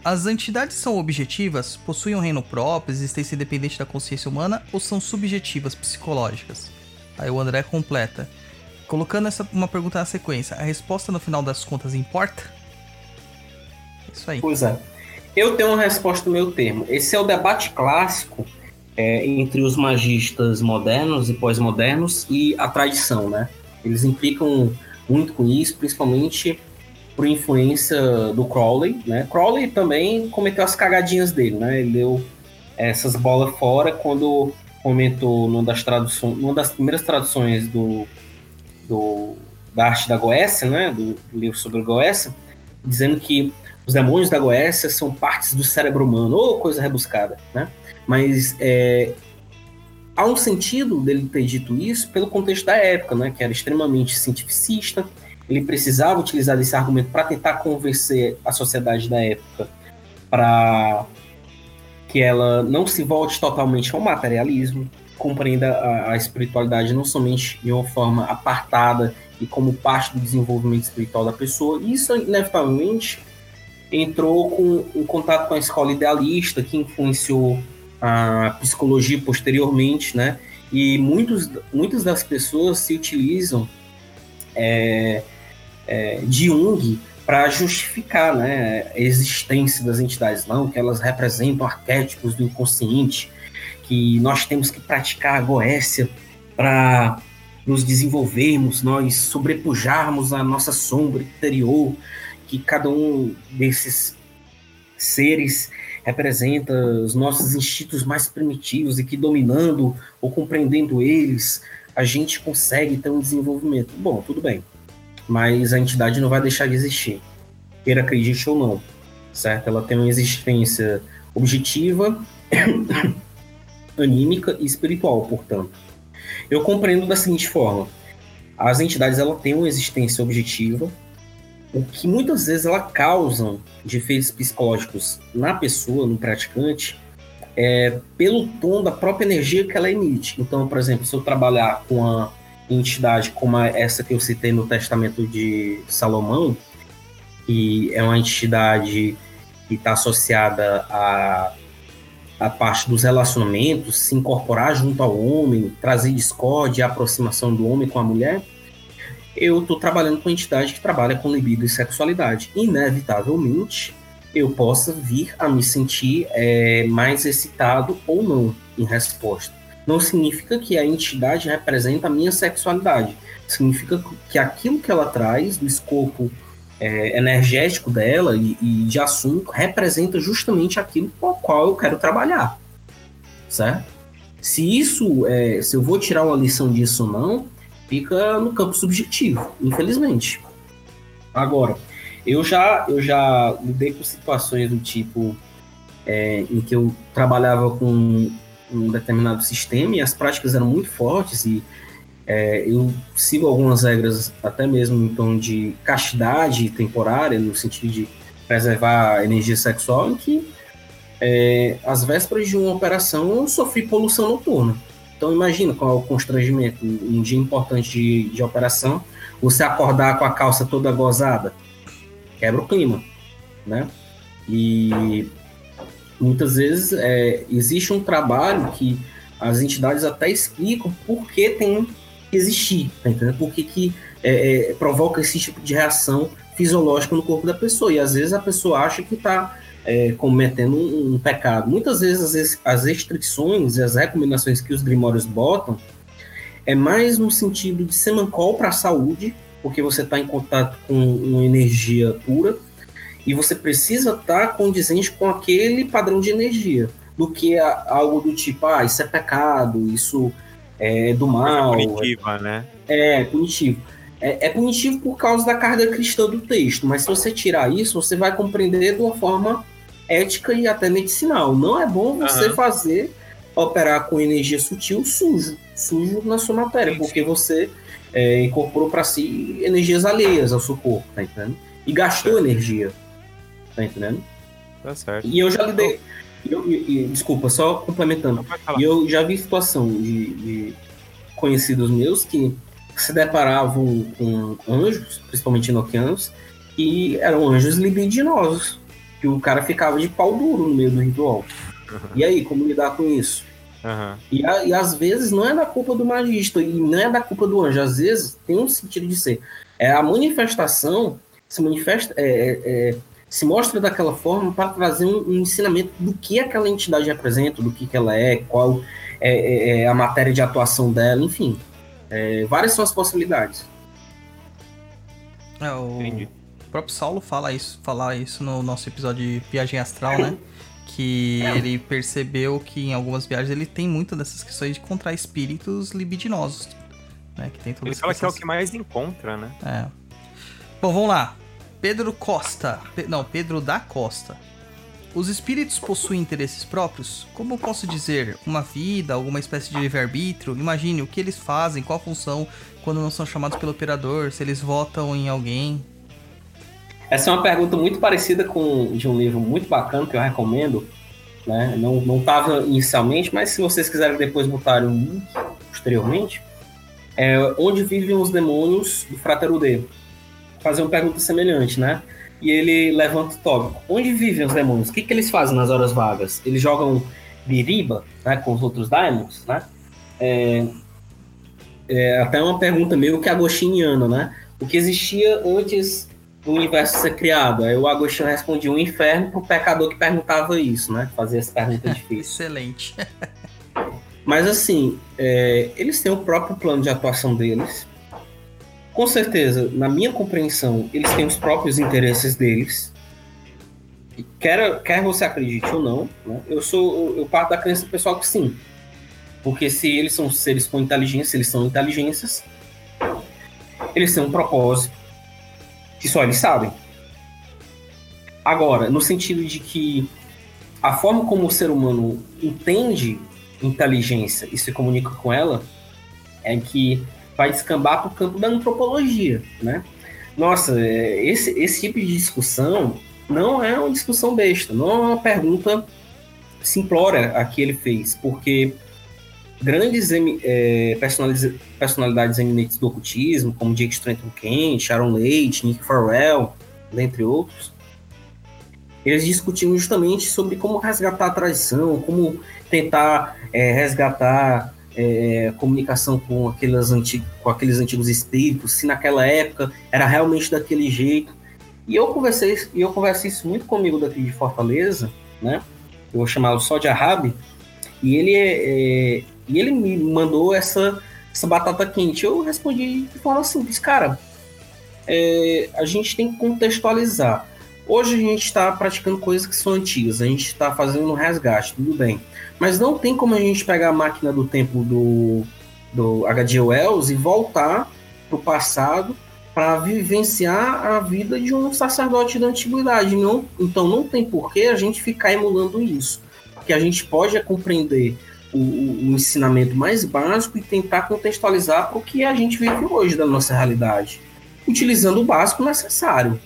As entidades são objetivas, possuem um reino próprio, existência independente da consciência humana ou são subjetivas, psicológicas? Aí o André completa. Colocando essa uma pergunta na sequência, a resposta no final das contas importa? Isso aí. Pois é. Eu tenho uma resposta no meu termo. Esse é o debate clássico é, entre os magistas modernos e pós-modernos e a tradição, né? Eles implicam muito com isso, principalmente por influência do Crowley, né? Crowley também cometeu as cagadinhas dele, né? Ele deu essas bolas fora quando comentou numa das traduções, numa das primeiras traduções do, do da arte da Goécia, né? Do, livro sobre a Goécia, dizendo que os demônios da Goécia são partes do cérebro humano, ou coisa rebuscada, né? Mas é, há um sentido dele ter dito isso pelo contexto da época, né? Que era extremamente cientificista. Ele precisava utilizar desse argumento para tentar convencer a sociedade da época para que ela não se volte totalmente ao materialismo, compreenda a, a espiritualidade não somente de uma forma apartada e como parte do desenvolvimento espiritual da pessoa. E isso, inevitavelmente, entrou com, em contato com a escola idealista, que influenciou a psicologia posteriormente, né? E muitos, muitas das pessoas se utilizam é, é, de Jung para justificar né, a existência das entidades, não, que elas representam arquétipos do inconsciente, que nós temos que praticar a goécia para nos desenvolvermos, nós sobrepujarmos a nossa sombra interior, que cada um desses seres representa os nossos instintos mais primitivos e que dominando ou compreendendo eles, a gente consegue ter um desenvolvimento. Bom, tudo bem, mas a entidade não vai deixar de existir, queira acredite ou não, certo? Ela tem uma existência objetiva, anímica e espiritual, portanto. Eu compreendo da seguinte forma: as entidades ela têm uma existência objetiva, o que muitas vezes ela causam de efeitos psicológicos na pessoa, no praticante, é pelo tom da própria energia que ela emite. Então, por exemplo, se eu trabalhar com uma entidade como essa que eu citei no Testamento de Salomão, que é uma entidade que está associada a a parte dos relacionamentos, se incorporar junto ao homem, trazer discórdia e aproximação do homem com a mulher, eu estou trabalhando com entidade que trabalha com libido e sexualidade. Inevitavelmente, eu possa vir a me sentir é, mais excitado ou não em resposta. Não significa que a entidade representa a minha sexualidade. Significa que aquilo que ela traz do escopo é, energético dela e, e, de assunto representa justamente aquilo com o qual eu quero trabalhar, certo? Se isso, é, se eu vou tirar uma lição disso ou não, fica no campo subjetivo, infelizmente. Agora, eu já, eu já lidei com situações do tipo é, em que eu trabalhava com um determinado sistema e as práticas eram muito fortes e é, eu sigo algumas regras, até mesmo em tom de castidade temporária, no sentido de preservar a energia sexual, em que é, às vésperas de uma operação eu sofri poluição noturna. Então imagina qual é o constrangimento, um dia importante de, de operação, você acordar com a calça toda gozada, quebra o clima, né? E muitas vezes é, existe um trabalho que as entidades até explicam por que tem existir, tá entendendo? Por que, que é, é, provoca esse tipo de reação fisiológica no corpo da pessoa. E às vezes a pessoa acha que está é, cometendo um, um, pecado. Muitas vezes as, as restrições e as recomendações que os grimórios botam é mais no sentido de semancol para a saúde, porque você está em contato com uma energia pura e você precisa estar tá condizente com aquele padrão de energia, do que algo do tipo, ah, isso é pecado, isso é, do mal. É punitiva, né? É, punitivo. É, é, punitivo por causa da carga cristã do texto, mas se você tirar isso, você vai compreender de uma forma ética e até medicinal. Não é bom você uhum. fazer, operar com energia sutil sujo, sujo na sua matéria, sim, porque sim. você é, incorporou para si energias alheias ao seu corpo, tá entendendo? E gastou tá energia, tá entendendo? Tá certo. E eu já lidei, eu, eu, desculpa, só complementando. Eu já vi situação de, de, conhecidos meus que se deparavam com anjos, principalmente enoquianos, e eram anjos libidinosos. Que o cara ficava de pau duro no meio do ritual. Uhum. E aí, como lidar com isso? Uhum. E, a, e, às vezes não é da culpa do magista, e não é da culpa do anjo. Às vezes tem um sentido de ser. É a manifestação se manifesta. É, é, é se mostra daquela forma para trazer um, um, ensinamento do que aquela entidade representa, do que, que ela é, qual é, é, é a matéria de atuação dela, enfim. É, várias são as possibilidades. É, o Entendi. próprio Saulo fala isso, fala isso no nosso episódio de Viagem Astral, né? Que é. ele percebeu que em algumas viagens ele tem muitas dessas questões de encontrar espíritos libidinosos. Né? Que tem ele fala que é o que mais encontra, né? É. Bom, vamos lá. Pedro Costa. Pe não, Pedro da Costa. Os espíritos possuem interesses próprios? Como posso dizer? Uma vida, alguma espécie de livre-arbítrio? Imagine o que eles fazem, qual a função quando não são chamados pelo operador, se eles votam em alguém. Essa é uma pergunta muito parecida com de um livro muito bacana que eu recomendo. Né? Não, estava inicialmente, mas se vocês quiserem depois botar um posteriormente, é, onde vivem os demônios do Fratero D? Fazer uma pergunta semelhante, né? E ele levanta o tópico. Onde vivem os demônios? O que, que eles fazem nas horas vagas? Eles jogam biriba né, com os outros daimons, né? É, é até uma pergunta meio que agostiniana, né? O que existia antes do universo ser criado? Aí o Agostinho respondia um inferno pro pecador que perguntava isso, né? Fazia essa pergunta difícil. Excelente. Mas assim, é, eles têm o próprio plano de atuação deles. Com certeza, na minha compreensão, eles têm os próprios interesses deles. Quer, quer você acredite ou não, né? eu sou eu parto da crença do pessoal que sim. Porque se eles são seres com inteligência, eles são inteligências, eles têm um propósito que só eles sabem. Agora, no sentido de que a forma como o ser humano entende inteligência e se comunica com ela é que vai descambar para o campo da antropologia, né? Nossa, é, esse, esse tipo de discussão não é uma discussão besta, não é uma pergunta simplória a que ele fez, porque grandes é, personalidades eminentes do ocultismo, como Jake Stanton Kent, Sharon Leite, Nick Farrell, dentre outros, eles discutiam justamente sobre como resgatar a tradição, como tentar é, resgatar é, comunicação com, aqueles antigos, com aqueles antigos espíritos, se naquela época era realmente daquele jeito. E eu conversei, eu conversei isso muito comigo daqui de Fortaleza, né? Eu vou chamá-lo só de Arabe, e ele, é, e ele me mandou essa, essa batata quente. Eu respondi de forma simples, cara, é, a gente tem que contextualizar. Hoje a gente está praticando coisas que são antigas, a gente está fazendo um resgate, tudo bem. Mas não tem como a gente pegar a máquina do tempo do, do H.G. Wells e voltar para o passado para vivenciar a vida de um sacerdote da antiguidade. Não, então não tem porquê a gente ficar emulando isso. Porque a gente pode é compreender o, o, ensinamento mais básico e tentar contextualizar o que a gente vive hoje da nossa realidade, utilizando o básico necessário.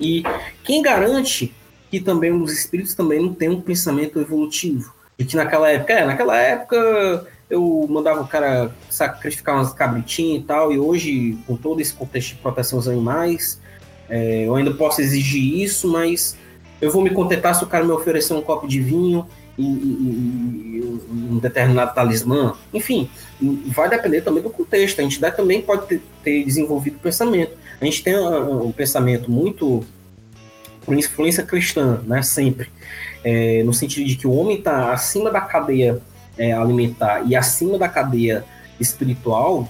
E quem garante que também os espíritos também não têm um pensamento evolutivo? E que naquela época, é, naquela época eu mandava o cara sacrificar umas cabritinhas e tal, e hoje, com todo esse contexto de proteção aos animais, é, eu ainda posso exigir isso, mas eu vou me contentar se o cara me oferecer um copo de vinho e, e, e um determinado talismã. Enfim, vai depender também do contexto. A entidade também pode ter, ter desenvolvido pensamento. A gente tem um, um pensamento muito por influência cristã, né, sempre, é, no sentido de que o homem está acima da cadeia é, alimentar e acima da cadeia espiritual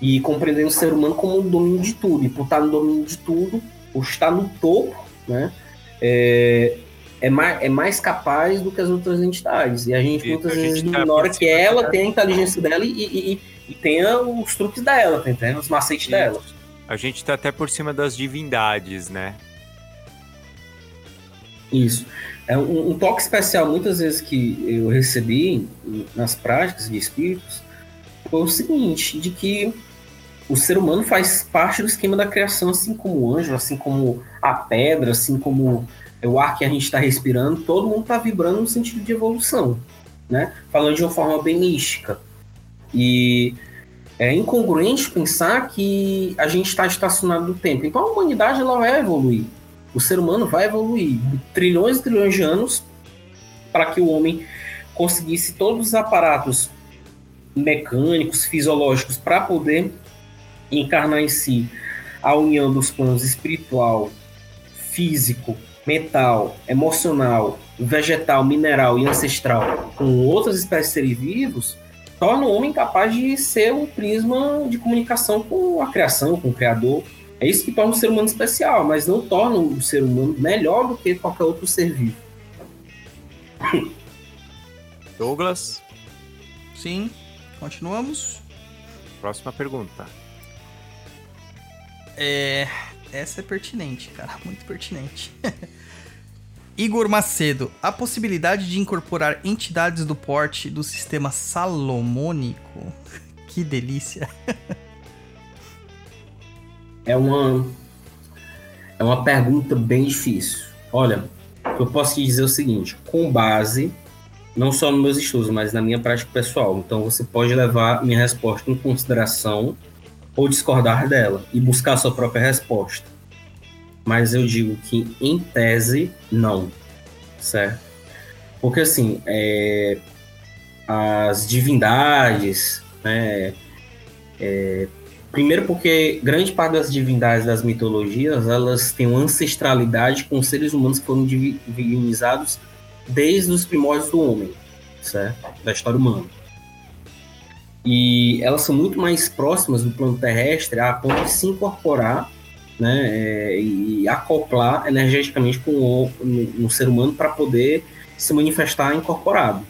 e compreendendo o ser humano como o domínio de tudo. E por estar no domínio de tudo, por estar no topo, né, é, é mais, é mais capaz do que as outras entidades. E a gente e muitas a vezes tá ignora que ela tem a inteligência dela e, e, e, e tenha os truques dela, entendendo? Os macetes dela. A gente está até por cima das divindades, né? Isso. É um, um, toque especial, muitas vezes, que eu recebi nas práticas de espíritos, foi o seguinte, de que o ser humano faz parte do esquema da criação, assim como o anjo, assim como a pedra, assim como o ar que a gente está respirando, todo mundo está vibrando no sentido de evolução, né? Falando de uma forma bem mística. E é incongruente pensar que a gente está estacionado no tempo. Então a humanidade ela vai evoluir. O ser humano vai evoluir trilhões e trilhões de anos para que o homem conseguisse todos os aparatos mecânicos, fisiológicos, para poder encarnar em si a união dos planos espiritual, físico, mental, emocional, vegetal, mineral e ancestral com outras espécies de seres vivos, torna o homem capaz de ser um prisma de comunicação com a criação, com o Criador. É isso que torna o ser humano especial, mas não torna o ser humano melhor do que qualquer outro ser vivo. Douglas? Sim, continuamos. Próxima pergunta. É, essa é pertinente, cara, muito pertinente. Igor Macedo, a possibilidade de incorporar entidades do porte do sistema salomônico. Que delícia. é uma é uma pergunta bem difícil. Olha, eu posso te dizer o seguinte, com base não só nos meus estudos, mas na minha prática pessoal. Então você pode levar minha resposta em consideração ou discordar dela e buscar sua própria resposta. Mas eu digo que, em tese, não. Certo? Porque, assim, é, as divindades, né, é, primeiro porque grande parte das divindades das mitologias, elas têm uma ancestralidade com seres humanos que foram divinizados desde os primórdios do homem, certo? Da história humana. E elas são muito mais próximas do plano terrestre a ponto de se incorporar né, é, e acoplar energeticamente com o ser humano para poder se manifestar incorporado.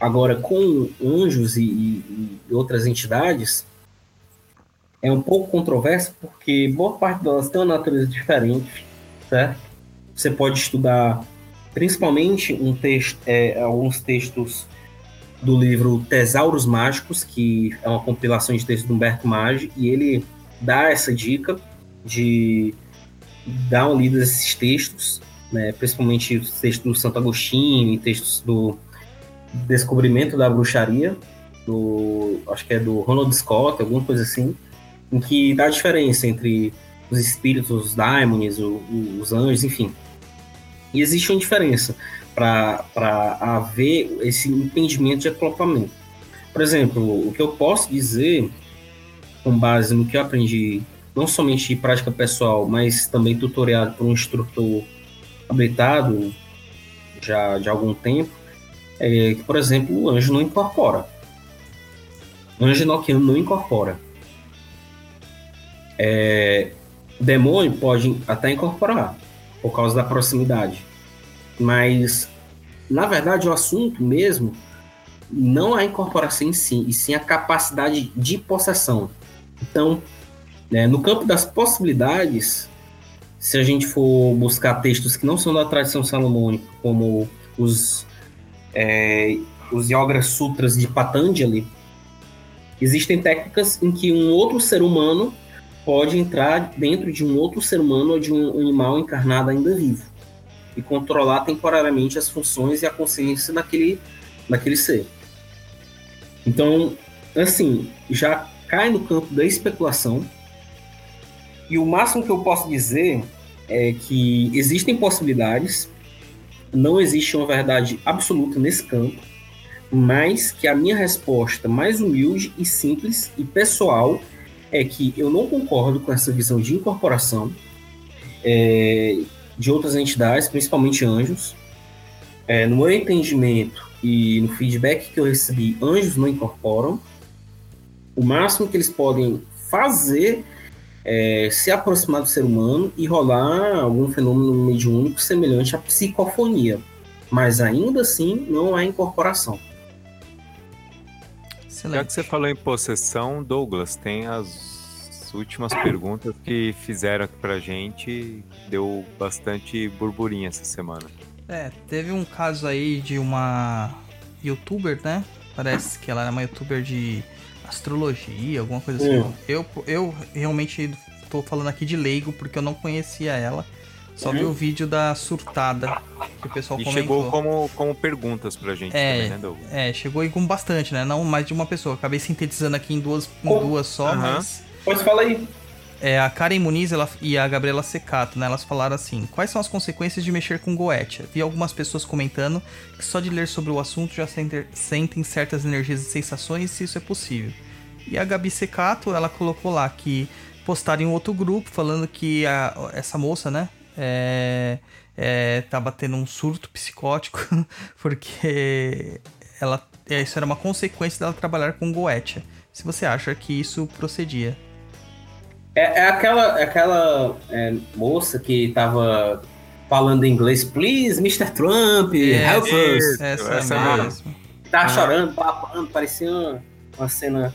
Agora, com anjos e, e, e outras entidades, é um pouco controverso porque boa parte delas tem uma natureza diferente, certo? Você pode estudar principalmente um texto, é, alguns textos do livro Tesauros Mágicos, que é uma compilação de textos do Humberto Maggi, e ele dá essa dica de dar uma lida desses textos, né, principalmente os textos do Santo Agostinho e textos do Descobrimento da Bruxaria, do, acho que é do Ronald Scott, alguma coisa assim, em que dá a diferença entre os espíritos, os daimons, os anjos, enfim. E existe uma diferença para haver esse entendimento de acoplamento. Por exemplo, o que eu posso dizer, com base no que eu aprendi, não somente de prática pessoal, mas também tutoriado por um instrutor habilitado já de algum tempo, é que, por exemplo, o anjo não incorpora. O anjo enoquiano não incorpora. É, demônio pode até incorporar, por causa da proximidade. Mas, na verdade, o assunto mesmo não é a incorporação em si, e sim a capacidade de possessão. Então, né, no campo das possibilidades, se a gente for buscar textos que não são da tradição salomônica, como os, é, os Yoga Sutras de Patanjali, existem técnicas em que um outro ser humano pode entrar dentro de um outro ser humano ou de um animal encarnado ainda vivo e controlar temporariamente as funções e a consciência daquele, daquele ser. Então, assim, já cai no campo da especulação. E o máximo que eu posso dizer é que existem possibilidades, não existe uma verdade absoluta nesse campo, mas que a minha resposta mais humilde e simples e pessoal é que eu não concordo com essa visão de incorporação é, de outras entidades, principalmente anjos. É, no meu entendimento e no feedback que eu recebi, anjos não incorporam. O máximo que eles podem fazer é se aproximar do ser humano e rolar algum fenômeno mediúnico semelhante à psicofonia. Mas ainda assim não há incorporação. Excelente. Já que você falou em possessão, Douglas, tem as últimas perguntas que fizeram aqui pra gente. Deu bastante burburinho essa semana. É, teve um caso aí de uma youtuber, né? Parece que ela era uma youtuber de astrologia, alguma coisa assim. Hum. Eu, eu realmente tô falando aqui de leigo porque eu não conhecia ela. Só vi o vídeo da surtada que o pessoal e comentou. chegou como, como perguntas pra gente é, também, né, Douglas? É, chegou aí com bastante, né? Não mais de uma pessoa. Acabei sintetizando aqui em duas, em duas só, uhum. mas. Pois fala aí. É, a Karen Muniz ela, e a Gabriela Secato, né? Elas falaram assim: quais são as consequências de mexer com Goetia? Vi algumas pessoas comentando que só de ler sobre o assunto já sentem, sentem certas energias e sensações, se isso é possível. E a Gabi Secato, ela colocou lá que postaram em outro grupo falando que a, essa moça, né? é, é, tava tendo um surto psicótico, porque ela, é, isso era uma consequência dela trabalhar com Goetia. Se você acha que isso procedia. É, é aquela, aquela é, moça que tava falando em inglês, please, Mr. Trump, é, help us. Essa, essa mesmo. Tava ah. chorando, papando, parecia uma, uma cena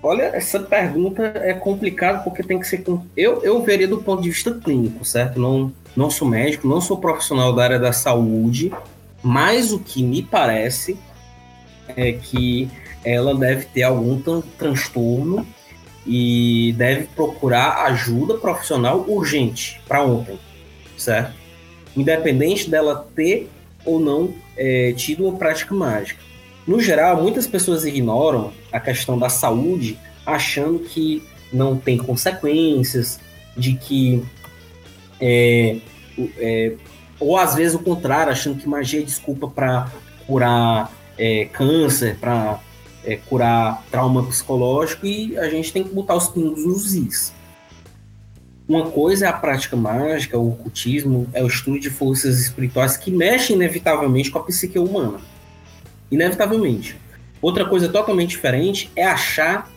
Olha, essa pergunta é complicada porque tem que ser. Eu, eu veria do ponto de vista clínico, certo? Não, não sou médico, não sou profissional da área da saúde, mas o que me parece é que ela deve ter algum transtorno e deve procurar ajuda profissional urgente para ontem, certo? Independente dela ter ou não é, tido uma prática mágica. No geral, muitas pessoas ignoram a questão da saúde, achando que não tem consequências, de que. É, é, ou às vezes o contrário, achando que magia é desculpa para curar é, câncer, para é, curar trauma psicológico, e a gente tem que botar os pingos nos is. Uma coisa é a prática mágica, o ocultismo, é o estudo de forças espirituais que mexem inevitavelmente com a psique humana. Inevitavelmente. Outra coisa totalmente diferente é achar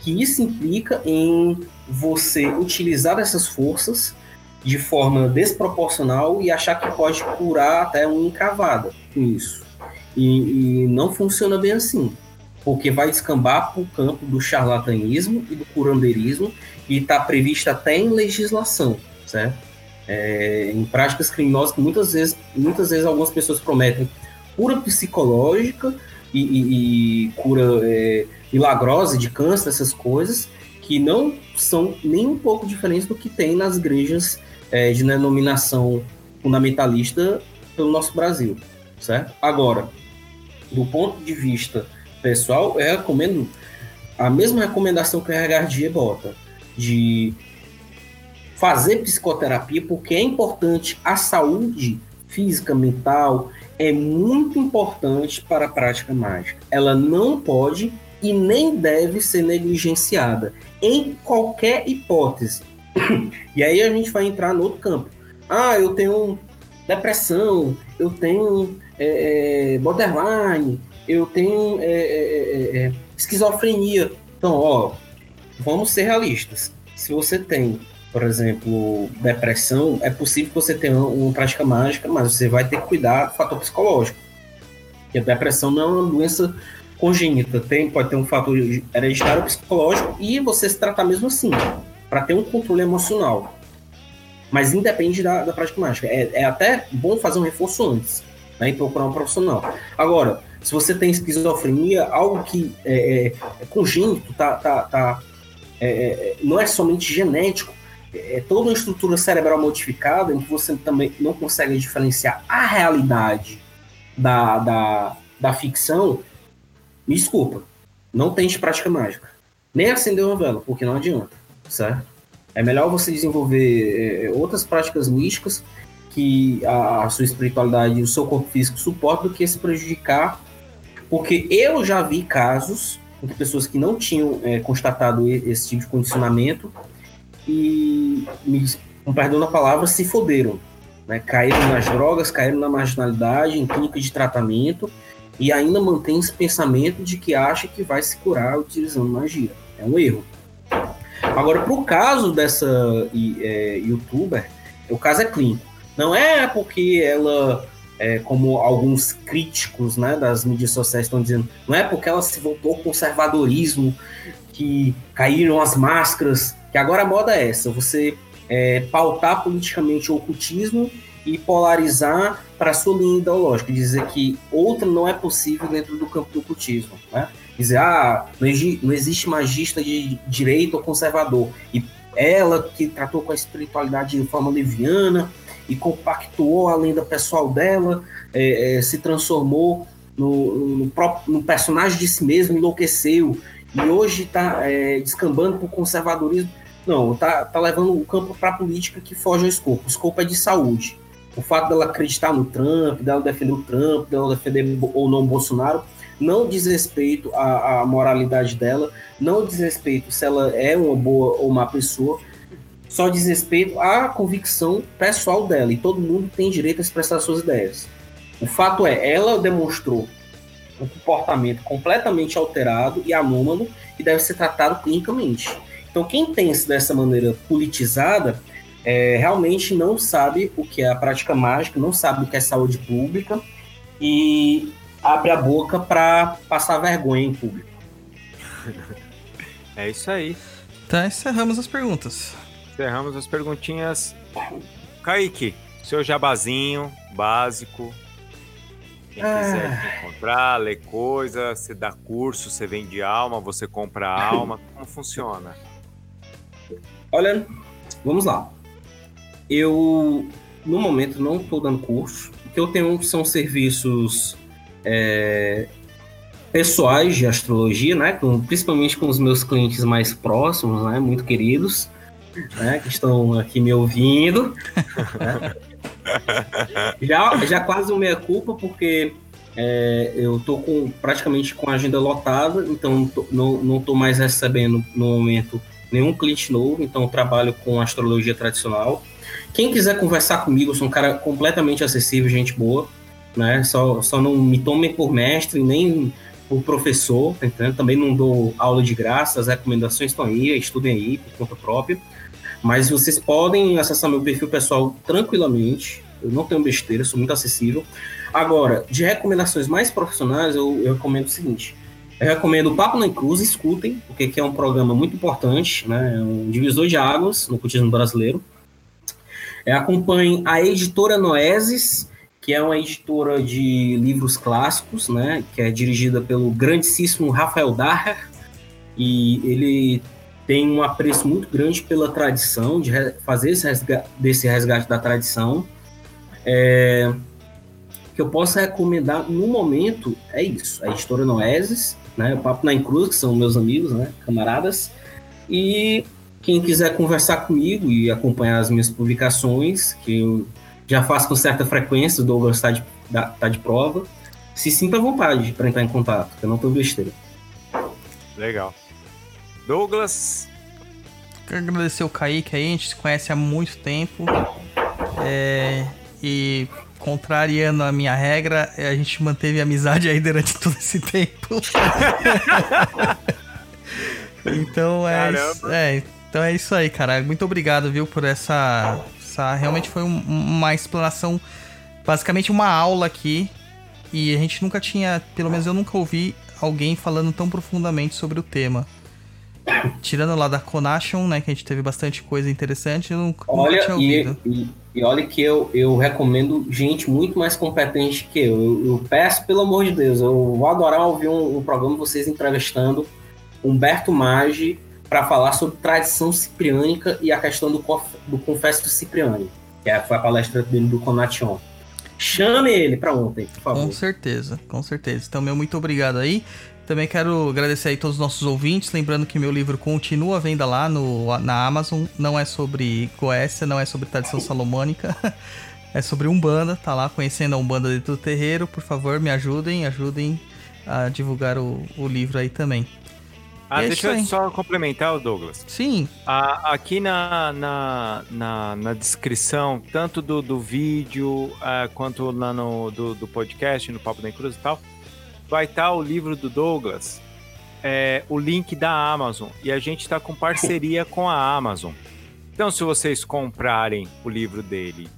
que isso implica em você utilizar essas forças de forma desproporcional e achar que pode curar até uma encravada com isso. E, e não funciona bem assim, porque vai descambar para o campo do charlatanismo e do curandeirismo e está prevista até em legislação, certo? É, em práticas criminosas que muitas vezes, muitas vezes algumas pessoas prometem cura psicológica e, e, e cura é, milagrosa de câncer, essas coisas, que não são nem um pouco diferentes do que tem nas igrejas é, de denominação fundamentalista pelo nosso Brasil, certo? Agora, do ponto de vista pessoal, eu recomendo a mesma recomendação que a Regardia bota de fazer psicoterapia, porque é importante a saúde física, mental, é muito importante para a prática mágica. Ela não pode e nem deve ser negligenciada em qualquer hipótese. e aí a gente vai entrar no outro campo. Ah, eu tenho depressão, eu tenho é, é borderline, eu tenho é, é, é, esquizofrenia. Então, ó, vamos ser realistas. Se você tem, por exemplo, depressão, é possível que você tenha uma prática mágica, mas você vai ter que cuidar do fator psicológico. Porque a depressão não é uma doença congênita, tem, pode ter um fator hereditário psicológico e você se tratar mesmo assim, para ter um controle emocional. Mas independe da, da prática mágica. É, é até bom fazer um reforço antes, né, e procurar um profissional. Agora, se você tem esquizofrenia, algo que é, é, é congênito, tá, tá, tá é, é, não é somente genético, é toda uma estrutura cerebral modificada em que você também não consegue diferenciar a realidade da, da, da ficção, me desculpa, não tente prática mágica. Nem acender uma vela, porque não adianta, certo? É melhor você desenvolver é, outras práticas místicas que a, a sua espiritualidade e o seu corpo físico suportam do que se prejudicar porque eu já vi casos de pessoas que não tinham é, constatado esse tipo de condicionamento e, me, perdão da palavra, se foderam. Né? Caíram nas drogas, caíram na marginalidade, em clínica de tratamento e ainda mantém esse pensamento de que acha que vai se curar utilizando magia. É um erro. Agora, para o caso dessa é, youtuber, o caso é clínico. Não é porque ela é, como alguns críticos né, das mídias sociais estão dizendo, não é porque ela se voltou ao conservadorismo que caíram as máscaras, que agora a moda é essa, você é, pautar politicamente o ocultismo e polarizar para sua linha ideológica, dizer que outra não é possível dentro do campo do ocultismo, né? Dizer, ah, não, não existe magista de direito ou conservador, e ela que tratou com a espiritualidade de forma leviana, e compactuou a lenda pessoal dela, é, é, se transformou no, no, próprio, no personagem de si mesmo, enlouqueceu e hoje está é, descambando para o conservadorismo. Não, tá, tá levando o campo para a política que foge ao escopo. O escopo é de saúde. O fato dela acreditar no Trump, dela defender o Trump, dela defender ou não o Bolsonaro, não diz respeito à, à moralidade dela, não diz respeito se ela é uma boa ou má pessoa, só diz respeito à convicção pessoal dela e todo mundo tem direito a expressar suas ideias. O fato é, ela demonstrou um comportamento completamente alterado e anômalo e deve ser tratado clinicamente. Então, quem pensa dessa maneira politizada é, realmente não sabe o que é a prática mágica, não sabe o que é saúde pública e abre a boca para passar vergonha em público. É isso aí. Tá, encerramos as perguntas. Encerramos as perguntinhas. Kaique, seu jabazinho básico. Quem quiser ah. te encontrar, ler coisa, você dá curso, você vende alma, você compra alma. Como funciona? Olha, vamos lá. Eu, no momento, não estou dando curso, que eu tenho são serviços é, pessoais de astrologia, né? Com, principalmente com os meus clientes mais próximos, né? Muito queridos, né? Que estão aqui me ouvindo. né? já, já quase uma meia culpa, porque é, eu tô com, praticamente com a agenda lotada, então não, não mais recebendo no momento nenhum cliente novo, então trabalho com astrologia tradicional. Quem quiser conversar comigo, sou um cara completamente acessível, gente boa, né? Só, só não me tomem por mestre, nem por professor, tá entendendo? Também não dou aula de graça, as recomendações estão aí, estudem aí por conta própria. Mas vocês podem acessar meu perfil pessoal tranquilamente. Eu não tenho besteira, sou muito acessível. Agora, de recomendações mais profissionais, eu, eu recomendo o seguinte: eu recomendo o Papo na Cruz, escutem, porque é um programa muito importante, né? É um divisor de águas no cultismo brasileiro. É, acompanhem a editora Noeses, que é uma editora de livros clássicos, né? Que é dirigida pelo grandíssimo Rafael Daher. E ele tem um apreço muito grande pela tradição, de fazer esse resgate, desse resgate da tradição. É, que eu posso recomendar no momento é isso: a editora Noeses, né? O Papo na Cruz, que são meus amigos, né? Camaradas. E quem quiser conversar comigo e acompanhar as minhas publicações, que eu já faço com certa frequência, o Douglas está de, tá de prova, se sinta à vontade para entrar em contato, que eu não estou besteira. Legal. Douglas. Quero agradecer o Kaique aí, a gente se conhece há muito tempo. É, e contrariando a minha regra, a gente manteve a amizade aí durante todo esse tempo. então é isso, é, então é isso aí, cara. Muito obrigado, viu, por essa, essa realmente foi um, uma explanação, basicamente uma aula aqui. E a gente nunca tinha, pelo menos eu nunca ouvi alguém falando tão profundamente sobre o tema. Tirando lá da Conation, né, que a gente teve bastante coisa interessante, eu nunca, olha, tinha ouvido. E, e, e, olha que eu, eu recomendo gente muito mais competente que eu. eu. eu peço, pelo amor de Deus, eu vou adorar ouvir um, um programa de vocês entrevistando Humberto Maggi para falar sobre tradição cipriânica e a questão do, do Confesso Cipriani, que é, foi a palestra dele do Conation. Chame ele para ontem, por favor. Com certeza, com certeza. Então, meu muito obrigado aí. Também quero agradecer aí todos os nossos ouvintes, lembrando que meu livro continua à venda lá no, na Amazon, não é sobre Goécia, não é sobre tradição salomônica, é sobre Umbanda, tá lá conhecendo a Umbanda dentro do terreiro, por favor me ajudem, ajudem a divulgar o, o livro aí também. Ah, é deixa eu só complementar, Douglas. Sim. Ah, aqui na, na, na, na, descrição, tanto do, do vídeo ah, quanto lá no do, do podcast, no Papo da Cruz e tal, vai estar o livro do Douglas, é, o link da Amazon. E a gente está com parceria com a Amazon. Então, se vocês comprarem o livro dele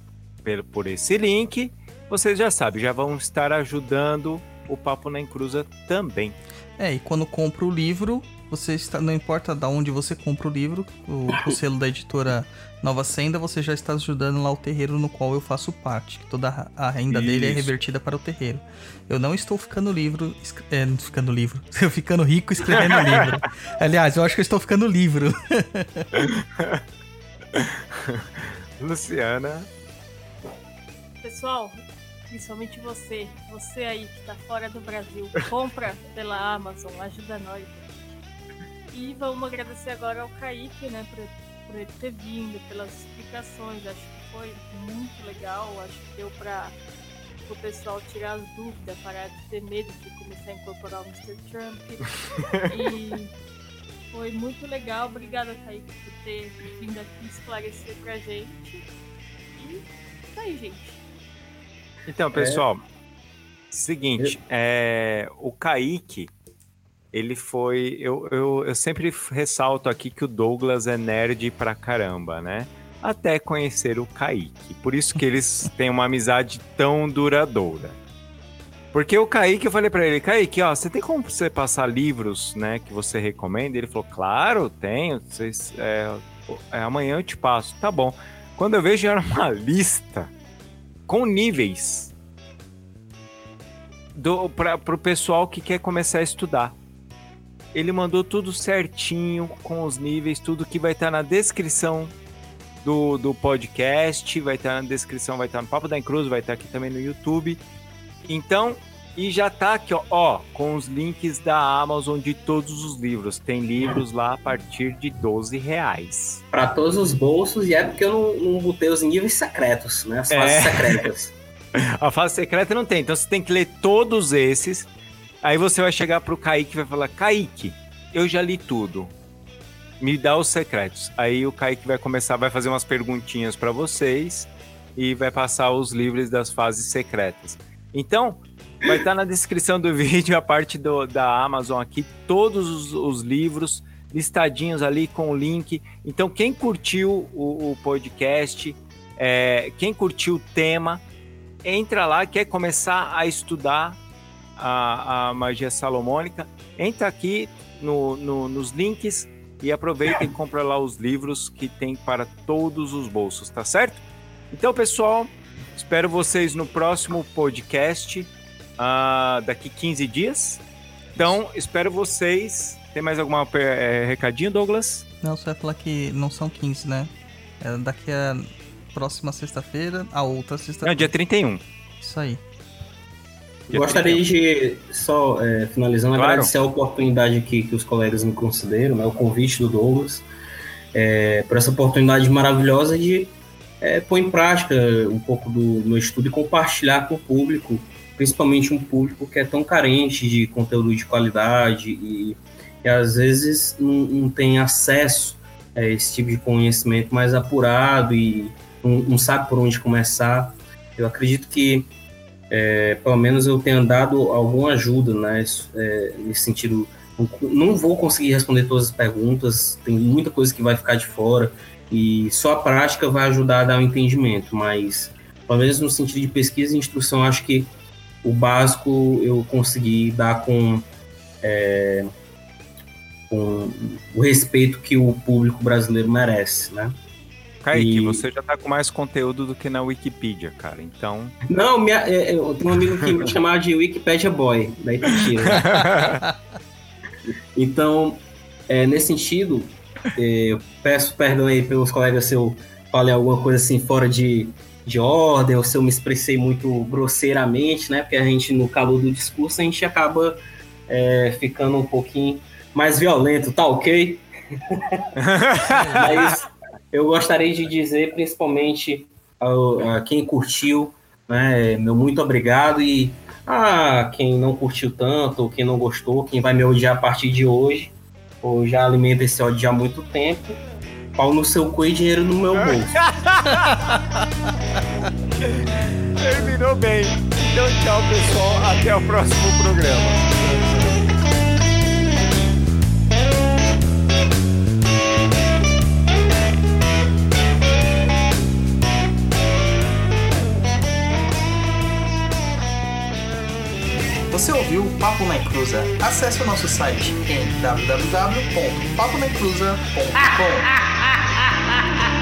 por esse link, vocês já sabem, já vão estar ajudando o Papo na Encruza também. É, e quando compra o livro, você está, não importa de onde você compra o livro, o, o, selo da editora Nova Senda, você já está ajudando lá o terreiro no qual eu faço parte. Que toda a renda Isso. dele é revertida para o terreiro. Eu não estou ficando livro, é, ficando livro, eu ficando rico escrevendo livro. Aliás, eu acho que eu estou ficando livro. Luciana. Pessoal, principalmente você, você aí que está fora do Brasil, compra pela Amazon, ajuda nós. E vamos agradecer agora ao Kaique, né, por, por ele ter vindo, pelas explicações. Acho que foi muito legal. Acho que deu para o pessoal tirar as dúvidas, parar de ter medo de começar a incorporar o Mr. Trump. e foi muito legal. Obrigada, Kaique, por ter vindo aqui esclarecer pra gente. E tá aí, gente. Então, pessoal, é... seguinte, é, o Kaique ele foi. Eu, eu, eu sempre ressalto aqui que o Douglas é nerd pra caramba, né? Até conhecer o Kaique. Por isso que eles têm uma amizade tão duradoura. Porque o Kaique, eu falei para ele, Kaique, ó, você tem como você passar livros, né, que você recomenda? Ele falou, claro, tenho. Vocês, é, é, amanhã eu te passo. Tá bom. Quando eu vejo, era uma lista com níveis do, para o pessoal que quer começar a estudar. Ele mandou tudo certinho, com os níveis, tudo que vai estar tá na descrição do, do podcast, vai estar na descrição, vai estar no Papo da Encruz, vai estar aqui também no YouTube. Então, e já tá aqui, ó, ó, com os links da Amazon de todos os livros. Tem livros lá a partir de 12 reais. Para todos os bolsos, e é porque eu não, não botei os níveis secretos, né? As fases É. secretas. A fase secreta não tem, então você tem que ler todos esses. Aí você vai chegar pro Kaique e vai falar: Kaique, eu já li tudo. Me dá os secretos. Aí o Kaique vai começar, vai fazer umas perguntinhas para vocês e vai passar os livros das fases secretas. Então, vai estar na descrição do vídeo a parte do- da Amazon aqui, todos os, os livros listadinhos ali com o link. Então, quem curtiu o, o podcast, é, quem curtiu o tema, entra lá, quer começar a estudar a, a magia salomônica, entra aqui no, no- nos links e aproveita e compra lá os livros que tem para todos os bolsos, tá certo? Então, pessoal, espero vocês no próximo podcast ah, daqui 15 dias. Então, espero vocês. Tem mais algum recadinho, Douglas? Não, você vai falar que não são 15, né? É daqui a próxima sexta-feira, a outra sexta-feira. dia 31. Isso aí. Gostaria de, só é, finalizando, Claro. agradecer a oportunidade aqui que os colegas me concederam, né, o convite do Douglas, é, por essa oportunidade maravilhosa de é, pôr em prática um pouco do meu estudo e compartilhar com o público, principalmente um público que é tão carente de conteúdo de qualidade e, e às vezes não, não tem acesso a esse tipo de conhecimento mais apurado e não, não sabe por onde começar. Eu acredito que é, pelo menos eu tenho dado alguma ajuda né, é, nesse sentido. Não- vou conseguir responder todas as perguntas, tem muita coisa que vai ficar de fora e só a prática vai ajudar a dar um entendimento, mas pelo menos no sentido de pesquisa e instrução, acho que o básico eu consegui dar com, é, com o respeito que o público brasileiro merece, né? Kaique, E- você já tá com mais conteúdo do que na Wikipedia, cara. Então. Não, minha, é, eu tenho um amigo que me chamava de Wikipedia Boy, da Itatiba. Então, é, nesse sentido, é, eu peço perdão aí pelos colegas se eu falei alguma coisa assim fora de, de ordem, ou se eu me expressei muito grosseiramente, né? Porque a gente, no calor do discurso, a gente acaba é, ficando um pouquinho mais violento, tá ok? Mas eu gostaria de dizer, principalmente ao- a quem curtiu, né, meu muito obrigado e a quem não curtiu tanto, ou quem não gostou, quem vai me odiar a partir de hoje, ou já alimenta esse ódio há muito tempo, pau no seu cu e dinheiro no meu bolso. Terminou bem. Então, tchau, pessoal. Até o próximo programa. Você ouviu o Papo na Cruza? Acesse o nosso site em www.paponecruza.com.